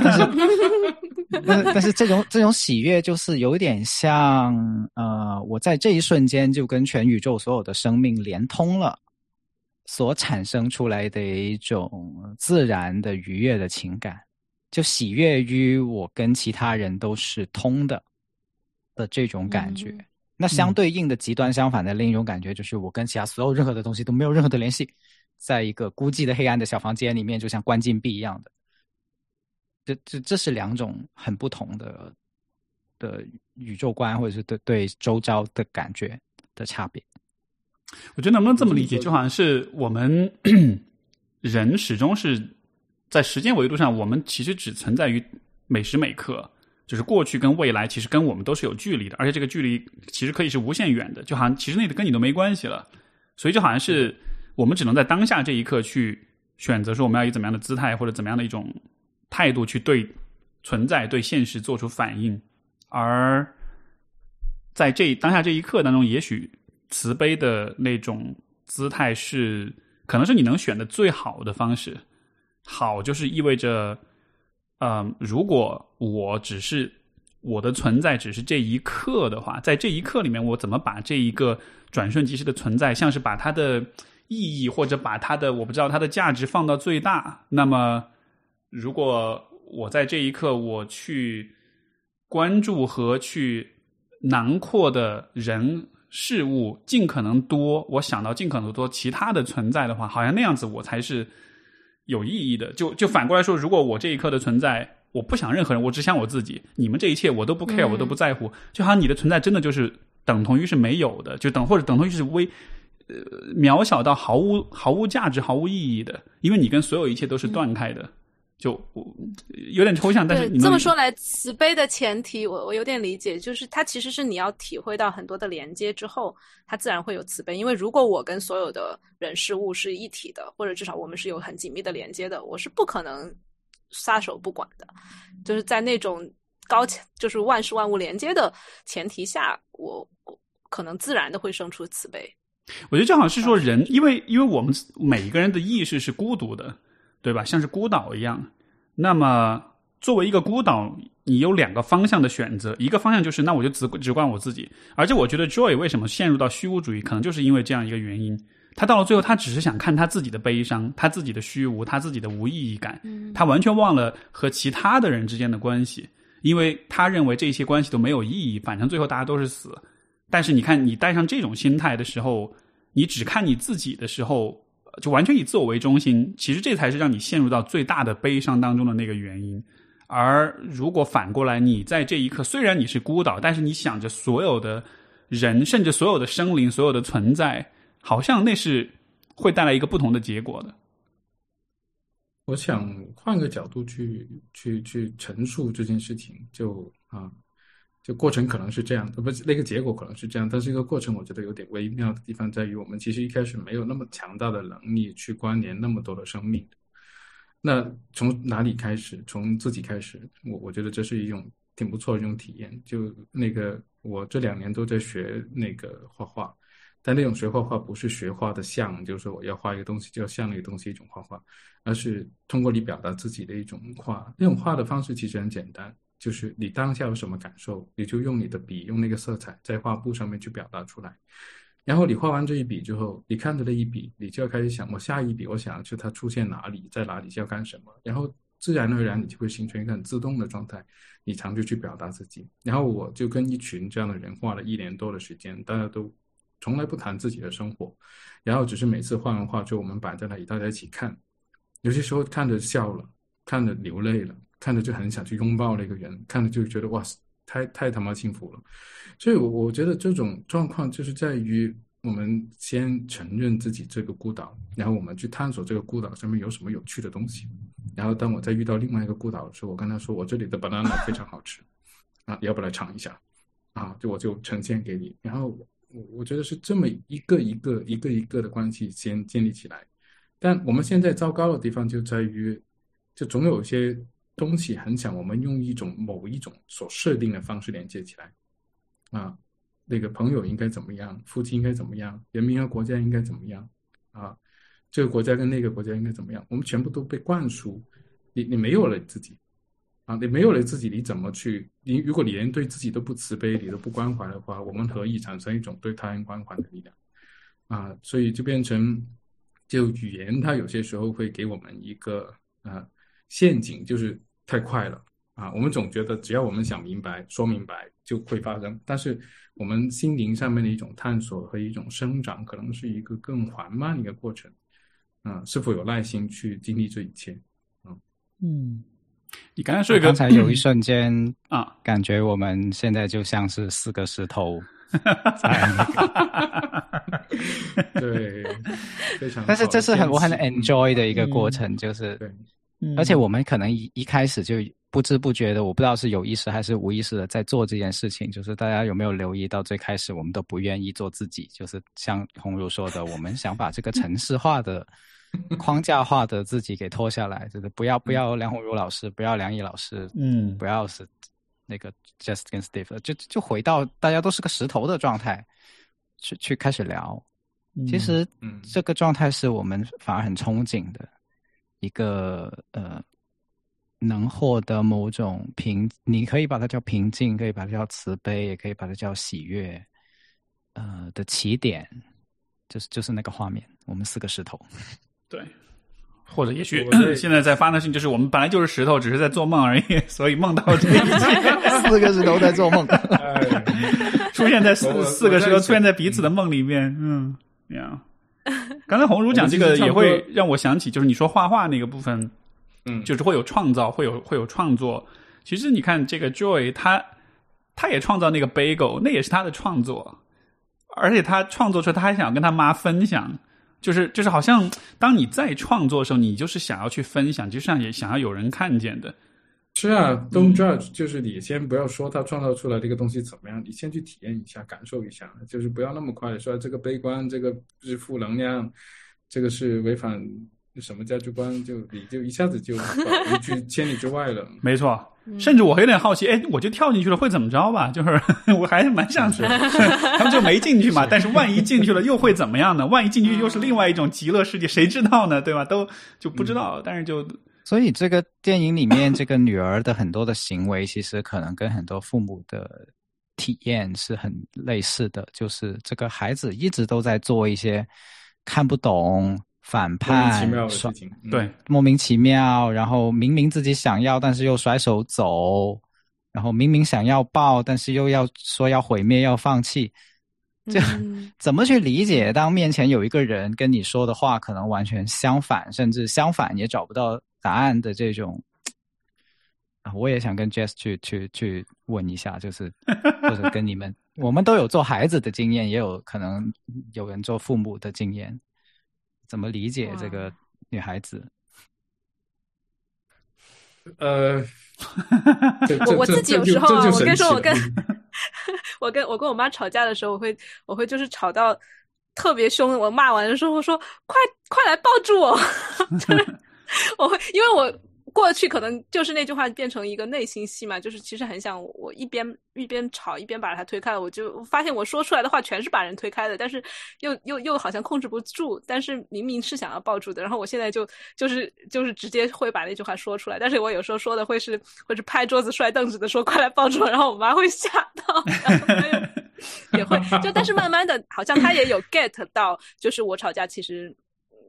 但是但是这种这种喜悦就是有点像呃，我在这一瞬间就跟全宇宙所有的生命连通了，所产生出来的一种自然的愉悦的情感，就喜悦于我跟其他人都是通的的这种感觉。那相对应的极端相反的另一种感觉，就是我跟其他所有任何的东西都没有任何的联系，在一个孤寂的黑暗的小房间里面，就像关禁闭一样的。这这这是两种很不同的的宇宙观，或者是对对周遭的感觉的差别。我觉得能不能这么理解，就好像是我们 人始终是在时间维度上，我们其实只存在于每时每刻。就是过去跟未来其实跟我们都是有距离的，而且这个距离其实可以是无限远的，就好像其实那个跟你都没关系了，所以就好像是我们只能在当下这一刻去选择说我们要以怎么样的姿态或者怎么样的一种态度去对存在、对现实做出反应，而在这当下这一刻当中，也许慈悲的那种姿态是可能是你能选的最好的方式，好就是意味着。嗯，如果我只是我的存在只是这一刻的话，在这一刻里面，我怎么把这一个转瞬即逝的存在，像是把它的意义或者把它的我不知道它的价值放到最大？那么，如果我在这一刻我去关注和去囊括的人事物尽可能多，我想到尽可能多其他的存在的话，好像那样子我才是有意义的。就就反过来说，如果我这一刻的存在，我不想任何人，我只想我自己，你们这一切我都不 care，、嗯我都不在乎，就好像你的存在真的就是等同于是没有的，就等或者等同于是微。呃，渺小到毫无毫无价值、毫无意义的，因为你跟所有一切都是断开的，就我有点抽象，但是你这么说来，慈悲的前提，我我有点理解，就是它其实是你要体会到很多的连接之后，它自然会有慈悲。因为如果我跟所有的人事物是一体的，或者至少我们是有很紧密的连接的，我是不可能撒手不管的。就是在那种高强，就是万事万物连接的前提下，我我可能自然的会生出慈悲。我觉得就好像是说人，因为因为我们每一个人的意识是孤独的，对吧？像是孤岛一样。那么作为一个孤岛，你有两个方向的选择，一个方向就是那我就只只管我自己。而且我觉得 Joy 为什么陷入到虚无主义，可能就是因为这样一个原因。他到了最后，他只是想看他自己的悲伤，他自己的虚无，他自己的无意义感，他完全忘了和其他的人之间的关系，因为他认为这些关系都没有意义，反正最后大家都是死。但是你看，你带上这种心态的时候，你只看你自己的时候，就完全以自我为中心。其实这才是让你陷入到最大的悲伤当中的那个原因。而如果反过来，你在这一刻虽然你是孤岛，但是你想着所有的人，甚至所有的生灵、所有的存在，好像那是会带来一个不同的结果的。我想换个角度去去去陈述这件事情，就啊，就过程可能是这样，不那个结果可能是这样，但是这个过程我觉得有点微妙的地方在于，我们其实一开始没有那么强大的能力去关联那么多的生命。那从哪里开始？从自己开始，我我觉得这是一种挺不错的一种体验。就那个我这两年都在学那个画画。但那种学画画不是学画的像，就是说我要画一个东西就要像那个东西一种画画，而是通过你表达自己的一种画。那种画的方式其实很简单，就是你当下有什么感受，你就用你的笔，用那个色彩在画布上面去表达出来。然后你画完这一笔之后，你看着那一笔，你就要开始想，我下一笔我想去它出现哪里，在哪里要干什么，然后自然而然你就会形成一个很自动的状态，你常就去表达自己。然后我就跟一群这样的人画了一年多的时间，大家都。从来不谈自己的生活，然后只是每次画完画之后，我们摆在那里，大家一起看。有些时候看着笑了，看着流泪了，看着就很想去拥抱那个人，看着就觉得哇塞，太太他妈幸福了。所以，我我觉得这种状况就是在于我们先承认自己这个孤岛，然后我们去探索这个孤岛上面有什么有趣的东西。然后，当我再遇到另外一个孤岛的时候，我跟他说：“我这里的 banana 非常好吃啊，要不来尝一下？”啊，就我就呈现给你，然后。我我觉得是这么一个一个一个一个的关系先建立起来，但我们现在糟糕的地方就在于，就总有一些东西很想我们用一种某一种所设定的方式连接起来，啊，那个朋友应该怎么样，夫妻应该怎么样，人民和国家应该怎么样，啊，这个国家跟那个国家应该怎么样，我们全部都被灌输，你你没有了自己。啊，你没有了自己，你怎么去？你如果你连对自己都不慈悲，你都不关怀的话，我们何以产生一种对他人关怀的力量？啊，所以就变成，就语言它有些时候会给我们一个啊陷阱，就是太快了啊。我们总觉得只要我们想明白、说明白就会发生，但是我们心灵上面的一种探索和一种生长，可能是一个更缓慢的一个过程。嗯，是否有耐心去经历这一切？嗯嗯。你刚才说一个，刚才有一瞬间啊，感觉我们现在就像是四个石头 在那个，对，非常。但是这是很我很 enjoy 的一个过程，嗯、就是，对，而且我们可能一一开始就不知不觉的，我不知道是有意识还是无意识的在做这件事情。就是大家有没有留意到，最开始我们都不愿意做自己，就是像红茹说的，我们想把这个城市化的。框架化的自己给脱下来，就是不要不要梁红茹老师，不要梁毅老师，嗯，不要是那个 Just 跟 Steve，就就回到大家都是个石头的状态，去去开始聊。其实，嗯，这个状态是我们反而很憧憬的一个呃，能获得某种平，你可以把它叫平静，可以把它叫慈悲，也可以把它叫喜悦，呃的起点，就是就是那个画面，我们四个石头。对，或者也许现在在发生的事情就是我们本来就是石头，只是在做梦而已，所以梦到这个一切 四个石头在做梦。哎，出现在四四个石头出现在彼此的梦里面，嗯，这样。刚才红茹讲这个也会让我想起，就是你说画画那个部分，嗯，就是会有创造，会有会有创作。其实你看这个 Joy，他他也创造那个 bagel，那也是他的创作，而且他创作出来，他还想跟他妈分享。就是就是，好像当你在创作的时候，你就是想要去分享，就像也想要有人看见的。是啊，Don't judge，就是你先不要说他创造出来这个东西怎么样，你先去体验一下，感受一下，就是不要那么快的说这个悲观，这个是负能量，这个是违反什么价值观，就你就一下子就 把一句千里之外了。没错，甚至我还有点好奇，哎，我就跳进去了会怎么着吧？就是 我还是蛮想是，他们就没进去嘛。但是万一进去了又会怎么样呢？万一进去又是另外一种极乐世界，谁知道呢？对吧？都就不知道。但是就所以这个电影里面，这个女儿的很多的行为，其实可能跟很多父母的体验是很类似的，就是这个孩子一直都在做一些看不懂、反莫名其叛、妙的事情，嗯对，莫名其妙，然后明明自己想要，但是又甩手走，然后明明想要抱，但是又要说要毁灭、要放弃，这嗯怎么去理解？当面前有一个人跟你说的话可能完全相反，甚至相反也找不到答案的这种，啊，我也想跟 Jess 去去去问一下，就是或者跟你们，我们都有做孩子的经验，也有可能有人做父母的经验，怎么理解这个女孩子？呃，我我自己有时候啊我跟你说我跟我跟我跟我妈吵架的时候，我会我会就是吵到特别凶，我骂完的时候我说快快来抱住我，就是 我会因为我过去可能就是那句话变成一个内心戏嘛，就是其实很想我一边一边吵一边把他推开，我就发现我说出来的话全是把人推开的，但是又又又好像控制不住，但是明明是想要抱住的，然后我现在就就是就是直接会把那句话说出来，但是我有时候说的会是会是拍桌子摔凳子的说快来抱住我，然后我妈会吓到，然后她又 也会就但是慢慢的好像她也有 get 到，就是我吵架其实。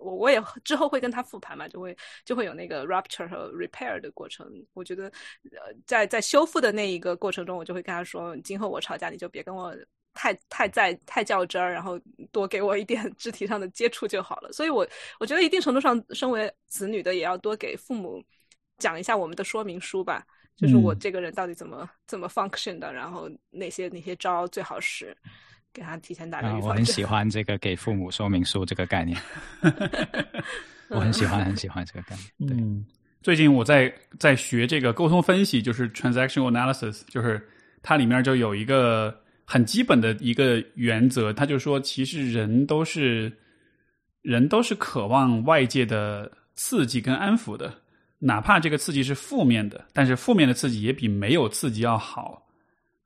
我我也之后会跟他复盘嘛，就会就会有那个 rupture 和 repair 的过程。我觉得，呃，在在修复的那一个过程中，我就会跟他说，今后我吵架你就别跟我太太在太较真儿，然后多给我一点 肢体上的接触就好了。所以我我觉得一定程度上，身为子女的也要多给父母讲一下我们的说明书吧，就是我嗯这个人到底怎么怎么 function 的，然后哪些哪些招最好使。给他提前打预，防针。我很喜欢这个给父母说明书这个概念，我很喜欢很喜欢这个概念。对，嗯，最近我在在学这个沟通分析，就是 transactional analysis，就是它里面就有一个很基本的一个原则，它就说，其实人都是人都是渴望外界的刺激跟安抚的，哪怕这个刺激是负面的，但是负面的刺激也比没有刺激要好。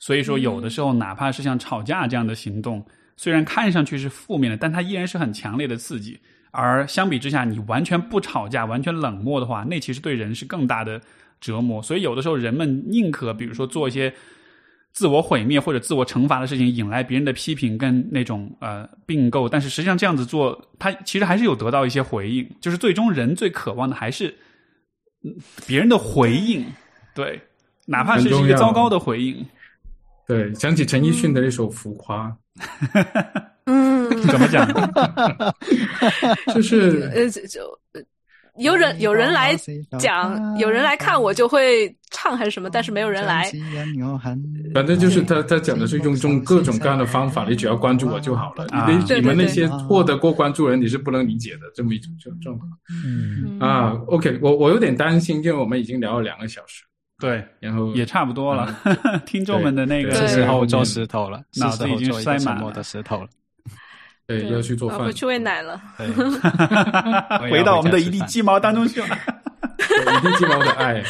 所以说，有的时候哪怕是像吵架这样的行动，虽然看上去是负面的，但它依然是很强烈的刺激。而相比之下，你完全不吵架、完全冷漠的话，那其实对人是更大的折磨。所以有的时候，人们宁可比如说做一些自我毁灭或者自我惩罚的事情，引来别人的批评跟那种呃并购。但是实际上这样子做，他其实还是有得到一些回应。就是最终人最渴望的还是嗯别人的回应，对，哪怕是一很重要个糟糕的回应。对，想起陈奕迅的那首《浮夸 嗯，怎么讲？》，就是呃，就有人有人来讲，有人来看我就会唱还是什么，但是没有人来。反正就是他他讲的是用用各种各样的方法，你只要关注我就好了。啊你你们那些获得过关注人，你是不能理解的这么一种状状况嗯，啊。OK，我我有点担心，因为我们已经聊了两个小时，对，然后也差不多了。听众们的那个时候做石头了，脑子已经塞满了个沉默的石头了。对要去做饭我，去喂奶了。对，回到我们的一地地鸡毛当中去了。一地鸡毛的爱。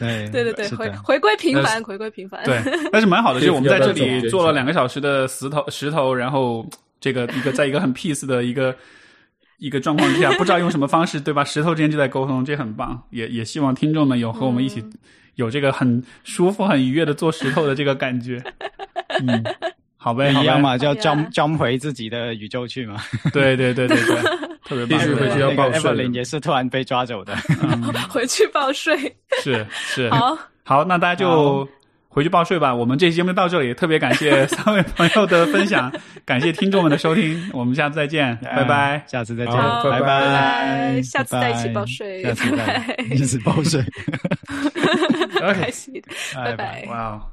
对对对对，回回归平凡，回归平凡。对，但是蛮好的，就是我们在这里做了两个小时的石头石头，然后这个一个在一个很 peace 的一个一个状况之下，不知道用什么方式，对吧？石头之间就在沟通，这很棒。也也希望听众们有和我们一起有这个很舒服、很愉悦的做石头的这个感觉。嗯，好呗，一样？嘛，就好呀 jump jump 回自己的宇宙去嘛。对对对对对，特别棒必须回去要报税 Evelyn 也是突然被抓走的。回去报税。是是，好，好，那大家就回去报税吧。我们这期节目到这里，特别感谢三位朋友的分享，感谢听众们的收听，我们下次再见，拜拜。下次再见，拜拜拜下次再一起报税下次再一起报税，开心，拜拜。哇哦。